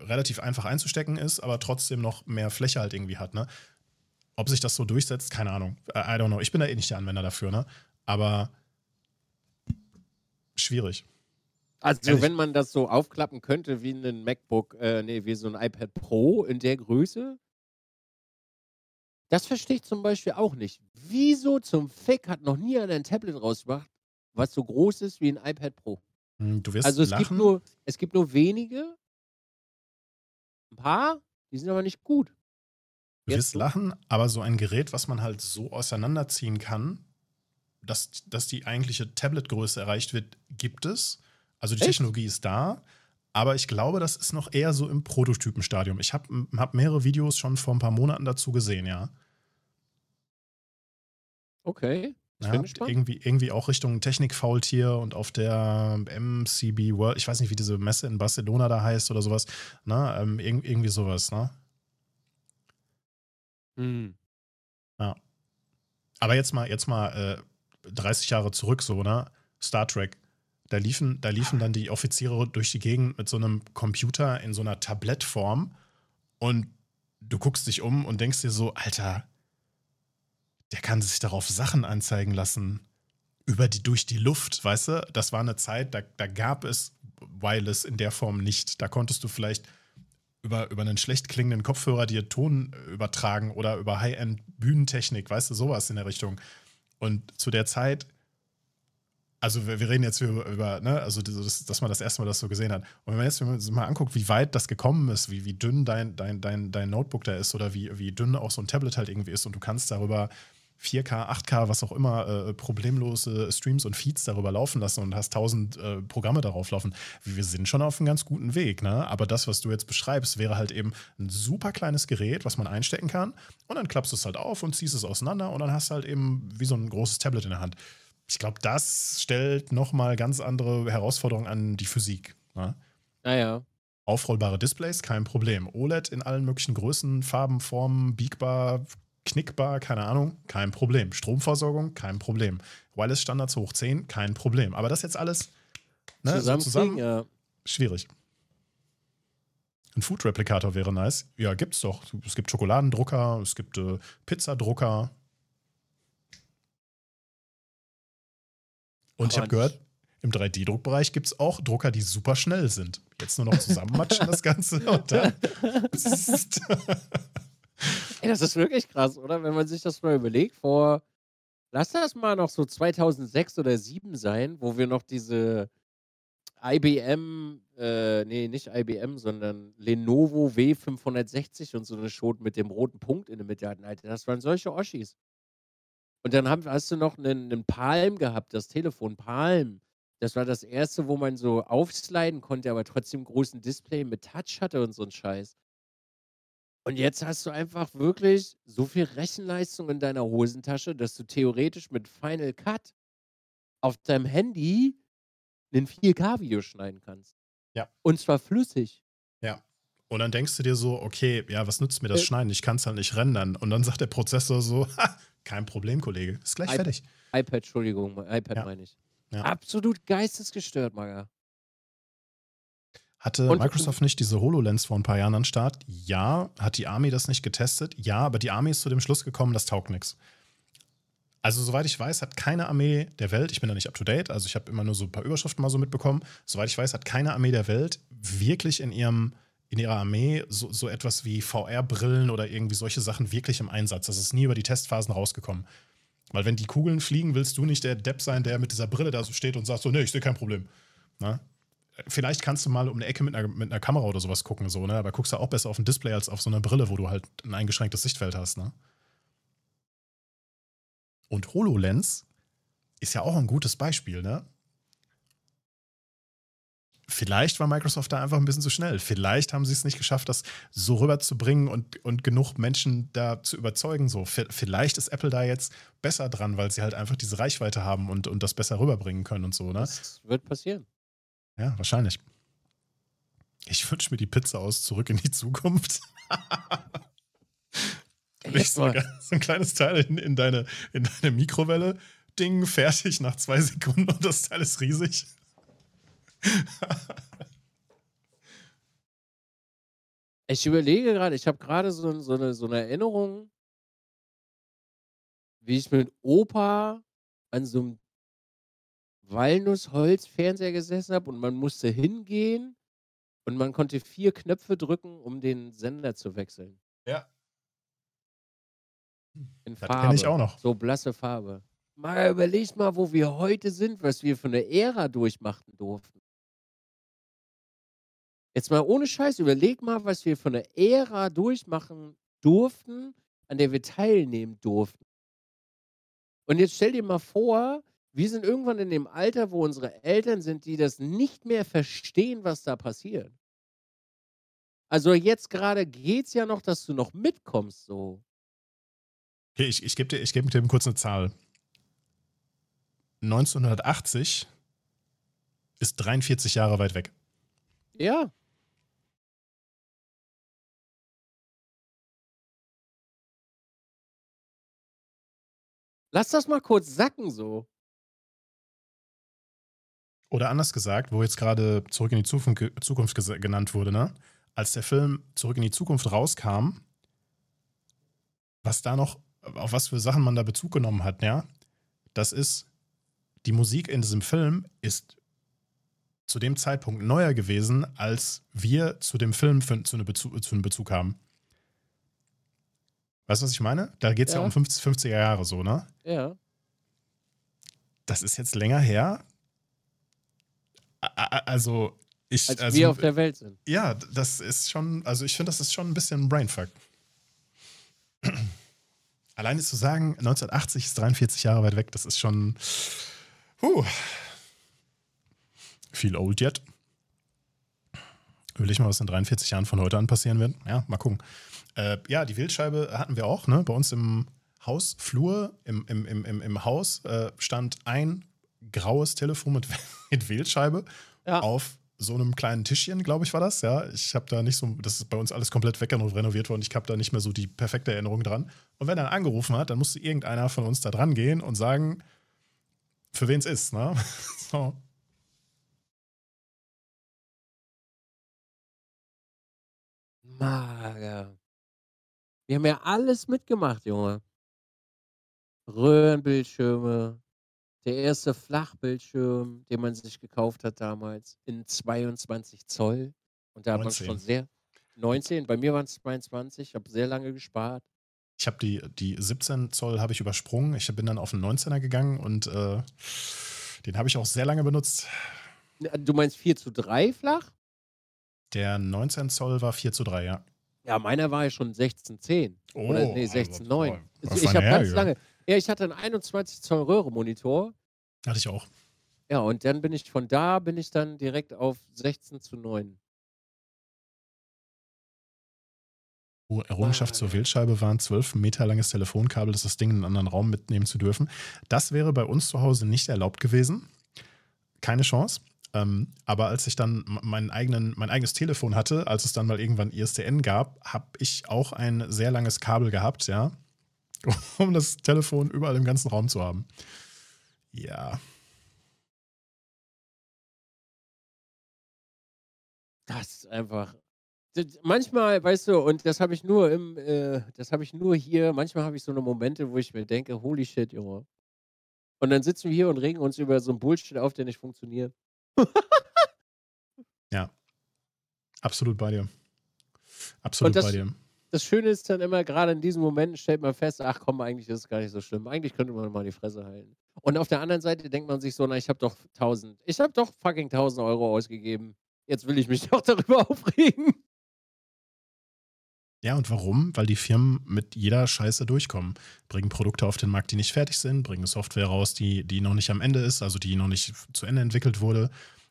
relativ einfach einzustecken ist, aber trotzdem noch mehr Fläche halt irgendwie hat. Ne? Ob sich das so durchsetzt, keine Ahnung. I don't know. Ich bin da eh nicht der Anwender dafür, ne? Aber schwierig. Also Ehrlich? wenn man das so aufklappen könnte wie ein MacBook, äh, nee, wie so ein iPad Pro in der Größe, das verstehe ich zum Beispiel auch nicht. Wieso zum Fick hat noch nie einer ein Tablet rausgebracht, was so groß ist wie ein iPad Pro? Hm, du wirst also es lachen. gibt nur, es gibt nur wenige, ein paar, die sind aber nicht gut. Du wirst lachen, aber so ein Gerät, was man halt so auseinanderziehen kann, dass, dass die eigentliche Tablet-Größe erreicht wird, gibt es. Also die Echt? Technologie ist da, aber ich glaube, das ist noch eher so im Prototypenstadium. Ich habe hab mehrere Videos schon vor ein paar Monaten dazu gesehen, ja. Okay. Ja, irgendwie, irgendwie auch Richtung Technik-Faultier und auf der MCB World, ich weiß nicht, wie diese Messe in Barcelona da heißt oder sowas, ne? Ähm, irgendwie sowas, ne? Mhm. Ja. Aber jetzt mal, jetzt mal äh, 30 Jahre zurück, so, ne? Star Trek. Da liefen, da liefen dann die Offiziere durch die Gegend mit so einem Computer in so einer Tablettform und du guckst dich um und denkst dir so, Alter, der kann sich darauf Sachen anzeigen lassen. Über die, durch die Luft, weißt du? Das war eine Zeit, da, da gab es Wireless in der Form nicht. Da konntest du vielleicht über, über einen schlecht klingenden Kopfhörer dir Ton übertragen oder über High-End-Bühnentechnik, weißt du, sowas in der Richtung. Und zu der Zeit, also wir, wir reden jetzt über, über ne, also das, dass man das erste Mal das so gesehen hat. Und wenn man jetzt mal anguckt, wie weit das gekommen ist, wie, wie dünn dein, dein, dein, dein Notebook da ist oder wie, wie dünn auch so ein Tablet halt irgendwie ist und du kannst darüber 4K, 8K, was auch immer, äh, problemlose Streams und Feeds darüber laufen lassen und hast tausend äh, Programme darauf laufen. Wir sind schon auf einem ganz guten Weg, ne? Aber das, was du jetzt beschreibst, wäre halt eben ein super kleines Gerät, was man einstecken kann und dann klappst du es halt auf und ziehst es auseinander und dann hast du halt eben wie so ein großes Tablet in der Hand. Ich glaube, das stellt nochmal ganz andere Herausforderungen an die Physik. Ne? Naja. Aufrollbare Displays, kein Problem. OLED in allen möglichen Größen, Farben, Formen, biegbar, knickbar, keine Ahnung, kein Problem. Stromversorgung, kein Problem. Wireless-Standards hoch 10, kein Problem. Aber das jetzt alles ne, zusammen, so zusammen ja. schwierig. Ein Food-Replikator wäre nice. Ja, gibt's doch. Es gibt Schokoladendrucker, es gibt äh, Pizzadrucker. Und ich habe gehört, im 3D-Druckbereich gibt es auch Drucker, die super schnell sind. Jetzt nur noch zusammenmatschen das Ganze und dann. Ey, das ist wirklich krass, oder? Wenn man sich das mal überlegt, vor, lass das mal noch so 2006 oder 2007 sein, wo wir noch diese IBM, äh, nee, nicht IBM, sondern Lenovo W560 und so eine Schot mit dem roten Punkt in der Mitte hatten. Alter, das waren solche Oschis. Und dann haben, hast du noch einen, einen Palm gehabt, das Telefon Palm. Das war das erste, wo man so aufsliden konnte, aber trotzdem großen Display mit Touch hatte und so ein Scheiß. Und jetzt hast du einfach wirklich so viel Rechenleistung in deiner Hosentasche, dass du theoretisch mit Final Cut auf deinem Handy ein 4K-Video schneiden kannst. Ja. Und zwar flüssig. Ja. Und dann denkst du dir so, okay, ja, was nützt mir das äh, Schneiden? Ich kann es halt nicht rendern. Und dann sagt der Prozessor so, ha, kein Problem, Kollege, ist gleich iPad, fertig. iPad, Entschuldigung, iPad ja. meine ich. Ja. Absolut geistesgestört, Maga. Hatte und, Microsoft nicht diese HoloLens vor ein paar Jahren an Start? Ja. Hat die Army das nicht getestet? Ja, aber die Army ist zu dem Schluss gekommen, das taugt nichts. Also, soweit ich weiß, hat keine Armee der Welt, ich bin da nicht up to date, also ich habe immer nur so ein paar Überschriften mal so mitbekommen, soweit ich weiß, hat keine Armee der Welt wirklich in ihrem, in ihrer Armee so, so etwas wie VR-Brillen oder irgendwie solche Sachen wirklich im Einsatz. Das ist nie über die Testphasen rausgekommen. Weil wenn die Kugeln fliegen, willst du nicht der Depp sein, der mit dieser Brille da so steht und sagt so, nee, ich sehe kein Problem. Na? Vielleicht kannst du mal um eine Ecke mit einer, mit einer Kamera oder sowas gucken, so, ne? Aber guckst du auch besser auf ein Display als auf so eine Brille, wo du halt ein eingeschränktes Sichtfeld hast, ne? Und HoloLens ist ja auch ein gutes Beispiel, ne? Vielleicht war Microsoft da einfach ein bisschen zu schnell. Vielleicht haben sie es nicht geschafft, das so rüberzubringen und, und genug Menschen da zu überzeugen. So. Vielleicht ist Apple da jetzt besser dran, weil sie halt einfach diese Reichweite haben und, und das besser rüberbringen können und so. Ne? Das wird passieren. Ja, wahrscheinlich. Ich wünsche mir die Pizza aus zurück in die Zukunft. Nicht so, so, ein kleines Teil in, in, deine, in deine Mikrowelle. Ding, fertig nach zwei Sekunden und das Teil ist riesig. Ich überlege gerade, ich habe gerade so, so, eine, so eine Erinnerung, wie ich mit Opa an so einem Walnussholz-Fernseher gesessen habe und man musste hingehen und man konnte vier Knöpfe drücken, um den Sender zu wechseln. Ja. In das Farbe. ich auch noch. So blasse Farbe. Mal überleg mal, wo wir heute sind, was wir für eine Ära durchmachen durften. Jetzt mal ohne Scheiß, überleg mal, was wir von der Ära durchmachen durften, an der wir teilnehmen durften. Und jetzt stell dir mal vor, wir sind irgendwann in dem Alter, wo unsere Eltern sind, die das nicht mehr verstehen, was da passiert. Also jetzt gerade geht es ja noch, dass du noch mitkommst, so. Okay, ich, ich gebe dir, geb dir kurz eine Zahl. 1980 ist 43 Jahre weit weg. Ja. Lass das mal kurz sacken so. Oder anders gesagt, wo jetzt gerade Zurück in die Zukunft, genannt wurde, ne? Als der Film Zurück in die Zukunft rauskam, was da noch, auf was für Sachen man da Bezug genommen hat, ja, das ist, die Musik in diesem Film ist zu dem Zeitpunkt neuer gewesen, als wir zu dem Film für, zu, einem Bezug, zu einem Bezug haben. Weißt du, was ich meine? Da geht es ja. ja. um 50, 50er Jahre so, ne? Ja. Das ist jetzt länger her. Also, ich. Als also, wir auf der Welt sind. Ja, das ist schon, also ich finde, das ist schon ein bisschen ein Brainfuck. Alleine zu sagen, 1980 ist 43 Jahre weit weg, das ist schon. Huh. Viel old yet. Will ich mal, was in 43 Jahren von heute an passieren wird. Ja, mal gucken. Äh, ja, die Wildscheibe hatten wir auch, ne? Bei uns im Hausflur, im, im, im, im, im Haus äh, stand ein graues Telefon mit, mit Wählscheibe ja. auf so einem kleinen Tischchen, glaube ich, war das. Ja, ich habe da nicht so, das ist bei uns alles komplett wegrenoviert worden. Ich habe da nicht mehr so die perfekte Erinnerung dran. Und wenn er angerufen hat, dann musste irgendeiner von uns da dran gehen und sagen, für wen es ist. Ne? so. Mager. Wir haben ja alles mitgemacht, Junge. Röhrenbildschirme, der erste Flachbildschirm, den man sich gekauft hat damals, in 22 Zoll. Und da hat man schon sehr. 19, bei mir waren es 22, ich habe sehr lange gespart. Ich habe die, die 17 Zoll habe ich übersprungen. Ich bin dann auf den 19er gegangen und äh, den habe ich auch sehr lange benutzt. Du meinst 4 zu 3 flach? Der 19 Zoll war 4 zu 3, ja. Ja, meiner war ja schon 16,10. Oh, Oder nee, 16,9. Also, ich habe ganz lange. Ja, ich hatte einen 21 Zoll Röhre-Monitor. Hatte ich auch. Ja, und dann bin ich von da bin ich dann direkt auf 16 zu 9. Oh, Errungenschaft ah, zur Wählscheibe waren zwölf Meter langes Telefonkabel, das das Ding in einen anderen Raum mitnehmen zu dürfen. Das wäre bei uns zu Hause nicht erlaubt gewesen. Keine Chance. Ähm, aber als ich dann meinen eigenen, mein eigenes Telefon hatte, als es dann mal irgendwann ISDN gab, habe ich auch ein sehr langes Kabel gehabt, ja, um das Telefon überall im ganzen Raum zu haben. Ja. Das ist einfach. Manchmal, weißt du, und das habe ich nur im, äh, das habe ich nur hier, manchmal habe ich so eine Momente, wo ich mir denke, holy shit, Junge. Und dann sitzen wir hier und regen uns über so einen Bullshit auf, der nicht funktioniert. ja. Absolut bei dir. Absolut das, bei dir. Das Schöne ist dann immer, gerade in diesen Momenten stellt man fest, ach komm, eigentlich ist es gar nicht so schlimm. Eigentlich könnte man mal die Fresse halten. Und auf der anderen Seite denkt man sich so, na, ich habe doch 1000, ich habe doch fucking 1000 Euro ausgegeben. Jetzt will ich mich doch darüber aufregen. Ja, und warum? Weil die Firmen mit jeder Scheiße durchkommen. Bringen Produkte auf den Markt, die nicht fertig sind, bringen Software raus, die, die noch nicht am Ende ist, also die noch nicht zu Ende entwickelt wurde,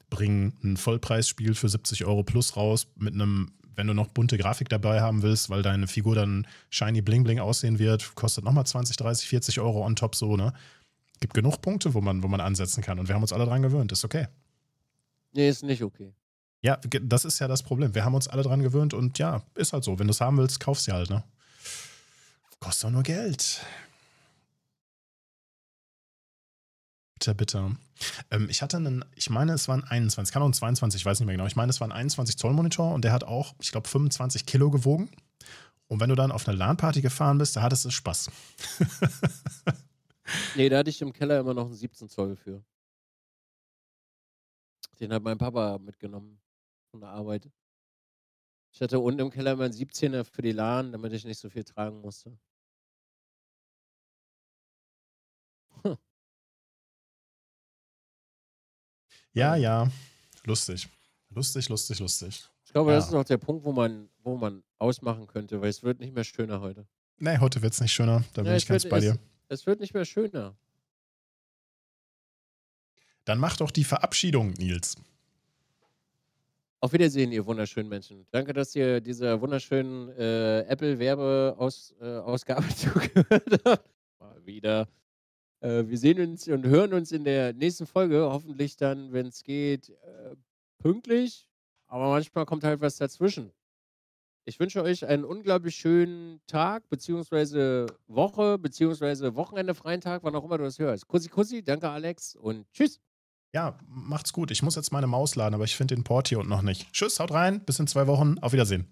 bringen ein Vollpreisspiel für 70 Euro plus raus mit einem, wenn du noch bunte Grafik dabei haben willst, weil deine Figur dann shiny bling bling aussehen wird, kostet nochmal 20, 30, 40 Euro on top so, ne? Gibt genug Punkte, wo man, wo man ansetzen kann und wir haben uns alle dran gewöhnt, ist okay. Nee, ist nicht okay. Ja, das ist ja das Problem. Wir haben uns alle dran gewöhnt und ja, ist halt so. Wenn du es haben willst, kaufst du halt, ne? Kostet doch nur Geld. Bitte, bitte. Ähm, ich hatte einen, ich meine, es waren 21, kann auch ein 22, ich weiß nicht mehr genau. Ich meine, es war ein 21 Zoll Monitor und der hat auch, ich glaube, 25 Kilo gewogen. Und wenn du dann auf eine LAN-Party gefahren bist, da hattest du Spaß. nee, da hatte ich im Keller immer noch einen 17 Zoll für. Den hat mein Papa mitgenommen von der Arbeit. Ich hatte unten im Keller immer einen 17er für die LAN, damit ich nicht so viel tragen musste. Hm. Ja, ja. Lustig. Lustig, lustig, lustig. Ich glaube, ja. das ist noch der Punkt, wo man, wo man ausmachen könnte, weil es wird nicht mehr schöner heute. Nee, heute wird es nicht schöner. Da bin ja, ich ganz wird, bei dir. Es, es wird nicht mehr schöner. Dann mach doch die Verabschiedung, Nils. Auf Wiedersehen, ihr wunderschönen Menschen. Danke, dass ihr dieser wunderschönen äh, Apple-Werbeausgabe äh, zugehört habt. Mal wieder. Äh, wir sehen uns und hören uns in der nächsten Folge. Hoffentlich dann, wenn es geht, äh, pünktlich. Aber manchmal kommt halt was dazwischen. Ich wünsche euch einen unglaublich schönen Tag, beziehungsweise Woche, beziehungsweise Wochenende, freien Tag, wann auch immer du das hörst. Kussi, Kussi, danke Alex und tschüss. Ja, macht's gut. Ich muss jetzt meine Maus laden, aber ich finde den Port hier und noch nicht. Tschüss, haut rein. Bis in zwei Wochen. Auf Wiedersehen.